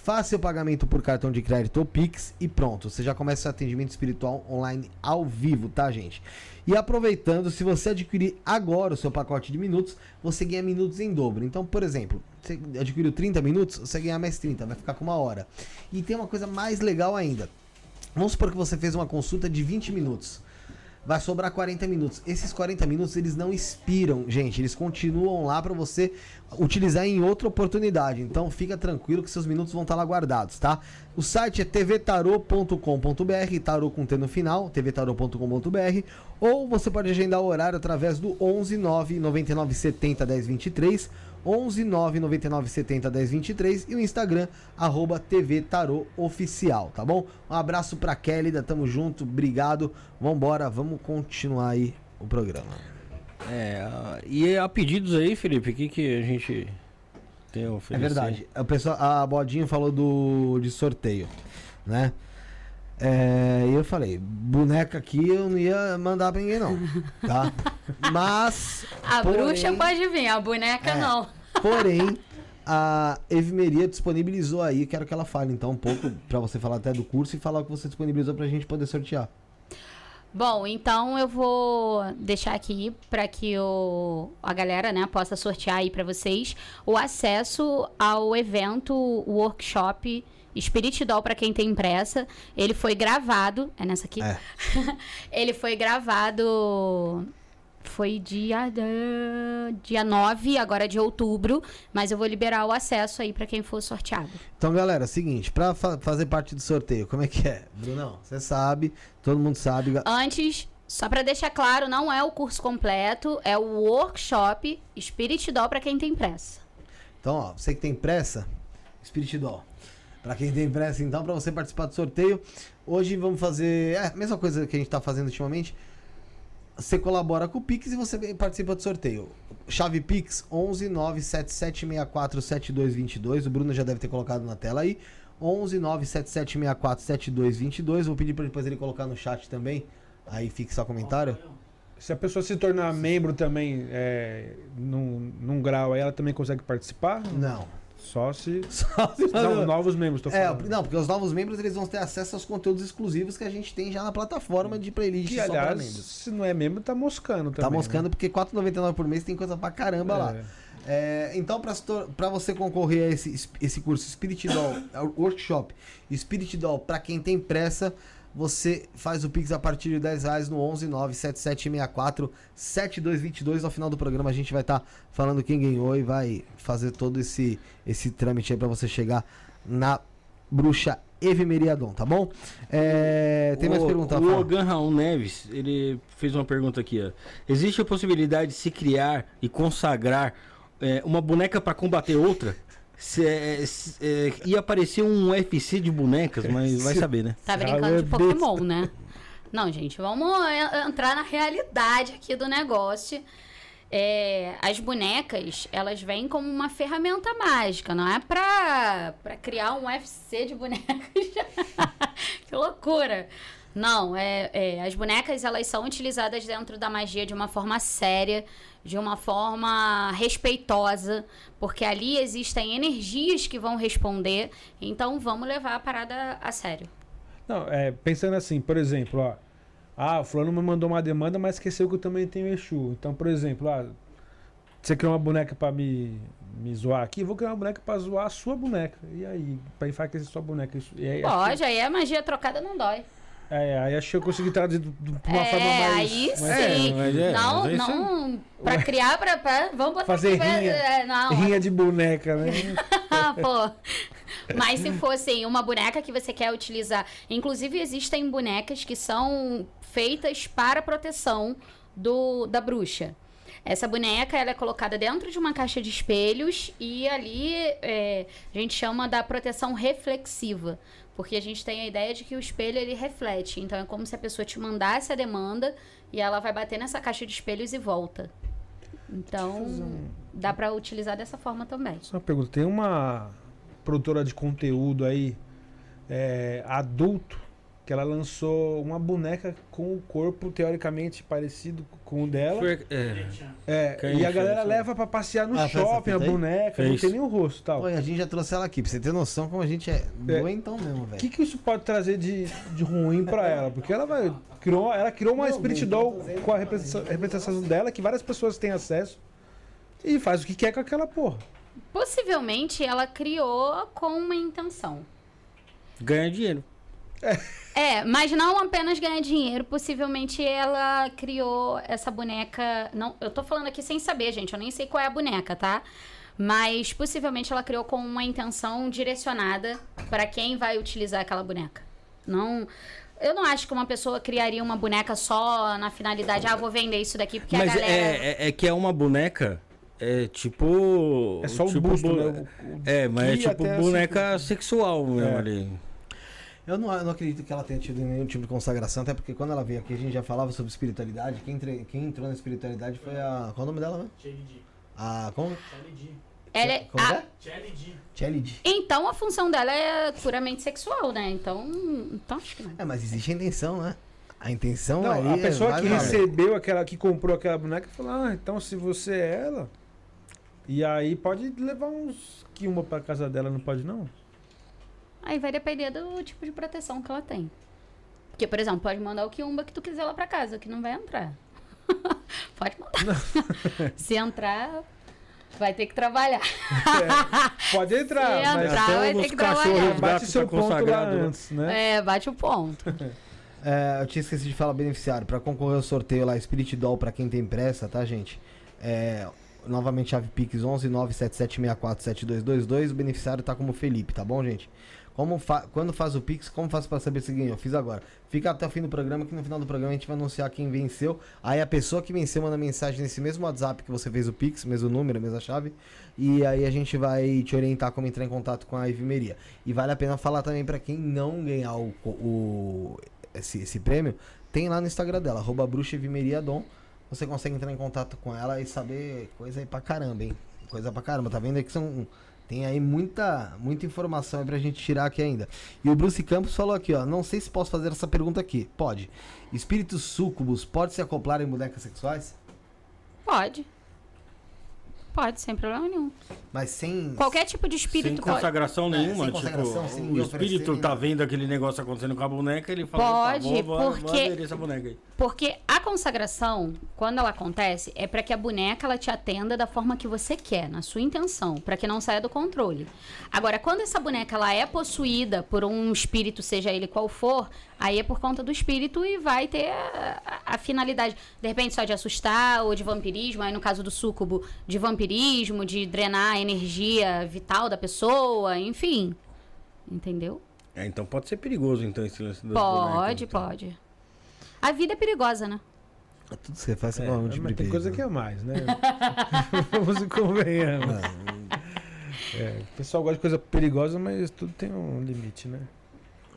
Faça seu pagamento por cartão de crédito ou Pix e pronto. Você já começa seu atendimento espiritual online ao vivo, tá, gente? E aproveitando, se você adquirir agora o seu pacote de minutos, você ganha minutos em dobro. Então, por exemplo, você adquiriu 30 minutos, você ganha mais 30, vai ficar com uma hora. E tem uma coisa mais legal ainda. Vamos supor que você fez uma consulta de 20 minutos. Vai sobrar 40 minutos. Esses 40 minutos eles não expiram, gente. Eles continuam lá para você utilizar em outra oportunidade. Então fica tranquilo que seus minutos vão estar lá guardados, tá? O site é tvtarô.com.br, tarô com T no final, tvtarô.com.br, ou você pode agendar o horário através do 11 9 99 70 10 23, 11 9 99 70 10 23 e o Instagram, arroba TV Tarô Oficial, tá bom? Um abraço pra Kélida, tamo junto, obrigado. Vambora, vamos continuar aí o programa. É, e a pedidos aí, Felipe, o que, que a gente. tem a É oferecer. verdade. A, pessoa, a Bodinho falou do de sorteio, né? É, e eu falei, boneca aqui eu não ia mandar pra ninguém não, tá? Mas, A porém- bruxa pode vir, a boneca É. não. porém, a Evimeria disponibilizou aí, quero que ela fale então um pouco pra você falar até do curso e falar o que você disponibilizou pra gente poder sortear. Bom, então eu vou deixar aqui para que o, a galera, né, possa sortear aí para vocês o acesso ao evento o workshop Spirit Doll para quem tem impressa. Ele foi gravado, é nessa aqui. É. Ele foi gravado foi dia dia 9, agora de outubro, mas eu vou liberar o acesso aí para quem for sorteado. Então, galera, seguinte, pra fa- fazer parte do sorteio, como é que é? Brunão, você sabe, todo mundo sabe. Antes, só pra deixar claro, não é o curso completo, é o workshop Spirit Doll pra quem tem pressa. Então, ó, você que tem pressa, Spirit Doll. Pra quem tem pressa, então, pra você participar do sorteio, hoje vamos fazer. É, a mesma coisa que a gente tá fazendo ultimamente. Você colabora com o Pix e você participa do sorteio. Chave Pix 11 97764 7222. O Bruno já deve ter colocado na tela aí. 11 97764 7222. Vou pedir pra depois ele colocar no chat também. Aí fixar o comentário. Se a pessoa se tornar membro também é, num, num grau aí, ela também consegue participar? Não. Só se. Só se Não, novos membros, tô É, falando. não, porque os novos membros eles vão ter acesso aos conteúdos exclusivos que a gente tem já na plataforma de playlist que, aliás, membros. se não é membro, tá moscando também. Tá moscando porque R$4,99 por mês tem coisa pra caramba né? lá. É. É, então, pra você concorrer a esse, esse curso Spirit Doll, é workshop Spirit Doll, pra quem tem pressa, você faz o Pix a partir de 10 reais no 11 97764 7222. Ao final do programa a gente vai estar falando quem ganhou e vai fazer todo esse, esse trâmite aí pra você chegar na bruxa Evimeriadon, tá bom? É, tem mais o, pergunta? O. Ogan Raul Neves, ele fez uma pergunta aqui, ó. Existe a possibilidade de se criar e consagrar é, uma boneca para combater outra? Se, é, se- é, ia aparecer um UFC de bonecas, mas vai saber, né? Tá brincando de Pokémon, né? Não, gente, vamos en- entrar na realidade aqui do negócio. É, as bonecas, elas vêm como uma ferramenta mágica, não é pra, pra criar um UFC de bonecas. que loucura! Não, é, é, as bonecas elas são utilizadas dentro da magia de uma forma séria, de uma forma respeitosa, porque ali existem energias que vão responder, então vamos levar a parada a sério. Não, é, pensando assim, por exemplo, ó. Ah, o fulano me mandou uma demanda, mas esqueceu que eu também tenho Exu. Então, por exemplo, ah, você criou uma boneca pra me, me zoar aqui, vou criar uma boneca pra zoar a sua boneca. E aí, pra enfraquecer sua boneca. Isso, e aí, Pode, aí a magia trocada não dói. É, aí acho que eu consegui traduzir de uma forma é, mais. aí mais- sim. mas é, não, é não. Pra criar, pra, pra- Vamos botar Fazer aqui, pra- rinha. é, não. Rinha de boneca, né? Ah, pô. Mas se fosse uma boneca que você quer utilizar. Inclusive, existem bonecas que são feitas para proteção do, da bruxa. Essa boneca ela é colocada dentro de uma caixa de espelhos e ali é, a gente chama da proteção reflexiva. Porque a gente tem a ideia de que o espelho ele reflete. Então é como se a pessoa te mandasse a demanda e ela vai bater nessa caixa de espelhos e volta. Então dá para utilizar dessa forma também. Só uma pergunta: tem uma produtora de conteúdo aí, é, adulto, que ela lançou uma boneca com o corpo teoricamente parecido com o dela. Foi- é, É, e a galera isso? leva pra passear no Ah, foi shopping a boneca, não Fez. tem nem o rosto e tal. Pô, a gente já trouxe ela aqui, pra você ter noção como a gente é doentão mesmo, O velho. que, que isso pode trazer de, de ruim pra ela? Porque ela vai. Criou, ela criou uma Não, Spirit Doll com a representação, representação dela, que várias pessoas têm acesso. E faz o que quer com aquela porra. Possivelmente ela criou com uma intenção. ganha dinheiro. É, mas não apenas ganhar dinheiro. Possivelmente ela criou essa boneca. Não, eu tô falando aqui sem saber, gente. Eu nem sei qual é a boneca, tá? Mas possivelmente ela criou com uma intenção direcionada para quem vai utilizar aquela boneca. Não. Eu não acho que uma pessoa criaria uma boneca só na finalidade, ah, vou vender isso daqui porque Mas a galera. é, é, é que é uma boneca. É tipo. É só o tipo busto, bu- né? O- o- É, mas é tipo boneca sexual mesmo É. ali. Eu não, eu não acredito que ela tenha tido nenhum tipo de consagração, até porque quando ela veio aqui a gente já falava sobre espiritualidade. Quem, entre- quem entrou na espiritualidade foi a. Qual é o nome dela, né? A. Como? Ela é, Como a- é? Challenge. Então a função dela é puramente sexual, né? Então, então acho que não. É, mas existe a intenção, né? A intenção Não, ali a é- pessoa vai que recebeu aquela, que comprou aquela boneca, falou: Ah, então se você é ela. E aí pode levar uns Kilma pra casa dela, não pode não? Aí vai depender do tipo de proteção que ela tem. Porque, por exemplo, pode mandar o Kiumba que tu quiser lá pra casa, que não vai entrar. pode mandar. Se entrar, vai ter que trabalhar. Pode entrar, Se mas entrar, vai ter que trabalhar. bate seu tá ponto lá consagrado, né? antes, né? É, bate o ponto. É, eu tinha esquecido de falar beneficiário. Pra concorrer ao sorteio lá, Spirit Doll, pra quem tem pressa, tá, gente? É, novamente, chave Pix 11 97764 7222. O beneficiário tá como Felipe, tá bom, gente? Como fa- Quando faz o Pix, como faço pra saber se ganhou? Fiz agora. Fica até o fim do programa, que no final do programa a gente vai anunciar quem venceu. Aí a pessoa que venceu manda mensagem nesse mesmo WhatsApp que você fez o Pix, mesmo número, mesma chave. E aí a gente vai te orientar como entrar em contato com a Evimeria. E vale a pena falar também pra quem não ganhar o, o- esse, esse prêmio, tem lá no Instagram dela, arroba bruxa Dom. Você consegue entrar em contato com ela e saber coisa aí pra caramba, hein? Coisa pra caramba, tá vendo aí que são. Tem aí muita, muita informação aí pra gente tirar aqui ainda. E o Bruce Campos falou aqui, ó. Não sei se posso fazer essa pergunta aqui. Pode. Espíritos súcubos pode se acoplar em bonecas sexuais? Pode. Pode, sem problema nenhum. Mas sem. Qualquer tipo de Sem espírito pode. consagração É, nenhuma. sem consagração, tipo, sem o espírito oferecer tá vendo aquele negócio acontecendo com a boneca, ele fala, Pode, "Opa, vou, vou, vou porque- essa boneca aí. Porque a consagração, quando ela acontece, é para que a boneca ela te atenda da forma que você quer, na sua intenção, para que não saia do controle. Agora, quando essa boneca ela é possuída por um espírito, seja ele qual for, aí é por conta do espírito e vai ter a, a- a finalidade, de repente só de assustar ou de vampirismo, aí no caso do súcubo, de vampirismo, de drenar a energia vital da pessoa, enfim. Entendeu? É, então pode ser perigoso, então, esse lance das Pode, bonecas, então. pode. A vida é perigosa, né? Tudo que você faz, É, corre um mas de tem coisa que é mais, né? Vamos e convenhamos. É, o pessoal gosta de coisa perigosa, mas tudo tem um limite, né?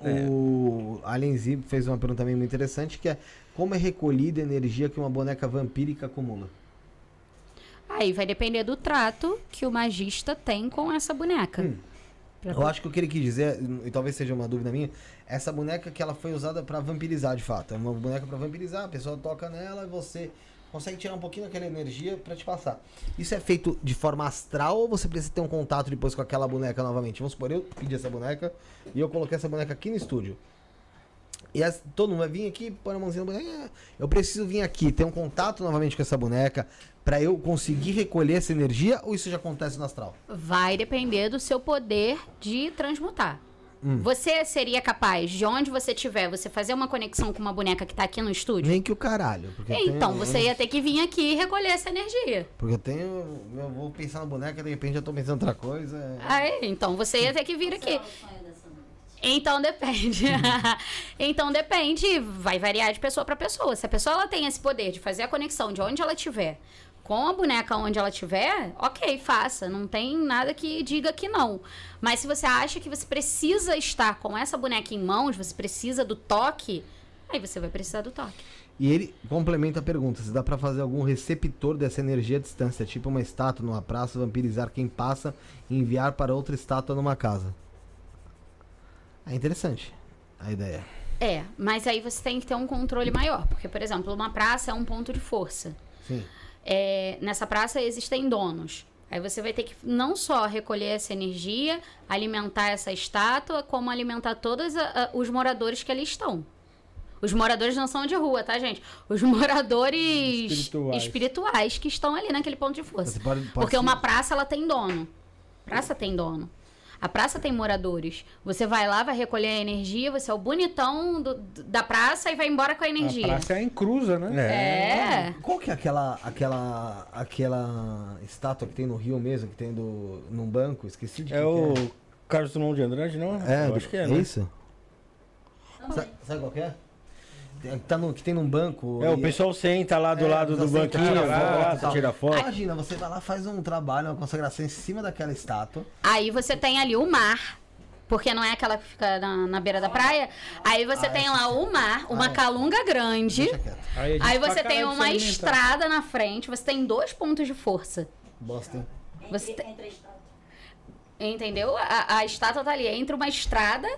O Alien Zip fez uma pergunta também muito interessante, que é como é recolhida a energia que uma boneca vampírica acumula? Aí vai depender do trato que o magista tem com essa boneca. Hum. Pra- Eu acho que o que ele quis dizer, e talvez seja uma dúvida minha, essa boneca que ela foi usada pra vampirizar de fato. É uma boneca pra vampirizar, a pessoa toca nela e você consegue tirar um pouquinho daquela energia pra te passar. Isso é feito de forma astral ou você precisa ter um contato depois com aquela boneca novamente? Vamos supor, eu pedi essa boneca e eu coloquei essa boneca aqui no estúdio. E as- todo mundo vai vir aqui, põe a mãozinha na boneca. "Ah, Eu preciso vir aqui, ter um contato novamente com essa boneca pra eu conseguir recolher essa energia ou isso já acontece no astral? Vai depender do seu poder de transmutar. Hum. Você seria capaz, de onde você estiver, você fazer uma conexão com uma boneca que tá aqui no estúdio? Nem que o caralho. Então, tenho- você ia ter que vir aqui e recolher essa energia. Porque eu tenho. Eu vou pensar na boneca, de repente eu tô pensando em outra coisa. é- Aí, então você ia ter que vir aqui. É? Então depende. então depende, vai variar de pessoa para pessoa. Se a pessoa ela tem esse poder de fazer a conexão de onde ela estiver com a boneca onde ela estiver, ok, faça. Não tem nada que diga que não. Mas se você acha que você precisa estar com essa boneca em mãos, você precisa do toque, aí você vai precisar do toque. E ele complementa a pergunta: se dá pra fazer algum receptor dessa energia à distância, tipo uma estátua numa praça, vampirizar quem passa e enviar para outra estátua numa casa. É interessante a ideia. É, mas aí você tem que ter um controle maior. Porque, por exemplo, uma praça é um ponto de força. Sim. É, nessa praça existem donos. Aí você vai ter que não só recolher essa energia, alimentar essa estátua, como alimentar todos a- a- os moradores que ali estão. Os moradores não são de rua, tá, gente? Os moradores Espirituais. espirituais que estão ali naquele ponto de força. Pode- pode Porque ser- uma praça, ela tem dono. Praça tem dono. A praça tem moradores. Você vai lá, vai recolher a energia, você é o bonitão do- da praça e vai embora com a energia. A praça é em cruza, né? É. Qual que é aquela aquela aquela estátua que tem no Rio mesmo, que tem do num banco? Esqueci de É quem o que Carlos Drummond de Andrade, não? é. É, Eu acho que é, é né? isso? Sa- Sabe qual que é? Tá no, que tem num banco. É, o pessoal senta lá do É, lado do banquinho, tira vai foto lá, você tal. tira foto. Imagina, você vai lá, faz um trabalho, uma consagração em cima daquela estátua. Aí você tem ali o mar, porque não é aquela que fica na, na beira da praia. Aí você Ah, tem lá o mar, uma Ah, é. calunga grande. Aí pra você tem uma estrada na frente, você tem dois pontos de força. Bosta, Você Entre, te- entre a estátua. Entendeu? A, a estátua tá ali entre uma estrada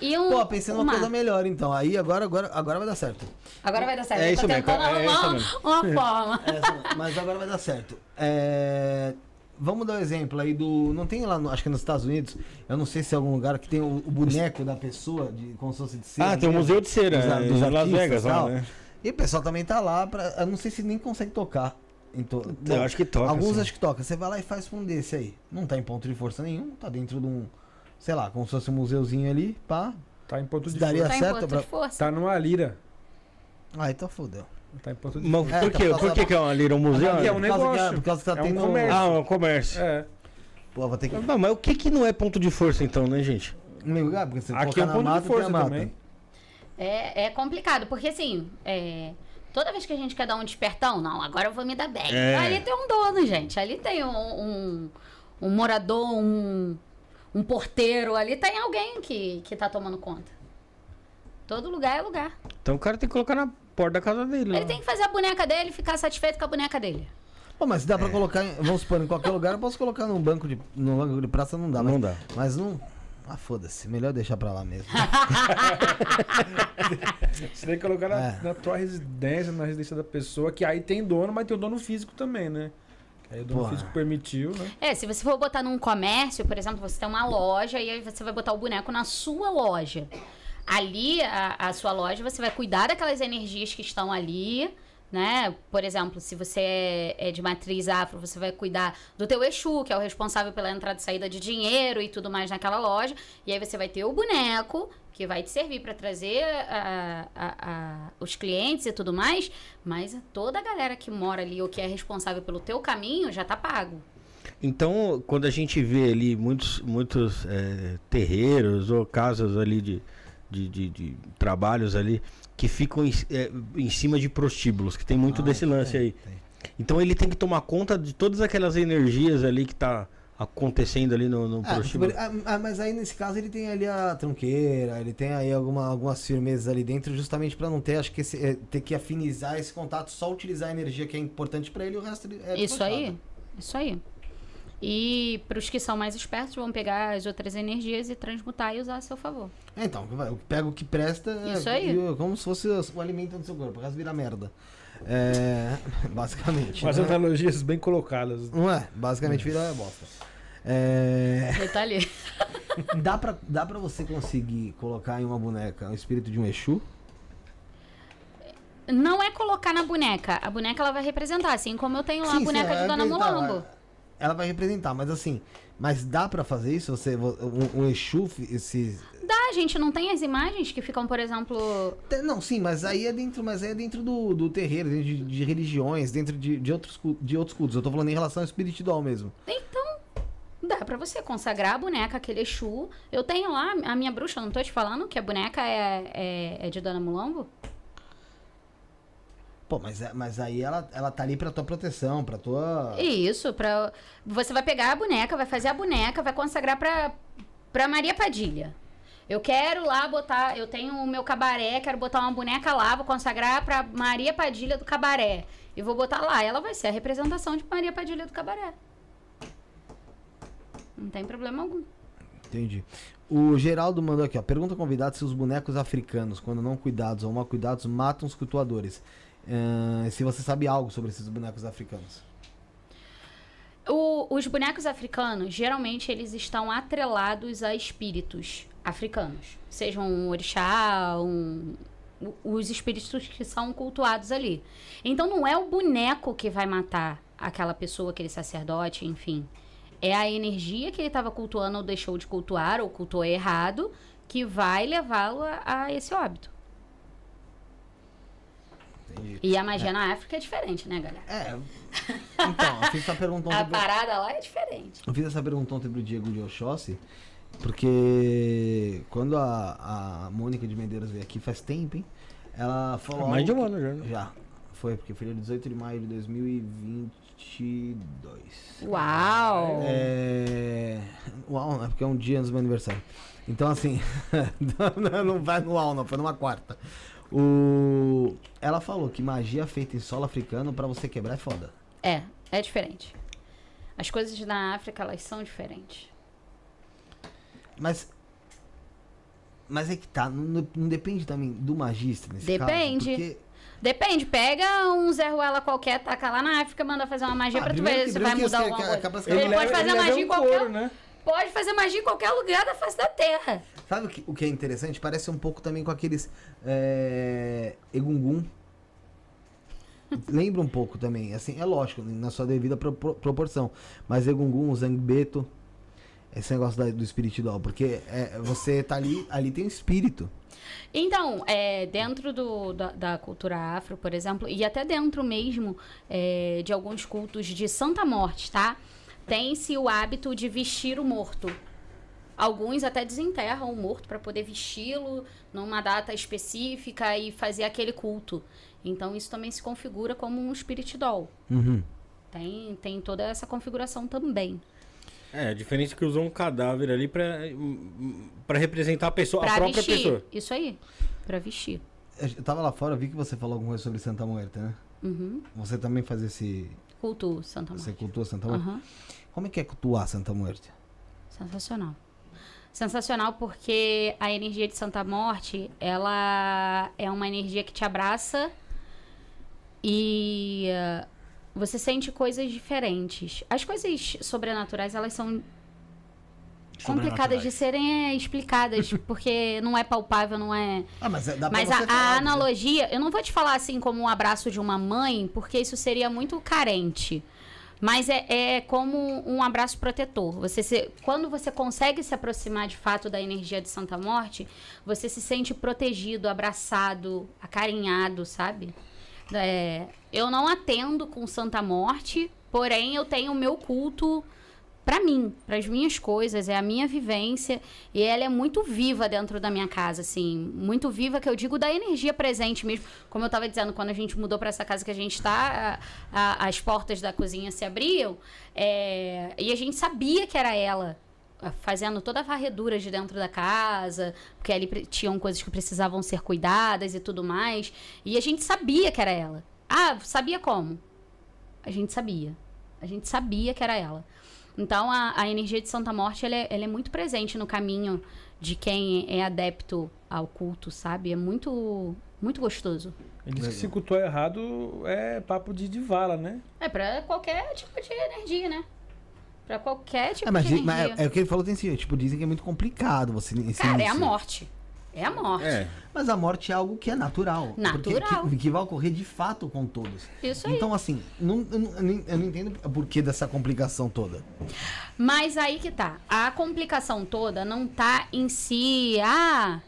e um. Pô, pensei um numa mar. coisa melhor, então. Aí agora, agora, agora vai dar certo. Agora vai dar certo. É isso mesmo, é isso mesmo. uma forma. Essa- mas agora vai dar certo. É, Vamos dar um exemplo aí do. Não tem lá, no- acho que nos Estados Unidos, eu não sei se é algum lugar que tem o, o boneco da pessoa, de, como se fosse de cera. Ah, tem um mesmo, museu de cera, dos, é, dos em Las Vegas e lá, tal. né? E o pessoal também tá lá pra. Eu não sei se nem consegue tocar. Então, Eu acho que toca, Alguns sim. acho que toca. Você vai lá e faz um desse aí. Não tá em ponto de força nenhum, tá dentro de um. Sei lá, como se fosse um museuzinho ali, pá. Tá em ponto de Daria força. Tá em certo ponto pra- de força. Tá numa lira. Ah, então fodeu. Tá em ponto de Mas É, por tá quê? por causa Por que, que é uma lira? Um museu? É um Por causa que- negócio. por causa que tá É um tendo- comércio. Ah, um comércio. É. Pô, vou ter que. Não, mas o que que não é ponto de força então, né, gente? Lugar, porque você Aqui é um ponto de mata, tem força também. É, é complicado, porque assim, é, toda vez que a gente quer dar um despertão, não, agora eu vou me dar bem. É. Ali tem um dono, gente. Ali tem um, um, um morador, um, um porteiro, ali tem alguém que, que tá tomando conta. Todo lugar é lugar. Então o cara tem que colocar na porta da casa dele. Ele lá. tem que fazer a boneca dele e ficar satisfeito com a boneca dele. Pô, mas se dá pra colocar, em- vamos supor, em qualquer lugar, eu posso colocar num banco de, num banco de praça, não dá. Não mas, dá. Mas não... Ah, foda-se. Melhor deixar pra lá mesmo. Você tem que colocar na, É. na tua residência, na residência da pessoa, que aí tem dono, mas tem o dono físico também, né? Aí o dono físico permitiu, né? É, se você for botar num comércio, por exemplo, você tem uma loja e aí você vai botar o boneco na sua loja. Ali, a, a sua loja, você vai cuidar daquelas energias que estão ali, né? Por exemplo, se você é, é de matriz afro, você vai cuidar do teu Exu, que é o responsável pela entrada e saída de dinheiro e tudo mais naquela loja. E aí você vai ter o boneco, que vai te servir para trazer a- a- a- os clientes e tudo mais. Mas toda a galera que mora ali ou que é responsável pelo teu caminho já tá pago. Então, quando a gente vê ali muitos, muitos é, terreiros ou casas ali de, de, de- de trabalhos ali que ficam em, é, em cima de prostíbulos, que tem muito Ah, desse lance tem, aí. tem. Então ele tem que tomar conta de todas aquelas energias ali que tá acontecendo ali no, no Ah, prostíbulo. tipo, ah, ah, mas aí nesse caso ele tem ali a tronqueira, ele tem aí alguma, algumas firmezas ali dentro, justamente pra não ter, acho que esse- é, ter que afinizar esse contato, só utilizar a energia que é importante pra ele e o resto é Isso despachado. aí, isso aí. E para os que são mais espertos, vão pegar as outras energias e transmutar e usar a seu favor. É, Então, pego o que presta Isso é, aí. e o- como se fosse o, alimento do seu corpo, o resto vira merda. É, basicamente. Umas né? analogias bem colocadas. Não é? Basicamente vira bosta. É, Ele tá ali. dá, pra, dá pra você conseguir colocar em uma boneca o espírito de um Exu? Não é colocar na boneca. A boneca ela vai representar, assim como eu tenho lá Sim, a boneca é de Dona que tá, Mulambo. Ela vai representar, mas assim, mas dá pra fazer isso? Você, um, um Exu, esse... Dá, gente, não tem as imagens que ficam, por exemplo. Não, sim, mas aí é dentro, mas aí é dentro do, do terreiro, dentro de, de religiões, dentro de, de, outros, de outros cultos. Eu tô falando em relação ao espiritual mesmo. Então, dá pra você consagrar a boneca, aquele Exu. Eu tenho lá a minha bruxa, não tô te falando que a boneca é, é, é de Dona Mulambo? Pô, mas, é- mas aí ela, ela tá ali pra tua proteção, pra tua... Isso, pra... você vai pegar a boneca, vai fazer a boneca, vai consagrar pra, pra Maria Padilha. Eu quero lá botar, eu tenho o meu cabaré, quero botar uma boneca lá, vou consagrar pra Maria Padilha do cabaré. E vou botar lá, ela vai ser a representação de Maria Padilha do cabaré. Não tem problema algum. Entendi. O Geraldo mandou aqui, ó. Pergunta ao convidado se os bonecos africanos, quando não cuidados ou mal cuidados, matam os cultuadores. Ahn, se você sabe algo sobre esses bonecos africanos. O- os bonecos africanos, geralmente, eles estão atrelados a espíritos africanos. Sejam um orixá, um, os espíritos que são cultuados ali. Então, não é o boneco que vai matar aquela pessoa, aquele sacerdote, enfim. É a energia que ele estava cultuando ou deixou de cultuar, ou cultuou errado, que vai levá-lo a, a esse óbito. Entendi. E a magia na África é diferente, né, galera? É. Então, eu fiz essa pergunta A ontem. parada lá é diferente. Eu fiz essa pergunta ontem pro Diego de Oxóssi, porque quando a, a Mônica de Medeiros veio aqui faz tempo, hein? Ela falou. Mais de um ano já, né? Já. Foi, porque foi dia 18 de maio de 2022. Uau! É. Uau, é porque é um dia antes do meu aniversário. Então, assim. não, não vai no uau, não, foi numa quarta. O... Ela falou que magia feita em solo africano, pra você quebrar é foda. É, é diferente. As coisas na África, elas são diferentes. Mas. Mas é que tá, não, não depende também do magista nesse Depende. caso. Porque Depende, pega um Zé Ruela qualquer, taca lá na África, manda fazer uma magia Ah, pra tu ver se vai mudar alguma coisa. acaba- Ele, Ele pode fazer magia em qualquer... couro, né? Pode fazer magia em qualquer lugar da face da Terra. Sabe o que, o que é interessante? Parece um pouco também com aqueles. É, Egungun. Lembra um pouco também. Assim, é lógico, na sua devida propor- proporção. Mas Egungun, Zangbeto. Esse negócio da- do espiritual. Porque é, você tá ali, ali tem um espírito. Então, é, dentro do- da, da cultura afro, por exemplo, e até dentro mesmo é, de alguns cultos de Santa Morte, tá? Tem-se o hábito de vestir o morto. Alguns até desenterram o morto para poder vesti-lo numa data específica e fazer aquele culto. Então, isso também se configura como um spiritidol. Uhum. Tem, tem toda essa configuração também. É, a diferença é que usou um cadáver ali pra, pra representar a pessoa, a Pra própria vestir. pessoa. Isso aí. Pra vestir. Eu tava lá fora, vi que você falou alguma coisa sobre Santa Muerta, né? Uhum. Você também faz esse. Culto Santa Você Morte. cultua Santa Muerta? Aham. Como é que é cultuar Santa Muerta? Sensacional. Sensacional porque a energia de Santa Morte, ela é uma energia que te abraça e eh, você sente coisas diferentes. As coisas sobrenaturais, elas são complicadas de serem eh, explicadas, porque não é palpável, não é... Ah, mas é- dá pra Mas você a, falar, a né? analogia, eu não vou te falar assim como um abraço de uma mãe, porque isso seria muito carente. Mas é, é como um abraço protetor. Você se- quando você consegue se aproximar de fato da energia de Santa Morte, você se sente protegido, abraçado, acarinhado, sabe? É, eu não atendo com Santa Morte, porém eu tenho o meu culto pra mim, para as minhas coisas, é a minha vivência e ela é muito viva dentro da minha casa, assim, muito viva que eu digo da energia presente mesmo. Como eu tava dizendo, quando a gente mudou para essa casa que a gente tá, a- as portas da cozinha se abriam é, e a gente sabia que era ela a- fazendo toda a varredura de dentro da casa, porque ali tinham coisas que precisavam ser cuidadas e tudo mais, e a gente sabia que era ela. Ah, sabia como? A gente sabia. A gente sabia que era ela. Então, a, a energia de Santa Morte, ela é, ela é muito presente no caminho de quem é adepto ao culto, sabe? É muito, muito gostoso. Ele disse que se cultuar errado é papo de, de vala, né? É pra qualquer tipo de energia, né? Pra qualquer tipo É, mas, de di- mas energia. é, é o que ele falou, tem esse, tipo, dizem que é muito complicado você esse Cara, é a morte. É a morte. É. Mas a morte é algo que é natural. porque- Natural. que, que vai ocorrer de fato com todos. Isso aí. Então, assim, não, eu não- eu não entendo o porquê dessa complicação toda. Mas aí que tá. A complicação toda não tá em si. Ah,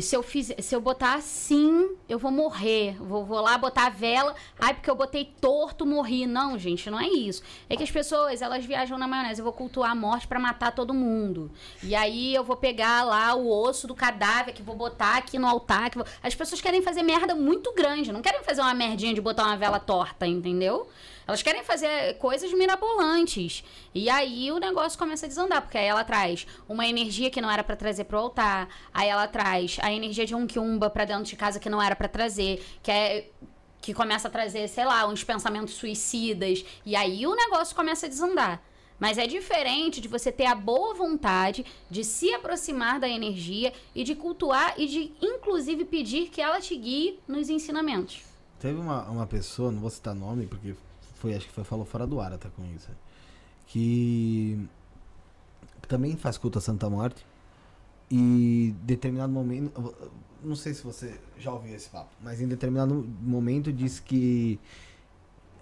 se eu, fiz, se eu botar assim, eu vou morrer. Vou, vou lá botar a vela. Ai, porque eu botei torto, morri. Não, gente, não é isso. É que as pessoas, elas viajam na maionese. Eu vou cultuar a morte pra matar todo mundo. E aí eu vou pegar lá o osso do cadáver que vou botar aqui no altar. Vou... As pessoas querem fazer merda muito grande. Não querem fazer uma merdinha de botar uma vela torta, entendeu? Elas querem fazer coisas mirabolantes. E aí o negócio começa a desandar, porque aí ela traz uma energia que não era pra trazer pro altar, aí ela traz a energia de um quiumba pra dentro de casa que não era pra trazer, que é que começa a trazer, sei lá, uns pensamentos suicidas, e aí o negócio começa a desandar. Mas é diferente de você ter a boa vontade de se aproximar da energia e de cultuar e de, inclusive, pedir que ela te guie nos ensinamentos. Teve uma, uma pessoa, não vou citar nome, porque foi, acho que foi, falou fora do ar até com isso. Que também faz culto a Santa Morte. E determinado momento. Não sei se você já ouviu esse papo, mas em determinado momento disse que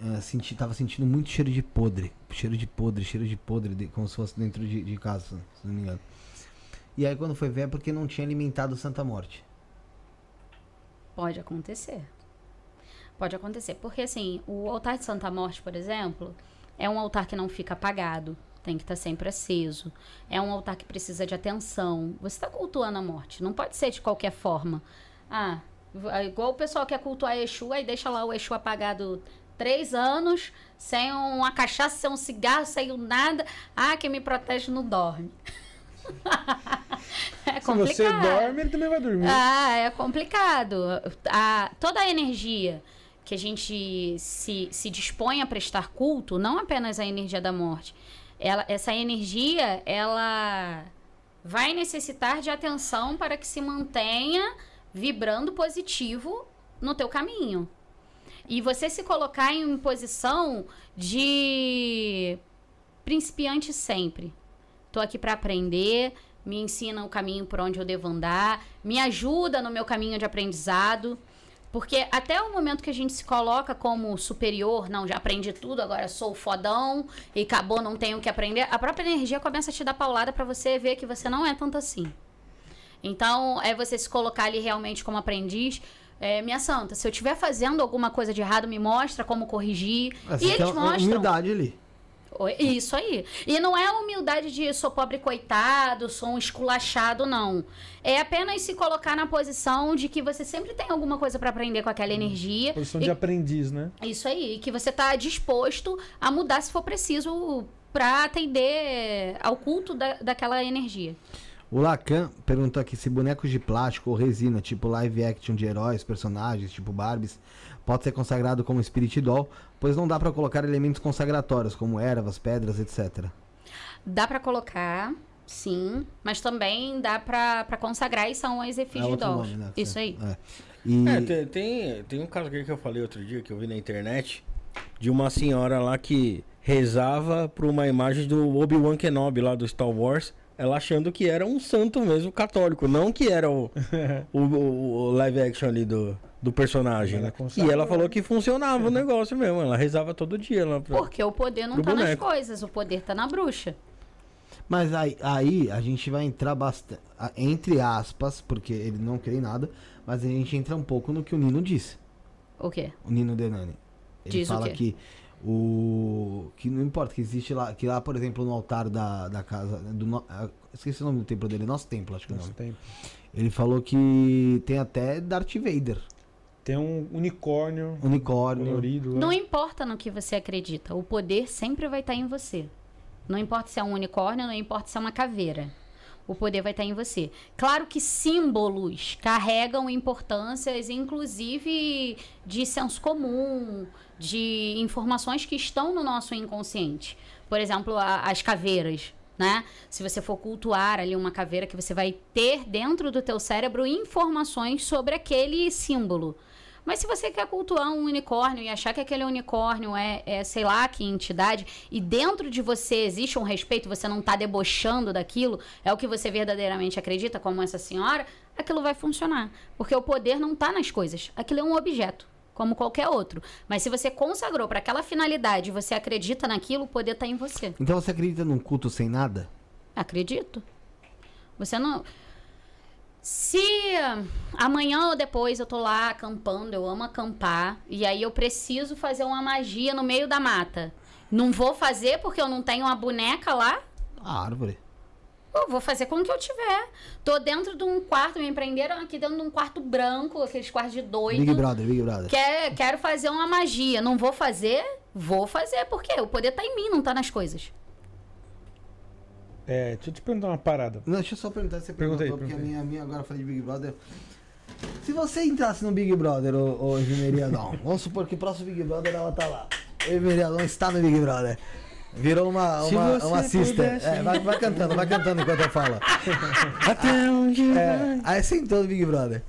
eh, senti, tava sentindo muito cheiro de podre. Cheiro de podre, cheiro de podre, de- como se fosse dentro de, de casa, se não me engano. E aí quando foi ver é porque não tinha alimentado Santa Morte. Pode acontecer. Pode acontecer. Porque, assim, o altar de Santa Morte, por exemplo, é um altar que não fica apagado. Tem que estar sempre aceso. É um altar que precisa de atenção. Você está cultuando a morte. Não pode ser de qualquer forma. Ah, é igual o pessoal que quer cultuar Exu, aí deixa lá o Exu apagado três anos, sem uma cachaça, sem um cigarro, sem nada. Ah, quem me protege não dorme. é Se você complicado. dorme, ele também vai dormir. Ah, é complicado. A, toda a energia que a gente se, se dispõe a prestar culto, não apenas a energia da morte. Ela, essa energia, ela vai necessitar de atenção para que se mantenha vibrando positivo no teu caminho. E você se colocar em posição de principiante sempre. Tô aqui para aprender, me ensina o caminho por onde eu devo andar, me ajuda no meu caminho de aprendizado. Porque até o momento que a gente se coloca como superior, não, já aprendi tudo, agora sou fodão e acabou, não tenho o que aprender, a própria energia começa a te dar paulada para você ver que você não é tanto assim. Então, é você se colocar ali realmente como aprendiz. É, minha santa, se eu estiver fazendo alguma coisa de errado, me mostra como corrigir. Essa e é eles uma mostram. humildade ali. Isso aí. E não é a humildade de sou pobre coitado, sou um esculachado, não. É apenas se colocar na posição de que você sempre tem alguma coisa para aprender com aquela energia. Posição E- de aprendiz, né? Isso aí. E que você tá disposto a mudar se for preciso para atender ao culto da, daquela energia. O Lacan perguntou aqui se bonecos de plástico ou resina, tipo live action de heróis, personagens, tipo Barbies, pode ser consagrado como Spirit Doll, pois não dá pra colocar elementos consagratórios, como ervas, pedras, etc. Dá para colocar, sim, mas também dá para consagrar e são as É efígies nome, né? Isso aí. É. E É, tem, tem, tem um caso aqui que eu falei outro dia, que eu vi na internet, de uma senhora lá que rezava pra uma imagem do Obi-Wan Kenobi lá do Star Wars, ela achando que era um santo mesmo católico, não que era o, o, o- o live action ali do, do personagem. Ela né? E ela falou que funcionava o negócio mesmo, ela rezava todo dia lá pra... Porque o poder não tá nas boneco. coisas, o poder tá na bruxa. Mas aí, aí a gente vai entrar bastante, entre aspas, porque ele não crê em nada, mas a gente entra um pouco no que o Nino disse. O quê? O Nino Denani. Ele Diz o fala quê? que o que não importa que existe lá, que lá, por exemplo, no altar da, da casa do esqueci o nome do templo dele, nosso templo, acho que é o Nosso nome. tempo. Ele falou que tem até Darth Vader, Tem um unicórnio unicórnio. colorido. lá. Não importa no que você acredita, o poder sempre vai estar em você. Não importa se é um unicórnio, não importa se é uma caveira. O poder vai estar em você. Claro que símbolos carregam importâncias, inclusive de senso comum, de informações que estão no nosso inconsciente. Por exemplo, a- as caveiras, né? Se você for cultuar ali uma caveira, que você vai ter dentro do teu cérebro informações sobre aquele símbolo. Mas se você quer cultuar um unicórnio e achar que aquele unicórnio é, é, sei lá, que entidade, e dentro de você existe um respeito, você não tá debochando daquilo, é o que você verdadeiramente acredita, como essa senhora, aquilo vai funcionar. Porque o poder não tá nas coisas. Aquilo é um objeto, como qualquer outro. Mas se você consagrou para aquela finalidade e você acredita naquilo, o poder tá em você. Então você acredita num culto sem nada? Acredito. Você não. Se amanhã ou depois eu tô lá acampando, eu amo acampar, e aí eu preciso fazer uma magia no meio da mata. Não vou fazer porque eu não tenho uma boneca lá? A árvore. Eu vou fazer com o que eu tiver. Tô dentro de um quarto, me prenderam aqui dentro de um quarto branco, aqueles quartos de doido. Big Brother, Big Brother. Quer, quero fazer uma magia. Não vou fazer? Vou fazer. Por quê? O poder tá em mim, não tá nas coisas. É, deixa eu te perguntar uma parada. Não, deixa eu só perguntar se você Pergunta aí, perguntou, porque a minha, minha agora falei de Big Brother. Se você entrasse no Big Brother, ô, ô Dom, vamos supor que o próximo Big Brother ela tá lá. O Dom está no Big Brother. Virou uma, uma, uma sister. É, vai, vai cantando, vai cantando enquanto eu falo. Até onde É, aí você entrou no Big Brother.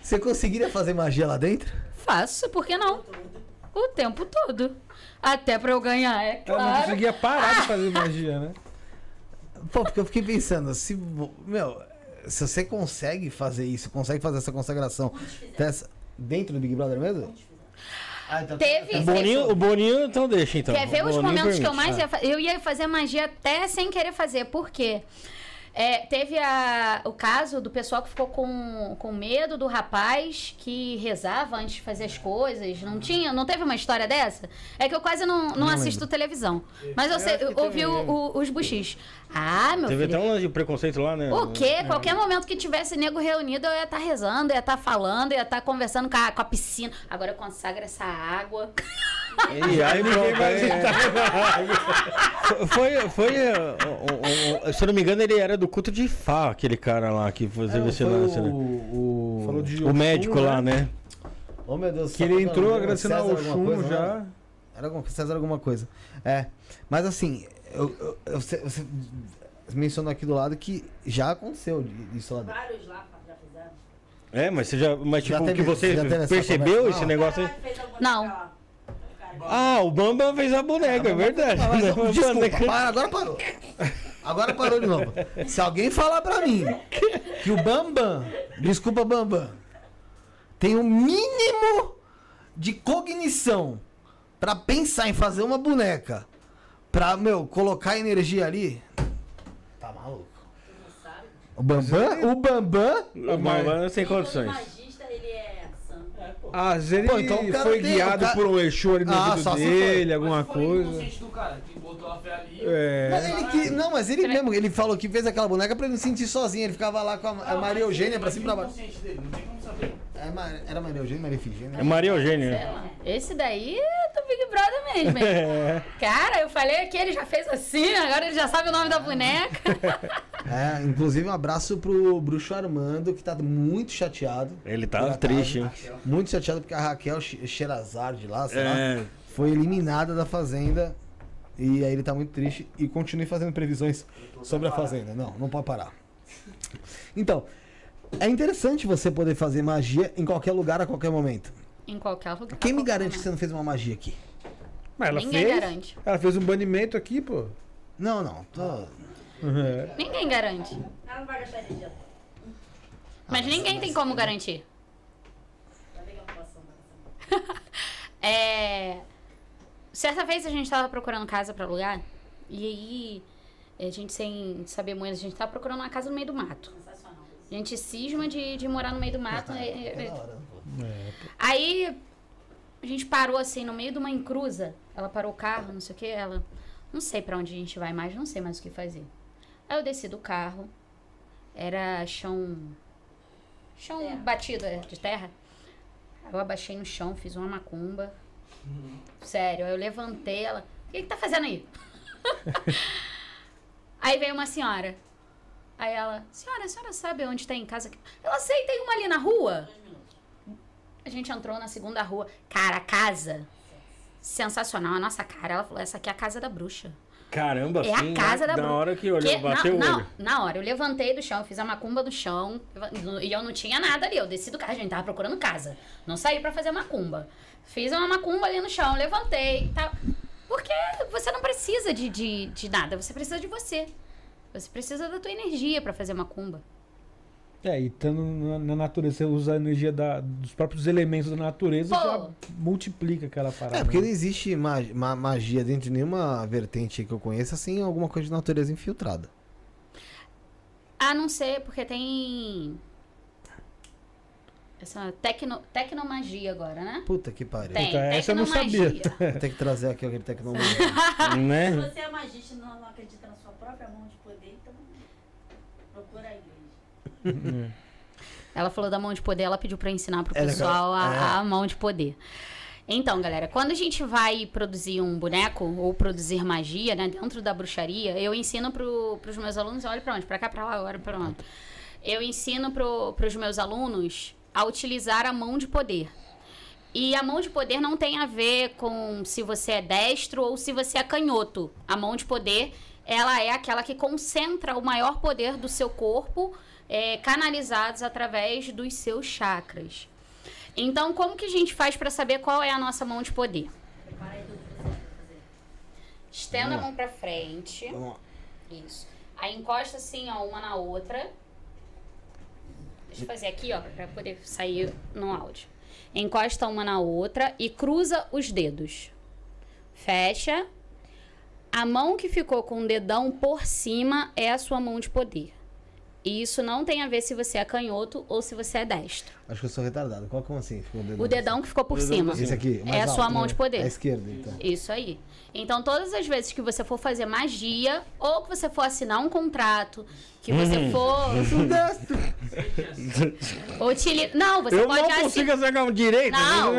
Você conseguiria fazer magia lá dentro? Faço, por que não? O tempo todo. Até pra eu ganhar, é Ela não claro. conseguia parar de fazer magia, né? Pô, porque eu fiquei pensando, se. Meu, se você consegue fazer isso, consegue fazer essa consagração dessa- dentro do Big Brother mesmo? Ah, então- Teve- O Boninho, o Boninho, então deixa então. Quer ver O os momentos que eu permite. mais ia fazer? Eu ia fazer magia até sem querer fazer. Por quê? É, teve a- o caso do pessoal que ficou com, com medo do rapaz que rezava antes de fazer as coisas. Não tinha? Não teve uma história dessa? É que eu quase não, não, assisto televisão. Mas eu, sei, que eu ouvi teve. o- o- os buchis. Ah, meu Teve filho. até um lance de preconceito lá, né? O quê? Qualquer momento que tivesse nego reunido, eu ia estar rezando, ia estar falando, ia estar conversando com a, com a piscina. Agora eu consagro essa água. E aí pronto. aí- Foi, foi, eh, o- o- o- se eu não me engano, ele era do culto de Fá, aquele cara lá que fazia É, lance, o, né? o, Falou de O Oxum, médico lá, né? Oh, meu Deus. Que ele entrou era agradecendo ao Chum já. Era, Era alguma, César alguma coisa. É. Mas assim, eu, eu- eu- você, você mencionou aqui do lado que já aconteceu isso lá dentro. Vários lá já fizeram. É, mas você já. Mas Já tipo, teve- que você já percebeu esse negócio aí? A Não. Ah, o Bamba fez a boneca, é verdade. Ah, mas, A desculpa, para, agora parou. Agora parou de novo. Se alguém falar pra mim que o Bambam, desculpa Bambam, tem o mínimo de cognição pra pensar em fazer uma boneca, pra, meu, colocar energia ali, tá maluco. O Bambam, o Bambam, O Bamba sem condições. magista, ele é santo. Às vezes Pô, ele então cara foi tem- guiado cara- por um Exu ali no Ah, se dele, foi. alguma Mas coisa. do cara, que botou a fé ali. É. Mas ele que, não, mas ele mesmo, ele falou que fez aquela boneca pra ele não se sentir sozinho. Ele ficava lá com a, a Maria Eugênia pra cima e pra baixo. dele, não tem como. É, Era Maria Eugênia, Maria Efigênia? É Maria Eugênia. Lá. Esse daí é do Big Brother mesmo, hein? É. Cara, eu falei que ele já fez assim, agora ele já sabe o nome da boneca. É, inclusive um abraço pro Bruxo Armando, que tá muito chateado. Ele tá triste, hein? Muito chateado porque a Raquel Sherazade lá, sei lá, É. foi eliminada da Fazenda. E aí ele tá muito triste e continue fazendo previsões sobre a Fazenda. Não, não pode parar. Então, é interessante você poder fazer magia em qualquer lugar, a qualquer momento. em qualquer lugar. Quem me garante que você momento. não fez uma magia aqui? Mas ela Ninguém fez. garante. Ela fez um banimento aqui, pô. Não, não. tô- É. Ninguém garante. Ela não vai gastar energia. Mas ninguém tem como garantir. É... Certa vez a gente tava procurando casa pra alugar. E aí, a gente sem saber muito, a gente tava procurando uma casa no meio do mato. A gente cisma de, de morar no meio do mato. é- é- É hora. Aí a gente parou assim no meio de uma encruza. Ela parou o carro, não sei o que. Ela, não sei pra onde a gente vai mais, não sei mais o que fazer. Aí eu desci do carro. Era chão. Chão Terra. batido é, de terra. Aí eu abaixei no chão, fiz uma macumba. Sério, aí eu levantei ela. O que, que tá fazendo aí? aí veio uma senhora. Aí ela, senhora, a senhora sabe onde tem casa? aqui?" Ela sei, tem uma ali na rua. A gente entrou na segunda rua. Cara, a casa. Sensacional, a nossa cara. Ela falou: essa aqui é a casa da bruxa. Caramba, É a assim, casa na, da Na Bru- hora que olhou, Que- bateu na, o olho. na hora, eu levantei do chão, eu fiz a macumba do chão. E eu não tinha nada ali. Eu desci do carro, a gente tava procurando casa. Não saí pra fazer macumba. Fiz uma macumba ali no chão, levantei e tal. Porque você não precisa de, de, de nada, você precisa de você. Você precisa da tua energia pra fazer macumba. É, e estando na, na natureza, você usa a energia da- dos próprios elementos da natureza, Pô. já multiplica aquela parada. É, porque né? não existe ma- ma- magia dentro de nenhuma vertente que eu conheça sem alguma coisa de natureza infiltrada. A não ser porque tem. Essa tecno, tecnomagia agora, né? Puta que pariu. Tem, Puta, essa eu não sabia. ter que trazer aqui aquele tecnologia. Se né? você é magista e não, acredita na sua própria mão de poder, então procura a igreja. Ela falou da mão de poder, ela pediu pra eu ensinar pro É pessoal a, É. a mão de poder. Então, galera, quando a gente vai produzir um boneco ou produzir magia, né, dentro da bruxaria, eu ensino pro, pros meus alunos, olha pra onde, pra cá, pra lá, olha pra onde. Eu ensino pro, pros meus alunos a utilizar a mão de poder. E a mão de poder não tem a ver com se você é destro ou se você é canhoto. A mão de poder, ela é aquela que concentra o maior poder do seu corpo, é, canalizados através dos seus chakras. Então, como que a gente faz para saber qual é a nossa mão de poder? Estenda a mão para frente. Isso. Aí encosta assim, ó, uma na outra. Deixa eu fazer aqui, ó, pra poder sair no áudio. Encosta uma na outra e cruza os dedos. Fecha. A mão que ficou com o dedão por cima é a sua mão de poder. E isso não tem a ver se você é canhoto ou se você é destro. Acho que eu sou retardado. Qual como assim? Ficou O dedão que ficou por cima. Esse aqui. o mais É a sua alto, mão né? de poder. É a esquerda, então. Isso aí. Então, todas as vezes que você for fazer magia, ou que você for assinar um contrato, que você for. Utili... Não, você Eu pode não assinar. consigo sacar um direito. Não,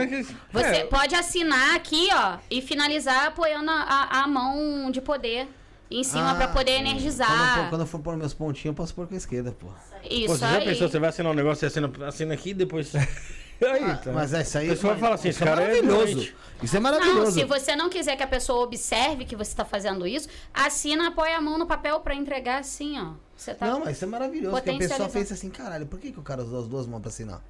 Você É, pode assinar aqui, ó, e finalizar apoiando a- a mão de poder em cima Ah, pra poder Quando eu, for, energizar. quando eu for pôr meus pontinhos, eu posso pôr com a esquerda, pô. Isso Pô, você já aí. pensou, você vai assinar um negócio, você assina, assina aqui e depois. Aí, Ah, tá. mas essa aí. A pessoa fala assim, isso esse cara é maravilhoso. doente. Isso é Não, maravilhoso. se você não quiser que a pessoa observe que você está fazendo isso, assina, apoia a mão no papel para entregar assim, ó. Você tá Não, mas isso é maravilhoso. Que a pessoa pensa assim, caralho, por que, que o cara usou as duas mãos pra assinar?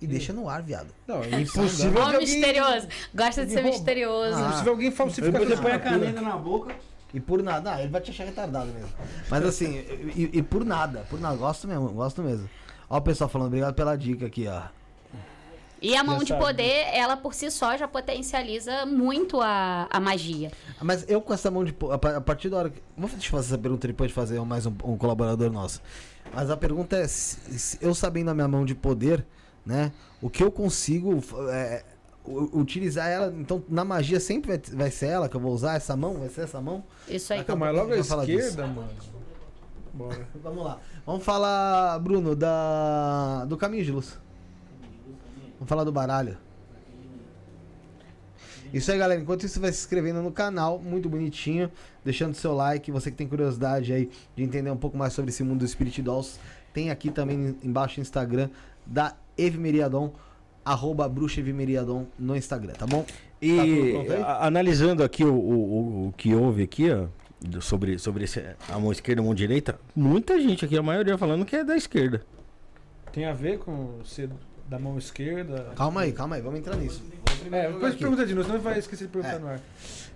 E deixa no ar, viado. Não, é impossível. Ó, de alguém- misterioso. Gosta de ser rouba. misterioso. Ah. Impossível alguém falsificar Depois você põe a caneta na boca. E por nada. Ah, ele vai te achar retardado mesmo. Mas assim, e, e por nada. Por nada. Gosto mesmo, gosto mesmo. Ó o pessoal falando, obrigado pela dica aqui, ó. E a mão de sabe. poder, ela por si só já potencializa muito a, a magia. Mas eu com essa mão de. po- A pa- a partir da hora que. Vou te fazer essa pergunta depois de fazer mais um, um colaborador nosso. Mas a pergunta é: se- se eu sabendo a minha mão de poder, né? O que eu consigo é, utilizar ela. Então, na magia sempre vai, vai ser ela que eu vou usar? Essa mão? Vai ser essa mão? Isso aí. Pô, mas logo à Vamos falar disso. esquerda, mano. Bora. Vamos lá. Vamos falar, Bruno, da do caminho de luz. Vamos falar do baralho. Isso aí, galera. Enquanto isso, você vai se inscrevendo no canal, muito bonitinho, deixando seu like. Você que tem curiosidade aí de entender um pouco mais sobre esse mundo do Spirit Dolls, tem aqui também embaixo o Instagram da Evmeriadon, arroba bruxa Evmeriadon no Instagram, tá bom? E Tá a- analisando aqui o, o, o- o que houve aqui, ó, do- sobre, sobre esse, a mão esquerda e a mão direita, muita gente aqui, a maioria falando que é da esquerda. Tem a ver com ser da mão esquerda? Calma aí, calma aí, vamos entrar nisso. É, depois pergunta de novo, senão vai esquecer de perguntar É. no ar.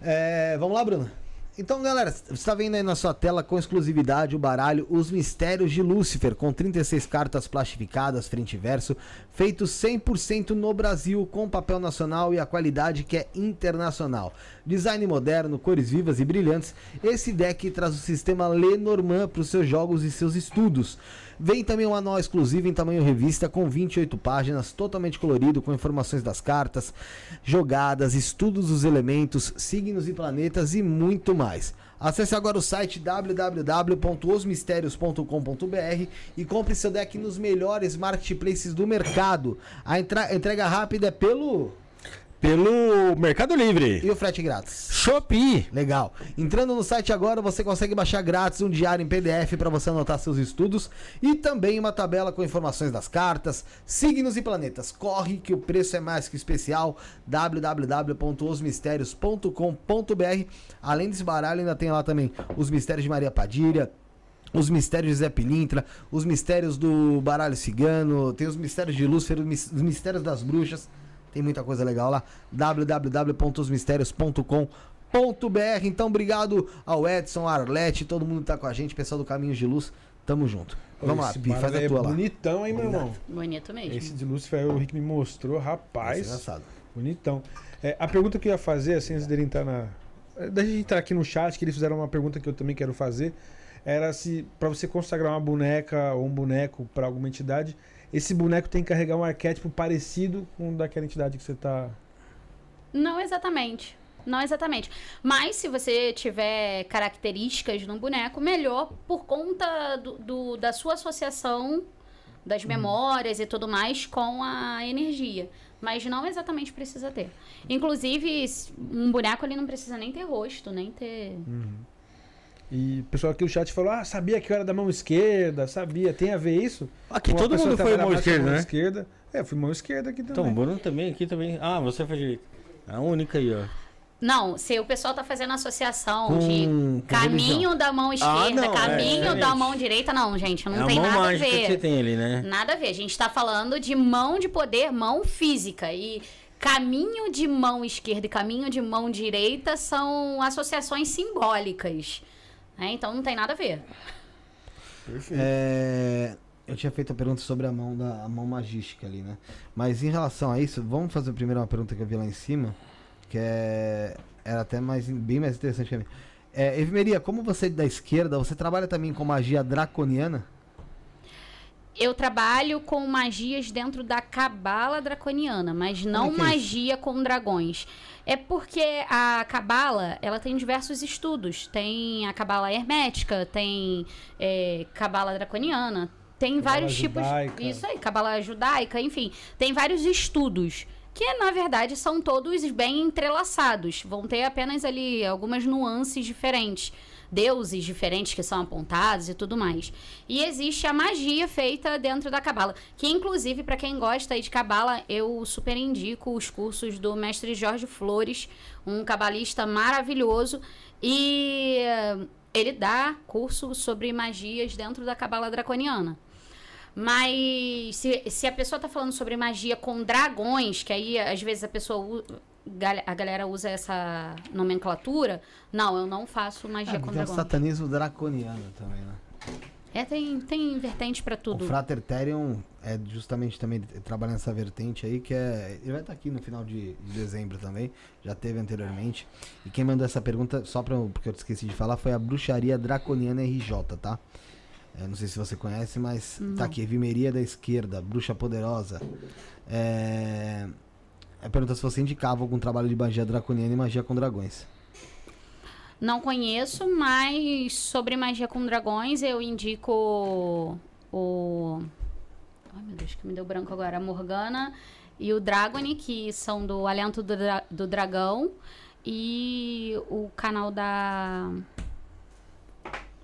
É, vamos lá, Bruno. Então, galera, você está vendo aí na sua tela com exclusividade o baralho Os Mistérios de Lúcifer, com 36 cartas plastificadas frente e verso, feito 100% no Brasil, com papel nacional e a qualidade que é internacional. Design moderno, cores vivas e brilhantes, esse deck traz o sistema Lenormand para os seus jogos e seus estudos. Vem também um anual exclusivo em tamanho revista com 28 páginas, totalmente colorido, com informações das cartas, jogadas, estudos dos elementos, signos e planetas e muito mais. Acesse agora o site www.osmistérios.com.br e compre seu deck nos melhores marketplaces do mercado. A entrega rápida é pelo. Pelo Mercado Livre. E o frete grátis. Shopee. Legal. Entrando no site agora, você consegue baixar grátis um diário em PDF para você anotar seus estudos e também uma tabela com informações das cartas, signos e planetas. Corre que o preço é mais que especial. www.osmistérios.com.br. Além desse baralho, ainda tem lá também os mistérios de Maria Padilha. Os mistérios de Zé Pilintra, os mistérios do baralho cigano, tem os mistérios de Lúcifer, os mis- os mistérios das bruxas. Tem muita coisa legal lá. www.osmistérios.com.br. Então, obrigado ao Edson, Arlete, todo mundo que tá com a gente, pessoal do Caminhos de Luz. Tamo junto. Vamos lá, Pi, faz a tua é lá. bonitão, hein, meu irmão? Bonito mesmo. Esse de Lúcifer o Rick me mostrou, rapaz. engraçado. Bonitão. É, a pergunta que eu ia fazer, assim, antes dele entrar na. é, Da gente entrar aqui no chat, que eles fizeram uma pergunta que eu também quero fazer. Era se, pra você consagrar uma boneca ou um boneco pra alguma entidade, esse boneco tem que carregar um arquétipo parecido com o daquela entidade que você tá. Não exatamente. Não exatamente. Mas se você tiver características no boneco, melhor por conta do, do- da sua associação das memórias e tudo mais com a energia. Mas não exatamente precisa ter. Inclusive, um boneco ele não precisa nem ter rosto, nem ter. E o pessoal aqui no chat falou: Ah, sabia que eu era da mão esquerda, sabia. Tem a ver isso? Aqui Com a todo mundo foi mão esquerda, mão né? esquerda. É, fui mão esquerda aqui também. Então, o Bruno também, aqui também. Ah, você foi direito. A única aí, ó. Não, se o pessoal tá fazendo associação Com- de caminho religião. da mão esquerda, Ah, não, é caminho da diferente. mão direita, não, gente, não é a tem mão nada a ver. que você tem ali, né? Nada a ver. A gente tá falando de mão de poder, mão física. E caminho de mão esquerda e caminho de mão direita são associações simbólicas. Né? Então não tem nada a ver. Perfeito. É, eu tinha feito a pergunta sobre a mão da a mão magística ali, né? Mas em relação a isso, vamos fazer primeiro uma pergunta que eu vi lá em cima, que é era até mais bem mais interessante que a minha. É, Evimeria, como você é da esquerda, você trabalha também com magia draconiana? Eu trabalho com magias dentro da cabala draconiana, mas não é magia com dragões. É porque a cabala, ela tem diversos estudos. Tem a cabala hermética, tem é, cabala draconiana, tem Cabala vários judaica. tipos. Isso aí, cabala judaica, enfim, tem vários estudos que na verdade são todos bem entrelaçados. Vão ter apenas ali algumas nuances diferentes. Deuses diferentes que são apontados e tudo mais. E existe a magia feita dentro da cabala, que inclusive para quem gosta de cabala, eu super indico os cursos do mestre Jorge Flores, um cabalista maravilhoso e ele dá curso sobre magias dentro da cabala draconiana. Mas se, se a pessoa tá falando sobre magia com dragões, que aí às vezes a pessoa a galera usa essa nomenclatura, não, eu não faço magia É, com tem o dragões. satanismo draconiano também, né? É, tem, tem vertente pra tudo. O Frater Therion é justamente também trabalhando nessa vertente aí, que é. Ele vai estar aqui no final de, de dezembro também, já teve anteriormente. E quem mandou essa pergunta, só pra, porque eu esqueci de falar, foi a Bruxaria Draconiana RJ, tá? É, não sei se você conhece, mas tá aqui, Vimeria da Esquerda, Bruxa Poderosa. É. É pergunta se você indicava algum trabalho de magia draconiana e magia com dragões. Não conheço, mas sobre magia com dragões eu indico o. Ai meu Deus, que me deu branco agora. A Morgana e o Dragony, que são do Alento do, Dra- do Dragão. E o canal da.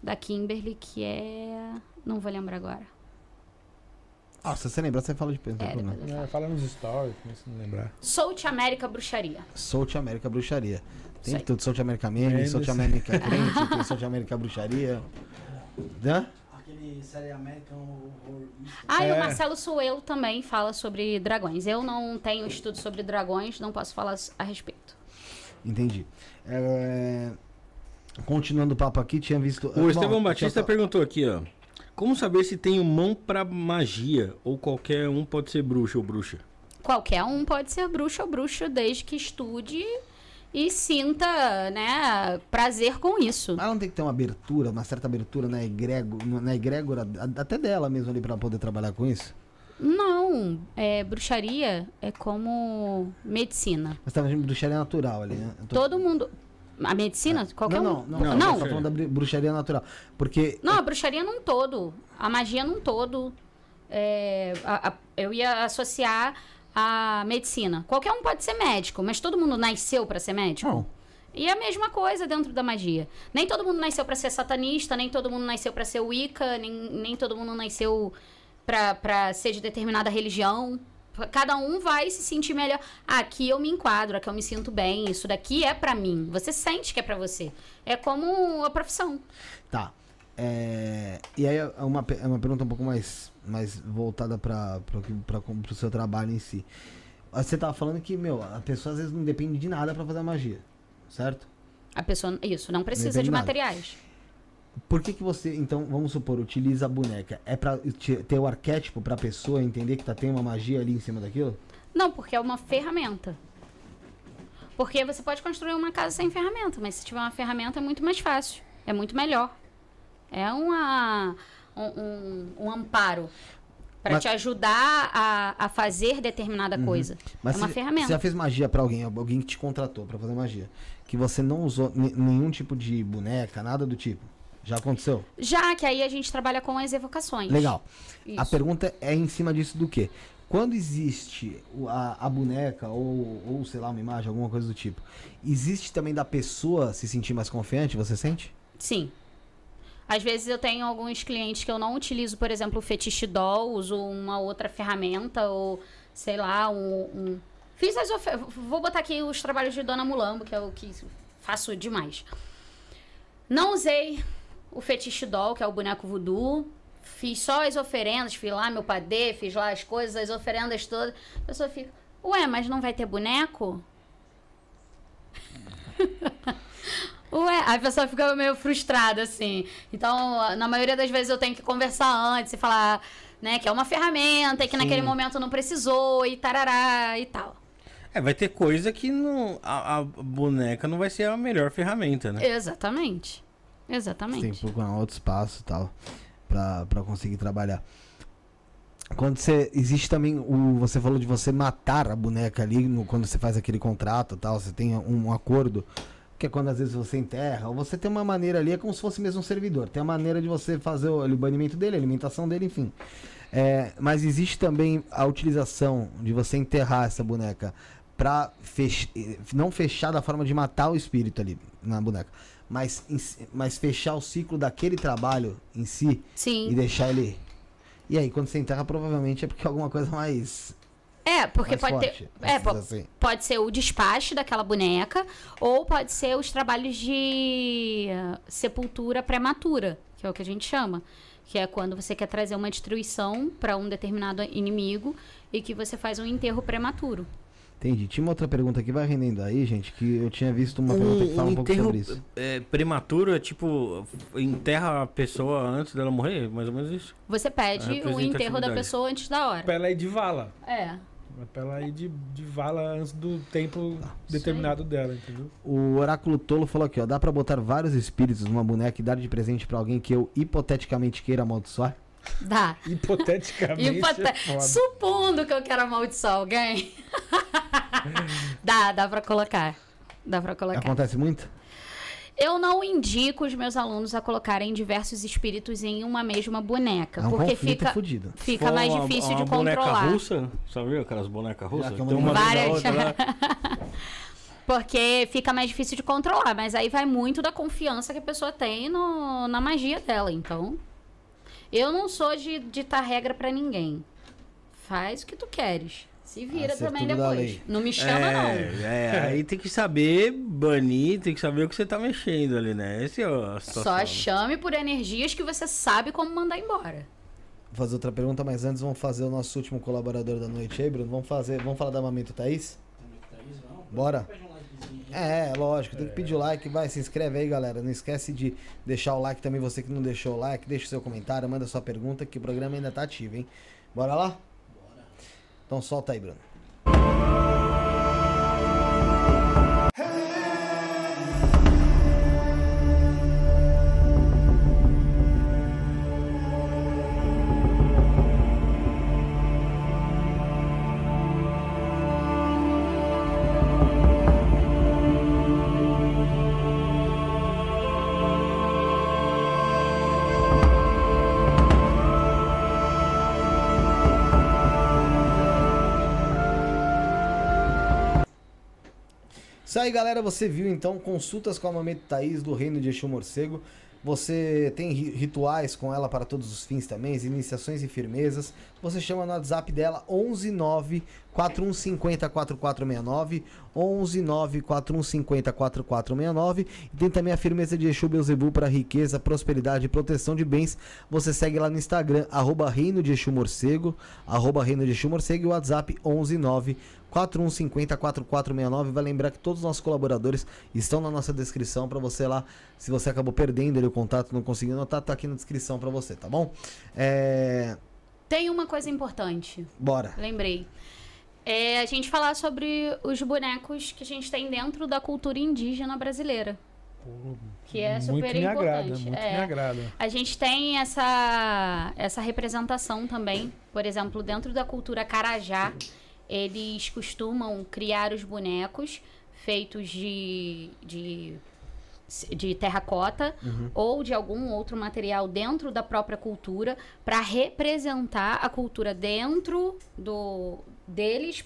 Da Kimberly, que é. Não vou lembrar agora. Ah, se você lembrar, você fala de pensa. É, eu É, fala nos stories, se não lembrar. South América Bruxaria. South América Bruxaria. Tem aí. tudo, South América Meme. South América Crente, tem South América Bruxaria. Hã? Aquele série American Horror. Ah, e É. o Marcelo Suelo também fala sobre dragões. Eu não tenho estudo sobre dragões, não posso falar a respeito. Entendi. É, Continuando o papo aqui, tinha visto. O Estevão Batista perguntou aqui, ó. Como saber se tenho mão pra magia? Ou qualquer um pode ser bruxo ou bruxa? Qualquer um pode ser bruxo ou bruxo desde que estude e sinta, né, prazer com isso. Mas não tem que ter uma abertura, uma certa abertura na, egrego, na egrégora, até dela mesmo ali pra poder trabalhar com isso? Não, é, bruxaria é como medicina. Mas tá bruxaria natural ali, né? Tô- Todo mundo. A medicina? Qualquer não, um? não, não, Não, não. não. Tá falando da bru- bruxaria natural. Porque. Não, a bruxaria num todo. A magia num todo. É, a- a- eu ia associar a medicina. Qualquer um pode ser médico, mas todo mundo nasceu pra ser médico? Não. E é a mesma coisa dentro da magia. Nem todo mundo nasceu pra ser satanista, nem todo mundo nasceu pra ser Wicca, nem, nem todo mundo nasceu pra ser de determinada religião. Cada um vai se sentir melhor. Ah, aqui eu me enquadro, aqui eu me sinto bem, isso daqui é pra mim. Você sente que é pra você. É como a profissão. Tá. É, e aí é uma, é uma pergunta um pouco mais, mais voltada para o seu trabalho em si. Você tava falando que, meu, a pessoa às vezes não depende de nada para fazer a magia, certo? A pessoa, isso, não precisa Depende de nada. materiais. Por que, que você, então, vamos supor, utiliza a boneca? É pra te- ter o arquétipo pra pessoa entender que tá, tem uma magia ali em cima daquilo? Não, porque é uma ferramenta. Porque você pode construir uma casa sem ferramenta, mas se tiver uma ferramenta é muito mais fácil. É muito melhor. É uma, um, um- um amparo para Mas- te ajudar a, a fazer determinada coisa. é uma ferramenta. Você já fez magia pra alguém, alguém que te contratou pra fazer magia, que você não usou ne- nenhum tipo de boneca, nada do tipo? Já aconteceu? Já que aí a gente trabalha com as evocações. Legal. A Isso. pergunta é em cima disso do quê? Quando existe a, a boneca ou, ou, sei lá, uma imagem, alguma coisa do tipo, existe também da pessoa se sentir mais confiante, você sente? Sim. Às vezes eu tenho alguns clientes que eu não utilizo, por exemplo, o fetiche doll, uso uma outra ferramenta ou, sei lá, um... um- Fiz as Vou botar aqui os trabalhos de Dona Mulambo, que é o que faço demais. Não usei o fetiche doll, que é o boneco voodoo. Fiz só as oferendas, fiz lá meu padê, fiz lá as coisas, as oferendas todas. A pessoa fica, ué, mas não vai ter boneco? Ué, a pessoa fica meio frustrada, assim. Então, na maioria das vezes eu tenho que conversar antes e falar, né, que é uma ferramenta e que naquele momento não precisou e tarará e tal. É, vai ter coisa que não, a, a boneca não vai ser a melhor ferramenta, né? Exatamente. Você tem Exatamente. que procurar um outro espaço e tal, pra conseguir trabalhar. Quando você. Existe também o. Você falou de você matar a boneca ali no- quando você faz aquele contrato tal, você tem um, acordo. Que é quando às vezes você enterra, ou você tem uma maneira ali, é como se fosse mesmo um servidor. Tem a maneira de você fazer o, o banimento dele, a alimentação dele, enfim. É, mas existe também a utilização de você enterrar essa boneca pra fech... eh, não fechar da forma de matar o espírito ali na boneca, mas, mas fechar o ciclo daquele trabalho em si Sim. e deixar ele. E aí, quando você enterra, provavelmente é porque é alguma coisa mais. É, porque mais pode forte, ter. É, assim. pode ser o despacho daquela boneca, ou pode ser os trabalhos de sepultura prematura, que é o que a gente chama. Que é quando você quer trazer uma destruição para um determinado inimigo e que você faz um enterro prematuro. Entendi. Tinha uma outra pergunta aqui, vai rendendo aí, gente, que eu tinha visto uma pergunta que fala um, pouco enterro sobre isso. é, prematuro é tipo, enterra a pessoa antes dela morrer? Mais ou menos isso? Você pede o enterro da pessoa antes da hora. Pra ela ir de vala. É. Pra ela ir de, de vala antes do tempo determinado dela, entendeu? O Oráculo Tolo falou aqui, ó. Dá pra botar vários espíritos numa boneca e dar de presente pra alguém que eu hipoteticamente queira amaldiçoar? Dá. Hipoteticamente. Hipote- é. Supondo que eu quero amaldiçoar alguém. dá, dá pra colocar. Dá pra colocar. Acontece muito? Eu não indico os meus alunos a colocarem diversos espíritos em uma mesma boneca. É um porque fica, fudido. fica mais uma- difícil uma de boneca controlar. russa, sabe aquelas bonecas russas? que uma Tem uma Várias. outra. Porque fica mais difícil de controlar. Mas aí vai muito da confiança que a pessoa tem no- na magia dela. Então, eu não sou de ditar regra pra ninguém. Faz o que tu queres. Se vira Acerto também tudo da depois. Não me chama, é, não. É, aí tem que saber banir, tem que saber o que você tá mexendo ali, né? Esse é a situação. Só chame por energias que você sabe como mandar embora. Vou fazer outra pergunta, mas antes vamos fazer o nosso último colaborador da noite aí, Bruno. Vamos fazer, vamos falar da Mamento Thaís? Bora. É, lógico, tem que pedir o like, vai, se inscreve aí, galera. Não esquece de deixar o like também, você que não deixou o like, deixa o seu comentário, manda sua pergunta, que o programa ainda tá ativo, hein? Bora lá? Bora. Então solta aí, Bruno. Aí, galera. Você viu então consultas com a Mamete Thaís do Reino de Exu Morcego. Você tem ri- rituais com ela para todos os fins também, iniciações e firmezas. Você chama no WhatsApp dela 119 4150 4469, 119 4150 4469 e tem também a firmeza de Exu Beuzebu para riqueza, prosperidade e proteção de bens. Você segue lá no Instagram arroba Reino de Exu Morcego, arroba Reino de Exu Morcego e o WhatsApp 119 4150 4469. Vai lembrar que todos os nossos colaboradores estão na nossa descrição para você lá. Se você acabou perdendo ali o contato, não conseguiu anotar, tá aqui na descrição para você, tá bom? É... Tem uma coisa importante. Bora. Lembrei. É a gente falar sobre os bonecos que a gente tem dentro da cultura indígena brasileira. Que é super muito me agrada, importante. muito É. me agrada. A gente tem essa, essa representação também. Por exemplo, dentro da cultura Carajá, eles costumam criar os bonecos feitos de, de, de terracota ou de algum outro material dentro da própria cultura para representar a cultura dentro do deles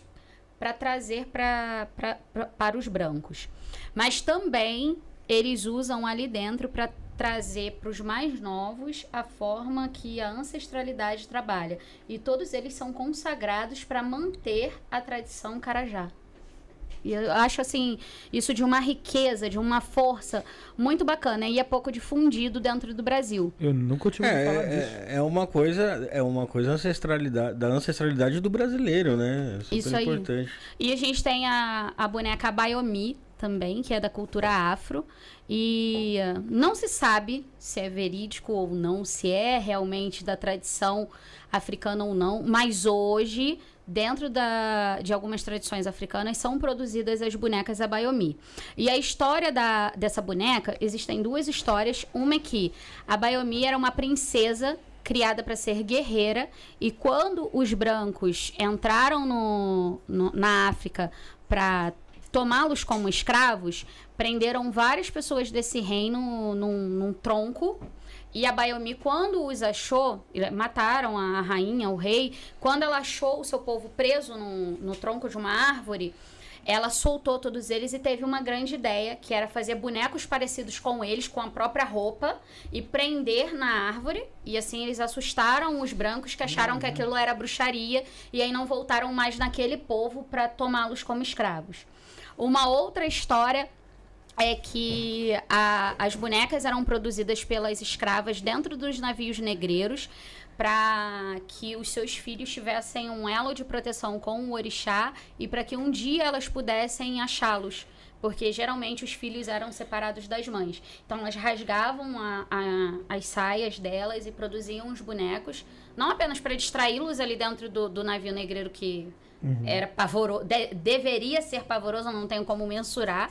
para trazer pra, pra, pra- para os brancos. Mas também eles usam ali dentro para trazer para os mais novos a forma que a ancestralidade trabalha. E todos eles são consagrados para manter a tradição carajá. E eu acho assim, isso de uma riqueza, de uma força muito bacana e é pouco difundido dentro do Brasil. Eu nunca tive É, ouvido falar disso. é, é uma coisa, é uma coisa ancestralidade, da ancestralidade do brasileiro, né? Super Isso aí. importante. E a gente tem a, a boneca Bayomi também, que é da cultura afro. E ah, não se sabe se é verídico ou não, se é realmente da tradição africana ou não, mas hoje, dentro da, de algumas tradições africanas, são produzidas as bonecas Abayomi. E a história da, dessa boneca, existem duas histórias. Uma é que a Bayomi era uma princesa criada para ser guerreira e quando os brancos entraram no, no- na África para tomá-los como escravos, prenderam várias pessoas desse reino num, num tronco. E a Bayomi, quando os achou, e mataram a rainha, o rei, quando ela achou o seu povo preso no, no tronco de uma árvore, ela soltou todos eles e teve uma grande ideia, que era fazer bonecos parecidos com eles, com a própria roupa, e prender na árvore. E assim eles assustaram os brancos que acharam que aquilo era bruxaria e aí não voltaram mais naquele povo para tomá-los como escravos. Uma outra história é que a- as bonecas eram produzidas pelas escravas dentro dos navios negreiros para que os seus filhos tivessem um elo de proteção com o orixá e para que um dia elas pudessem achá-los. Porque geralmente os filhos eram separados das mães. Então elas rasgavam a- a- as saias delas e produziam os bonecos, não apenas para distraí-los ali dentro do, do navio negreiro que era pavoroso, deveria ser pavoroso, não tenho como mensurar,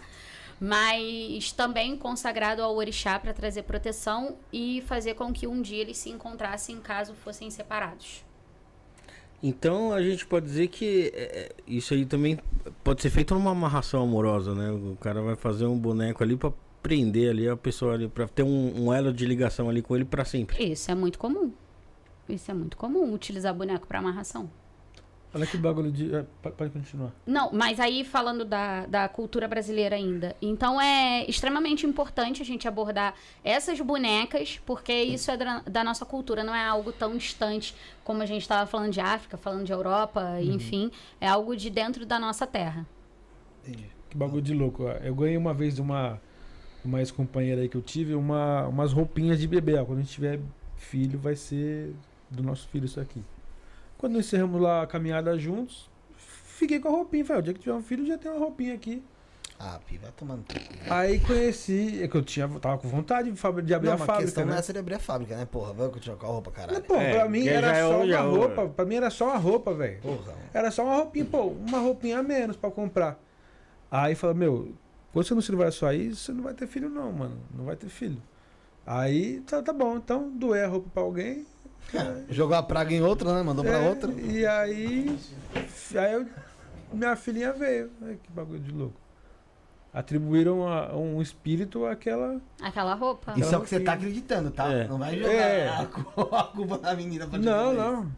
mas também consagrado ao orixá para trazer proteção e fazer com que um dia eles se encontrassem caso fossem separados. Então a gente pode dizer que é, isso aí também pode ser feito numa amarração amorosa, né? O cara vai fazer um boneco ali pra prender ali a pessoa ali, pra ter um, um elo de ligação ali com ele pra sempre. Isso é muito comum. Isso é muito comum, utilizar boneco para amarração. Olha que bagulho de. é, pode continuar. Não, mas aí falando da, da cultura brasileira ainda. Então é extremamente importante a gente abordar essas bonecas, porque isso é da, da nossa cultura, não é algo tão distante como a gente estava falando de África, falando de Europa, enfim. É algo de dentro da nossa terra. Que bagulho de louco. Eu ganhei uma vez de uma, uma ex-companheira aí que eu tive, uma, umas roupinhas de bebê. Quando a gente tiver filho, vai ser do nosso filho isso aqui. Quando encerramos lá a caminhada juntos, fiquei com a roupinha. Falei, o dia que tiver um filho, já tem uma roupinha aqui. Ah, Pi, vai tomando. Aí conheci, é que eu tinha, tava com vontade de, abrir Não, a mas a fábrica. questão né? não é essa de abrir a fábrica, né, porra? Vai continuar com a roupa, caralho. Pô, É, pra mim era é só já é uma o- roupa. Pra mim era só uma roupa, velho. Porra. Era só uma roupinha, pô, uma roupinha a menos pra comprar. Aí fala, meu, quando você não se livrar disso aí, você não vai ter filho não, mano. Não vai ter filho. Aí, tá, tá bom, então doei a roupa pra alguém. Jogou a praga em outra, né? Mandou pra É, outra. E aí, aí eu- minha filhinha veio. Ai, que bagulho de louco. Atribuíram a- um espírito àquela. Aquela roupa. Isso é o que você tá acreditando, tá? É. Não vai jogar É. a, cu- a culpa da menina pra Não, dizer isso. não.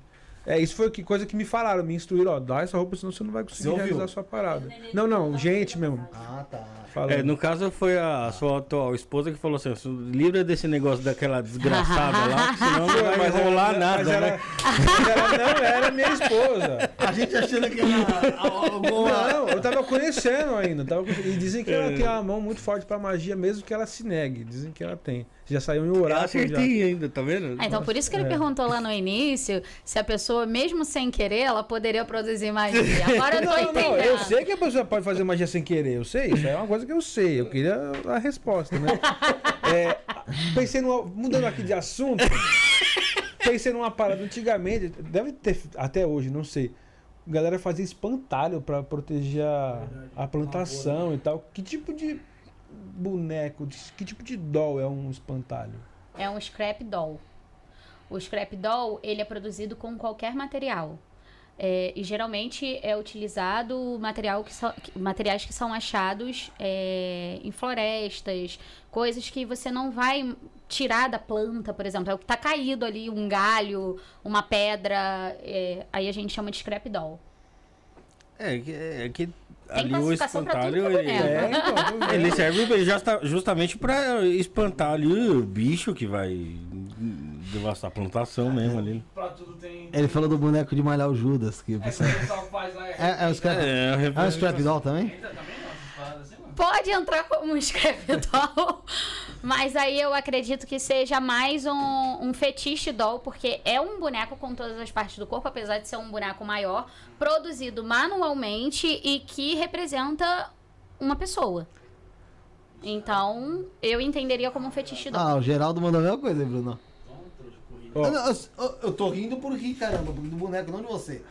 É, isso foi que, coisa que me falaram, me instruíram, ó, dá essa roupa, senão você não vai conseguir realizar a sua parada. Não, não, gente mesmo. Ah, tá. Falando. É, no caso foi a sua atual esposa que falou assim: "Su- livra desse negócio daquela desgraçada lá, que senão não vai Mas ela- rolar mas nada, ela, né? mas ela não era minha esposa. A gente achando que era alguma. Não, eu tava conhecendo ainda. Tava. E dizem que ela tem uma mão muito forte pra magia, mesmo que ela se negue. Dizem que ela tem. Já saiu em Eu oráculo já. acertei ainda, tá vendo? Ah, então por isso que ele É. perguntou lá no início se a pessoa, mesmo sem querer, ela poderia produzir magia. Agora eu tô Não, entendendo. não, eu sei que a pessoa pode fazer magia sem querer, eu sei, isso é uma coisa que eu sei, eu queria a resposta, né? É, pensei numa, mudando aqui de assunto, pensei numa parada, antigamente, deve ter, até hoje, não sei, a galera fazia espantalho pra proteger a, a plantação e tal, que tipo de boneco, que tipo de doll é um espantalho? É um scrap doll. O scrap doll, ele é produzido com qualquer material. É, e geralmente é utilizado material que que- materiais que são achados é, em florestas, coisas que você não vai tirar da planta, por exemplo. É o que está caído ali, um galho, uma pedra. é, aí a gente chama de scrap doll. É, que- é que Tem ali o espantalho é ele. É, então, ele serve justa- justamente pra espantar ali o bicho que vai devastar a plantação mesmo ali. Pra tudo tem. Ele falou do boneco de malhar o Judas. Que É você... lá. é, é o scrap, É, é, o scrap doll também? Entra também não, essas paradas assim. Pode entrar como um scrap doll, mas aí eu acredito que seja mais um, um fetiche doll, porque é um boneco com todas as partes do corpo, apesar de ser um boneco maior, produzido manualmente e que representa uma pessoa. Então, eu entenderia como um fetiche doll. Ah, o Geraldo mandou a mesma coisa, hein, Bruno? Ó, eu, eu- eu tô rindo por rir, caramba, do boneco, não de você.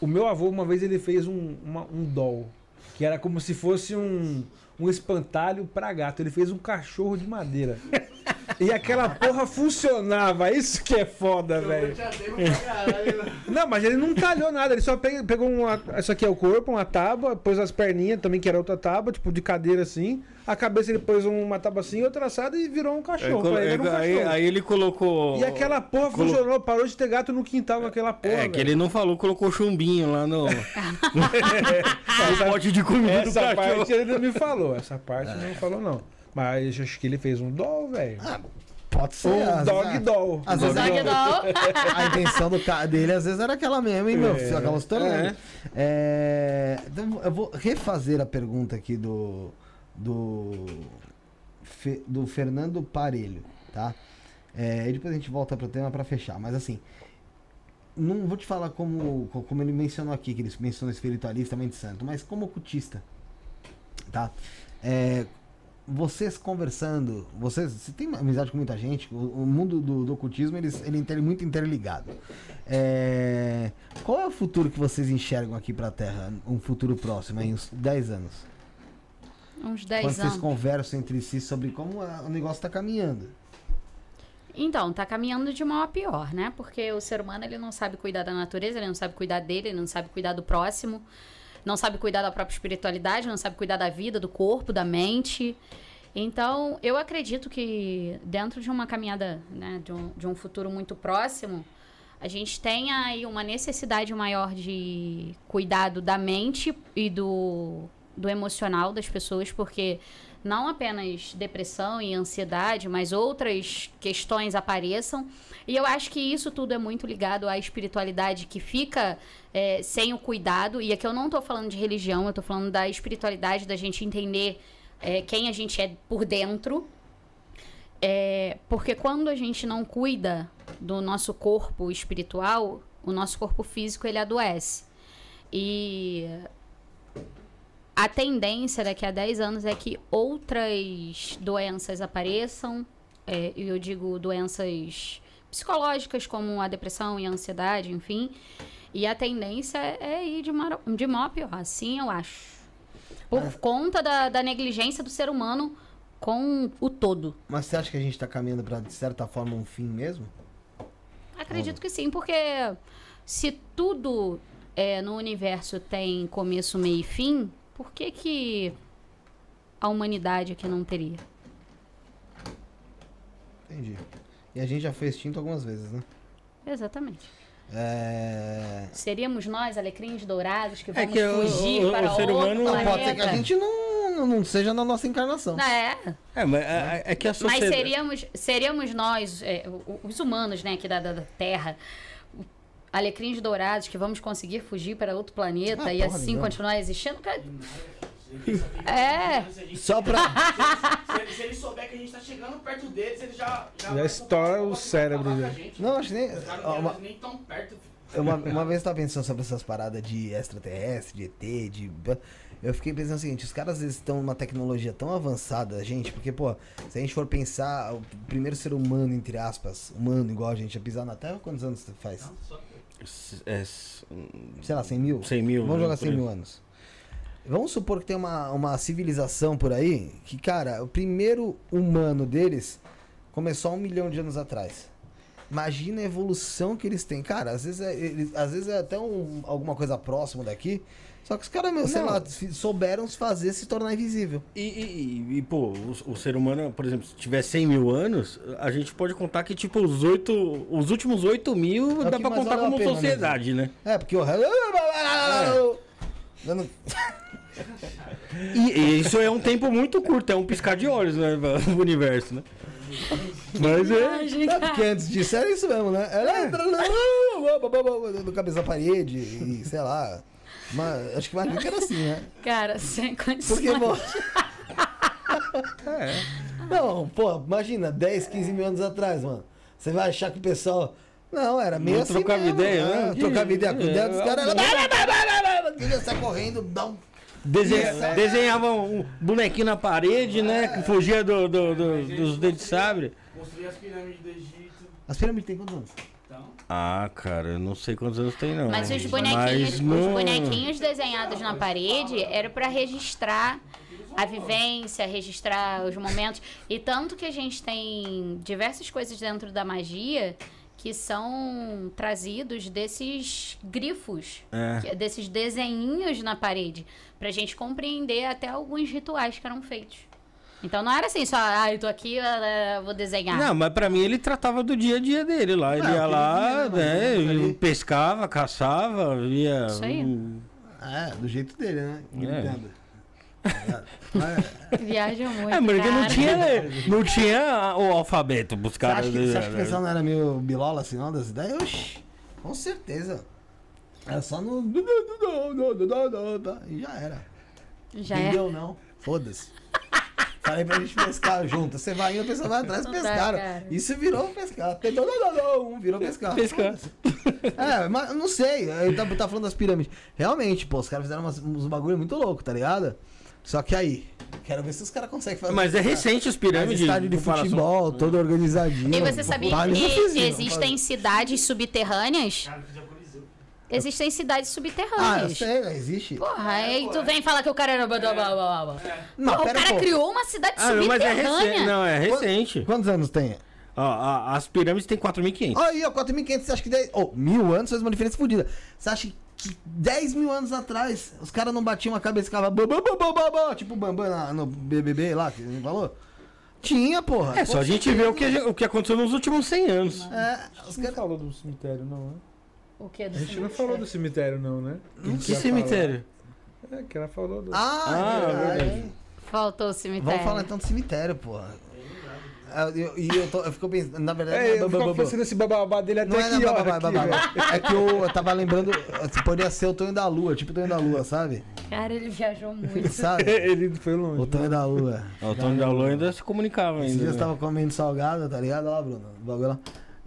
O meu avô, uma vez, ele fez um, uma- um doll, que era como se fosse um, um espantalho pra gato. Ele fez um cachorro de madeira. E aquela porra funcionava. Isso que é foda, velho. Não, mas ele não talhou nada. Ele só pe- pegou uma. Isso aqui é o corpo, uma tábua, pôs as perninhas também, que era outra tábua, tipo de cadeira assim. A cabeça ele pôs uma tábua assim, outra assada e virou um Aí, cachorro. colo- Pra ele era um aí- cachorro. aí ele colocou. E aquela porra colo- funcionou, parou de ter gato no quintal com aquela porra. É, que velho. ele não falou, colocou chumbinho lá no. Essa- no pote de comida do Essa cachorro. parte ele não me falou. Essa parte não falou, não. Mas acho que ele fez um doll, velho. Pode ser. Um às dog vezes- doll. Às vezes Dog doll. a intenção do ca- dele às vezes era aquela mesmo, hein, meu? É. Acabou se tornando. É, então eu vou refazer a pergunta aqui do. Do. Fe- do Fernando Parelho, tá? É, e depois a gente volta pro tema pra fechar. Mas assim. Não vou te falar como, co- como ele mencionou aqui, que ele mencionou espiritualista, mente santo, mas como ocultista. Tá? É, vocês conversando, vocês, você tem amizade com muita gente, o, o mundo do, do ocultismo ele, ele é muito interligado. É, qual é o futuro que vocês enxergam aqui pra Terra? Um futuro próximo, em uns 10 anos? Uns Quando 10 vocês anos. conversam entre si sobre como a- o negócio tá caminhando. Então, tá caminhando de mal a pior, né? Porque o ser humano, ele não sabe cuidar da natureza, ele não sabe cuidar dele, ele não sabe cuidar do próximo, não sabe cuidar da própria espiritualidade, não sabe cuidar da vida, do corpo, da mente. Então, eu acredito que dentro de uma caminhada, né, de um, de um futuro muito próximo, a gente tenha aí uma necessidade maior de cuidado da mente e do, do emocional das pessoas, porque não apenas depressão e ansiedade, mas outras questões apareçam. E eu acho que isso tudo é muito ligado à espiritualidade que fica é, sem o cuidado. E aqui eu não estou falando de religião, eu estou falando da espiritualidade, da gente entender é, quem a gente é por dentro. É, porque quando a gente não cuida do nosso corpo espiritual, o nosso corpo físico ele adoece. E a tendência daqui a 10 anos é que outras doenças apareçam, é, eu digo doenças psicológicas como a depressão e a ansiedade, enfim. E a tendência é ir de, mar, de a pior, assim eu acho. Por conta da, da negligência do ser humano com o todo. Mas você acha que a gente tá caminhando pra, de certa forma, um fim mesmo? Acredito que sim, porque se tudo é, no universo tem começo, meio e fim, por que, que a humanidade aqui não teria? Entendi. E a gente já foi extinto algumas vezes, né? Exatamente. É... Seríamos nós, alecrins dourados, que É vamos que o- fugir o- o para ser outro humano- planeta. Pode ser que a gente não, não, não seja na nossa encarnação. É, É, mas é, é que a mas sociedade. seríamos, seríamos nós, é, o- os humanos, né, aqui da, da, da Terra, o- alecrins dourados, que vamos conseguir fugir para outro planeta Ah, e porra assim nenhuma. continuar existindo. Cara, É. Só pra. Se, ele- se ele souber que a gente tá chegando perto deles, ele já. Já vai estoura o cérebro dele. Não, acho nem. Os caras ó, não uma- nem tão perto. Uma, uma vez eu tava pensando sobre essas paradas de extraterrestre, de ET, de. Eu fiquei pensando o seguinte, os caras estão numa tecnologia tão avançada, gente, porque, pô, se a gente for pensar, o primeiro ser humano, entre aspas, humano igual a gente, a pisar na Terra, quantos anos você faz? É, Sei lá, 100 mil? 100 mil. Vamos né, jogar por 100 aí. mil anos. Vamos supor que tem uma, uma civilização por aí que, cara, o primeiro humano deles começou há um milhão de anos atrás. Imagina a evolução que eles têm. Cara, às vezes é, eles- às vezes é até um- alguma coisa próxima daqui. Só que os caras, meu, sei Não. lá, souberam se fazer se tornar invisível. E, e- e, pô, o, o ser humano, por exemplo, se tiver 100 mil anos, a gente pode contar que, tipo, os oito, os últimos 8 mil É dá pra contar como pena sociedade, né? É, porque o. Eu não- E, e isso é um tempo muito curto, é um piscar de olhos, né, o universo, né? Mas é... É porque antes disso era isso mesmo, né? Era do cabeça na parede e sei lá. Mas acho que mais nunca era assim, né? Cara, sem condições. Porque, pô. Não, pô, imagina, 10, 15 mil anos atrás, mano. Você vai achar que o pessoal. Não, era meio Não assim. trocava mesmo, ideia, né? né? Trocava ideia com o É, dedo dos caras. é, Queria sair correndo, dá um. Desenha, desenhava um bonequinho na parede, né? Que fugia do, do- do- dos dedos de sabre. Construir as pirâmides do Egito. As pirâmides tem quantos anos? Ah, cara, eu não sei quantos anos tem, não. Mas os Mas bonequinhos, os não- bonequinhos desenhados na parede era pra registrar a vivência, registrar os momentos. E tanto que a gente tem diversas coisas dentro da magia que são trazidos desses grifos, É. que- desses desenhinhos na parede, pra gente compreender até alguns rituais que eram feitos. Então não era assim só, ah, eu tô aqui, ah, vou desenhar. Não, mas pra mim ele tratava do dia a dia dele lá. Ele É, o que ia ele lá, né, né, mas ali- pescava, caçava, via. Isso aí. É, do jeito dele, né? É. Viaja muito. É, porque não cara. tinha, não tinha o alfabeto pros Você caras. acha, que, você acha que o né? pessoal não era meio bilola assim, não, das ideias? Oxi, com certeza. Era só no. E já era. Já é. Entendeu, não? Foda-se. Falei pra gente pescar junto. Você vai indo, a pessoa vai atrás e Não pescaram. cara. Isso virou pescar. Tem- não, não, não, um virou pescar. Pescar. É, mas não sei. Eu tá, tá falando das pirâmides. Realmente, pô, os caras fizeram umas- uns bagulho muito louco, tá ligado? Só que aí, quero ver se os caras conseguem fazer. Mas é recente os pirâmides. estádio de futebol, todo organizadinho. E você sabia que existem cidades subterrâneas? Cara. Existem cidades Ah, eu subterrâneas. sei, existe. Porra, aí tu vem falar que o cara era. blá. Não, Porra, o cara pô. criou uma cidade Ah, não, mas é recente. subterrânea. Não, é recente. Quantos anos tem? As pirâmides têm 4.500. Aí, ó, 4.500, você acha que 10... Oh, mil anos faz uma diferença fodida. Você acha que 10 mil anos atrás os caras não batiam a cabeça e ficavam bam, bam, bam, bam, bam, bam, tipo o Bambam no BBB lá, que ele falou? Tinha, porra. É, só a gente vê o que, o que aconteceu nos últimos 100 anos. É, os não caras... falou do cemitério, não, né? O que A gente não falou do cemitério, não, né? Hum, Que cemitério? É, que ela falou do. Ah, Ah, é verdade. verdade. Faltou o cemitério. Vamos falar então do cemitério, porra. É, eu- E eu, tô, eu fico pensando, na verdade... É, eu não é bam, bam. pensando nesse bababá dele até Não é aqui, na ó. babá, aqui, babá. ó. É que eu, eu tava lembrando, poderia ser o Tonho da Lua, tipo o Tonho da Lua, sabe? Cara, ele viajou muito. Sabe? Ele foi O longe. Tonho da Lua. O Tony da Lua ainda se comunicava Esses ainda. dias eu né? tava comendo salgado, tá ligado? Olha lá, Bruno, o bagulho lá.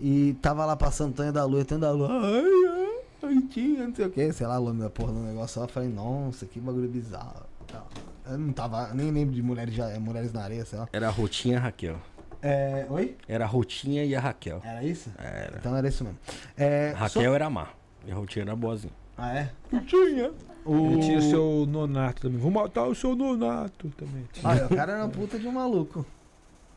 E tava lá passando Tonho da Lua, Tonho da Lua. Ai, ai, ai, tinha, não sei o que, sei lá, o nome da porra do negócio lá. Eu falei, nossa, que bagulho bizarro. Eu não tava, nem lembro de mulheres, já, mulheres na areia, sei lá. Era a Rotinha e a Raquel. É, oi? Era a Rotinha e a Raquel. Era isso? Era. Então era isso mesmo. É, Raquel era má. E a Rotinha era boazinha. Ah, é? Tinha. O... Ele tinha o seu nonato também. Vou matar o seu nonato também. Olha, o cara era uma puta de um maluco.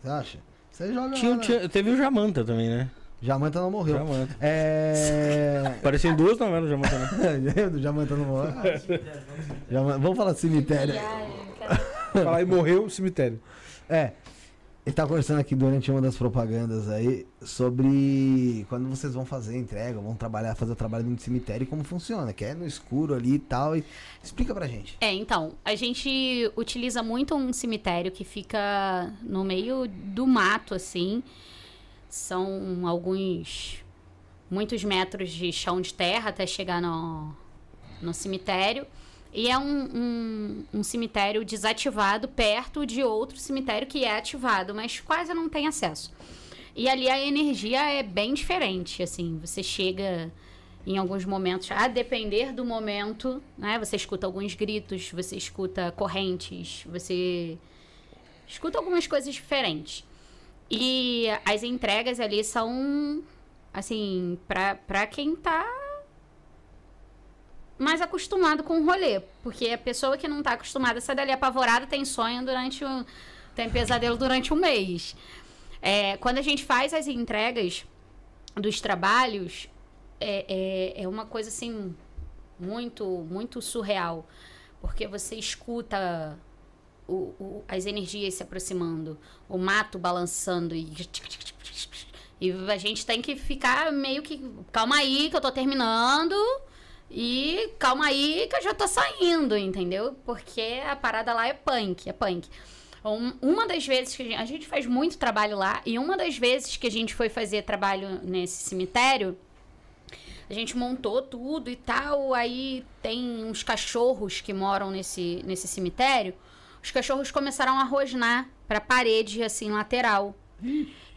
Você acha? Você joga Tinha, lá, né? tinha- teve o Jamanta também, né? Jamanta não morreu. Jamanta. É... Em duas novelas do Jamanta, né? do Jamanta não morreu. Jama- Vamos falar de cemitério. Falar e morreu o cemitério. É. Ele tá conversando aqui durante uma das propagandas aí sobre quando vocês vão fazer a entrega, vão trabalhar, fazer o trabalho no cemitério e como funciona, que é no escuro ali e tal. E... Explica pra gente. É, então, a gente utiliza muito um cemitério que fica no meio do mato, assim. São alguns. muitos metros de chão de terra até chegar no, no cemitério. E é um, um, um cemitério desativado perto de outro cemitério que é ativado, mas quase não tem acesso. E ali a energia é bem diferente, assim, você chega em alguns momentos, a depender do momento, né? Você escuta alguns gritos, você escuta correntes, você escuta algumas coisas diferentes. E as entregas ali são, assim, pra, pra quem tá mais acostumado com o rolê. Porque a pessoa que não tá acostumada sai dali apavorada, tem sonho durante o. tem pesadelo durante um mês. É, quando a gente faz as entregas dos trabalhos, é, é, é uma coisa assim muito, muito surreal. Porque você escuta o, o- as energias se aproximando, o mato balançando e. E a gente tem que ficar meio que. Calma aí, que eu tô terminando. E calma aí, que eu já tô saindo, entendeu? Porque a parada lá é punk, é punk. Um- uma das vezes que a gente, a gente faz muito trabalho lá, e uma das vezes que a gente foi fazer trabalho nesse cemitério, a gente montou tudo e tal. Aí tem uns cachorros que moram nesse, nesse cemitério. Os cachorros começaram a rosnar pra parede, assim, lateral.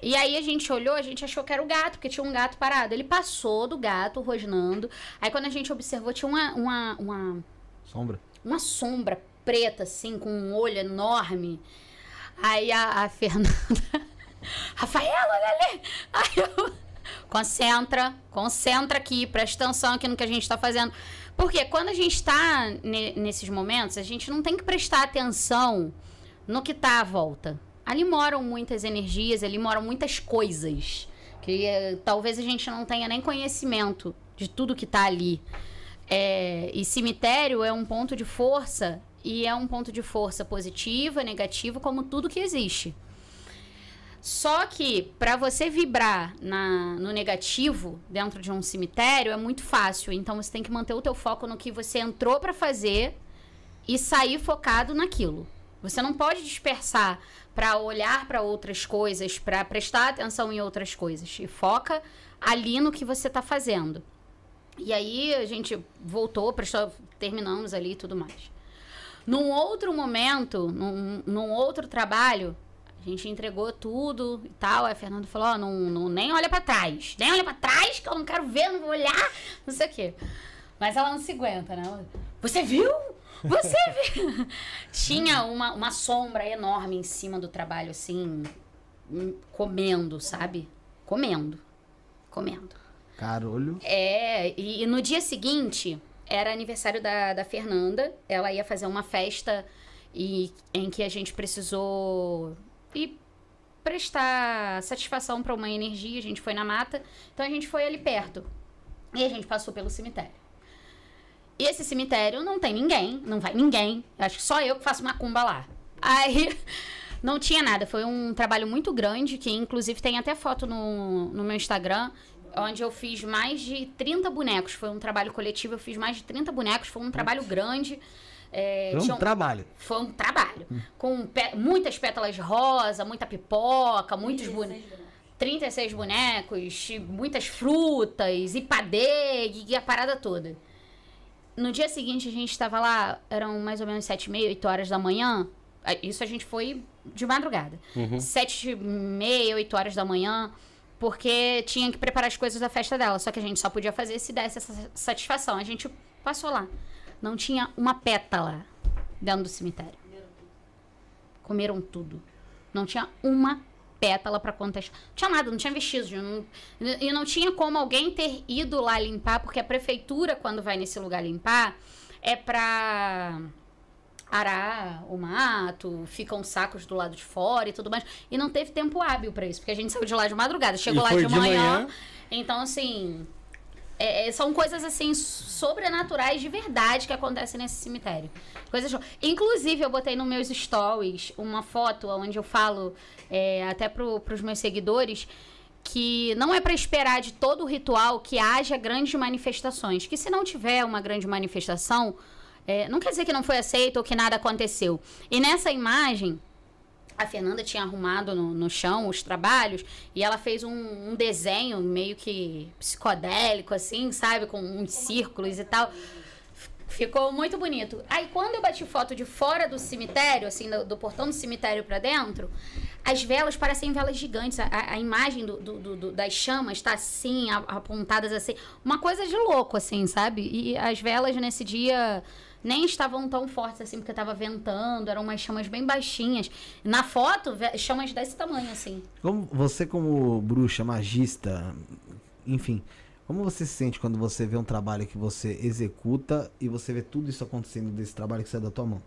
E aí a gente olhou, a gente achou que era o gato, porque tinha um gato parado. Ele passou do gato rosnando. Aí quando a gente observou, tinha uma, uma, uma, Sombra. uma sombra preta, assim, com um olho enorme. Aí a, a Fernanda. Rafaela, olha ali! Aí eu. Concentra, concentra aqui, presta atenção aqui no que a gente tá fazendo. Porque quando a gente está nesses momentos, a gente não tem que prestar atenção no que está à volta. Ali moram muitas energias, ali moram muitas coisas. Que eh, talvez a gente não tenha nem conhecimento de tudo que está ali. É, e cemitério é um ponto de força, e é um ponto de força positiva, negativo, como tudo que existe. Só que para você vibrar na, no negativo dentro de um cemitério é muito fácil. Então você tem que manter o teu foco no que você entrou para fazer e sair focado naquilo. Você não pode dispersar para olhar para outras coisas, para prestar atenção em outras coisas. E foca ali no que você está fazendo. E aí a gente voltou, prestou, terminamos ali e tudo mais. Num outro momento, num, num outro trabalho, a gente entregou tudo e tal. Aí a Fernanda falou: oh, não, não, nem olha para trás. Nem olha para trás, que eu não quero ver, não vou olhar, não sei o quê. Mas ela não se aguenta, né? Você viu? Você viu? Tinha uma, uma sombra enorme em cima do trabalho, assim, comendo, sabe? Comendo. Comendo. Carolho. É, e, e no dia seguinte era aniversário da, da Fernanda. Ela ia fazer uma festa e, em que a gente precisou e prestar satisfação para uma energia. A gente foi na mata, então a gente foi ali perto. E a gente passou pelo cemitério. E esse cemitério não tem ninguém, não vai ninguém. Acho que só eu que faço macumba lá. Aí não tinha nada. Foi um trabalho muito grande, que inclusive tem até foto no, no meu Instagram, onde eu fiz mais de 30 bonecos. Foi um trabalho coletivo, eu fiz mais de 30 bonecos, foi um trabalho grande. É, foi um, trabalho. Foi um trabalho. Hum. Com pe muitas pétalas rosa, muita pipoca, muitos bonecos. 36 bonecos, muitas frutas, e padê, e a parada toda. No dia seguinte, a gente estava lá, eram mais ou menos 7 e meia, 8 horas da manhã. Isso a gente foi de madrugada. Uhum. 7 e meia, 8 horas da manhã, porque tinha que preparar as coisas da festa dela. Só que a gente só podia fazer se desse essa satisfação. A gente passou lá. Não tinha uma pétala dentro do cemitério. Comeram tudo. Não tinha uma pétala para contestar. Não tinha nada, não tinha vestígio. Não, e não tinha como alguém ter ido lá limpar, porque a prefeitura, quando vai nesse lugar limpar, é pra arar o mato, ficam sacos do lado de fora e tudo mais. E não teve tempo hábil para isso, porque a gente saiu de lá de madrugada, chegou e lá de, de manhã, manhã. Então, assim, é, é, são coisas assim sobrenaturais de verdade que acontecem nesse cemitério. Coisas Inclusive, eu botei nos meus stories uma foto onde eu falo é, até para os meus seguidores que não é para esperar de todo o ritual que haja grandes manifestações. Que se não tiver uma grande manifestação, é, não quer dizer que não foi aceito ou que nada aconteceu. E nessa imagem a Fernanda tinha arrumado no, no chão os trabalhos e ela fez um, um, desenho meio que psicodélico, assim, sabe? Com uns círculos e tal. Ficou muito bonito. Aí, quando eu bati foto de fora do cemitério, assim, do, do portão do cemitério para dentro, as velas parecem velas gigantes. A, a imagem do, do, do, das chamas está assim, apontadas assim. Uma coisa de louco, assim, sabe? E as velas nesse dia nem estavam tão fortes assim, porque estava ventando, eram umas chamas bem baixinhas. Na foto, chamas desse tamanho, assim. Como você, como bruxa, magista, enfim, como você se sente quando você vê um trabalho que você executa e você vê tudo isso acontecendo desse trabalho que sai da tua mão?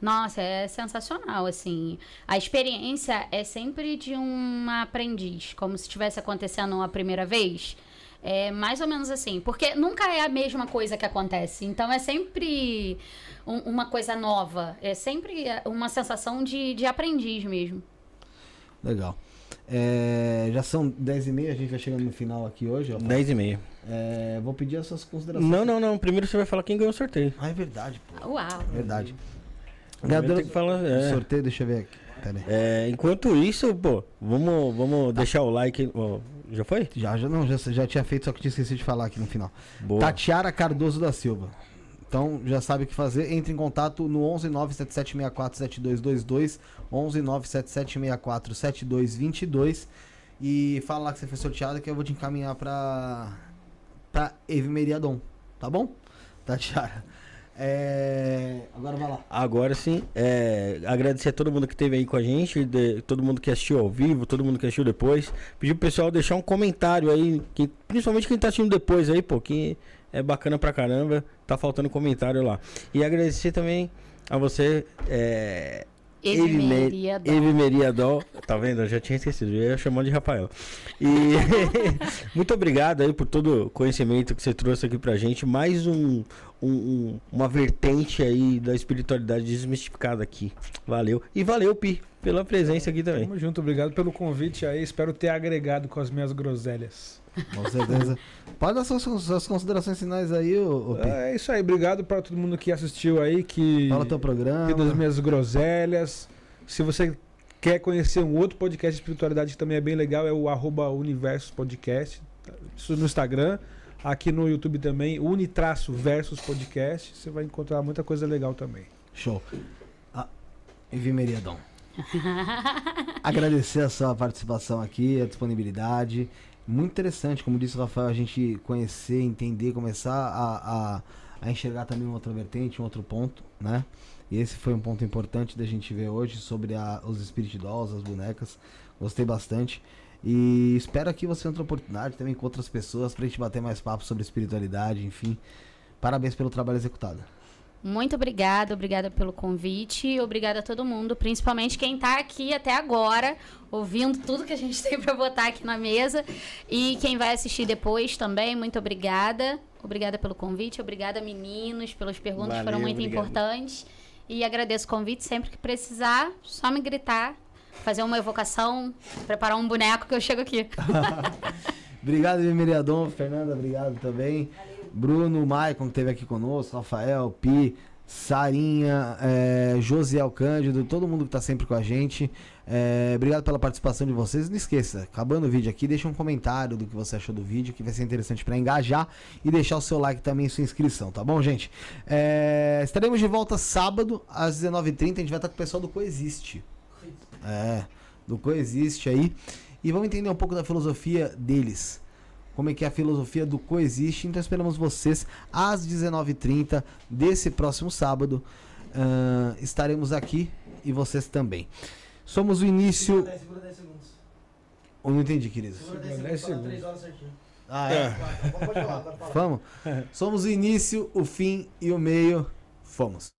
Nossa, é sensacional, assim. A experiência é sempre de uma aprendiz, como se estivesse acontecendo a primeira vez. É mais ou menos assim. Porque nunca é a mesma coisa que acontece. Então é sempre um, uma coisa nova. É sempre uma sensação de, de aprendiz mesmo. Legal. É, já são 10 e meia, a gente vai chegando no final aqui hoje. Ó, 10 e meia. É, vou pedir as suas considerações. Não, não, não. Primeiro você vai falar quem ganhou o sorteio. Ah, é verdade, pô. Uau. Verdade. Ganhador que falar, é. sorteio, deixa eu ver aqui. É, enquanto isso, pô, vamos, vamos tá. deixar o like. Ó, já foi? Já, já não, já, já tinha feito, só que tinha esquecido de falar aqui no final. Boa. Tatiara Cardoso da Silva. Então já sabe o que fazer. Entre em contato no 11 97764 7222, 11 97764 7222 e fala lá que você foi sorteado que eu vou te encaminhar pra pra Eve Meriadon, tá bom? Tatiara. É... Agora vai lá. Agora sim, é... agradecer a todo mundo que esteve aí com a gente, de... todo mundo que assistiu ao vivo, todo mundo que assistiu depois. Pedir pro pessoal deixar um comentário aí, que... principalmente quem tá assistindo depois aí, pô, que é bacana pra caramba. Tá faltando comentário lá. E agradecer também a você, é, Evimeria Dó. Tá vendo? Eu já tinha esquecido. Eu ia chamar de Rafael. E muito obrigado aí por todo o conhecimento que você trouxe aqui pra gente. Mais um, um- um- uma vertente aí da espiritualidade desmistificada aqui. Valeu. E valeu, Pi, pela presença aqui também. Tamo junto, obrigado pelo convite aí. Espero ter agregado com as minhas groselhas. Com certeza. Pode dar suas, suas considerações finais aí, ô, ô. É isso aí, obrigado para todo mundo que assistiu aí, que Fala teu programa. e das minhas groselhas. Se você quer conhecer um outro podcast de espiritualidade que também é bem legal, é o arroba Universos Podcast. Isso no Instagram. Aqui no YouTube também, Unitraço Versus Podcast. Você vai encontrar muita coisa legal também. Show. Ah, Evimeria Dom. Agradecer a sua participação aqui, a disponibilidade. Muito interessante, como disse o Rafael, a gente conhecer, entender, começar a, a, a enxergar também uma outra vertente, um outro ponto, né? E esse foi um ponto importante da gente ver hoje sobre a, os Spirit as bonecas. Gostei bastante. E espero aqui você outra oportunidade também com outras pessoas pra gente bater mais papo sobre espiritualidade, enfim. Parabéns pelo trabalho executado. Muito obrigada, obrigada pelo convite, obrigada a todo mundo, principalmente quem tá aqui até agora, ouvindo tudo que a gente tem para botar aqui na mesa e quem vai assistir depois também, muito obrigada. Obrigada pelo convite, obrigada meninos, pelas perguntas Valeu, foram muito obrigado. importantes. E agradeço o convite, sempre que precisar, só me gritar, fazer uma evocação, preparar um boneco que eu chego aqui. Obrigado, Miriadon. Fernanda, obrigado também. Bruno, Maicon, que esteve aqui conosco, Rafael, Pi, Sarinha, é, Josiel Cândido, todo mundo que tá sempre com a gente. É, obrigado pela participação de vocês. Não esqueça, acabando o vídeo aqui, deixa um comentário do que você achou do vídeo, que vai ser interessante para engajar e deixar o seu like também e sua inscrição, tá bom, gente? É, estaremos de volta sábado às 19h30. A gente vai estar com o pessoal do Coexiste. É, do Coexiste aí. E vamos entender um pouco da filosofia deles. Como é que é a filosofia do Coexiste. Então esperamos vocês às 19h30 desse próximo sábado. Ahn, estaremos aqui e vocês também. Somos o início. Segura 10, segura 10 segundos. Eu não entendi, querido. Segura 10 10 segundos, fala segundos. 3 horas certinho. Ah, é? Pode falar, pode falar. Vamos? Somos o início, o fim e o meio. Fomos.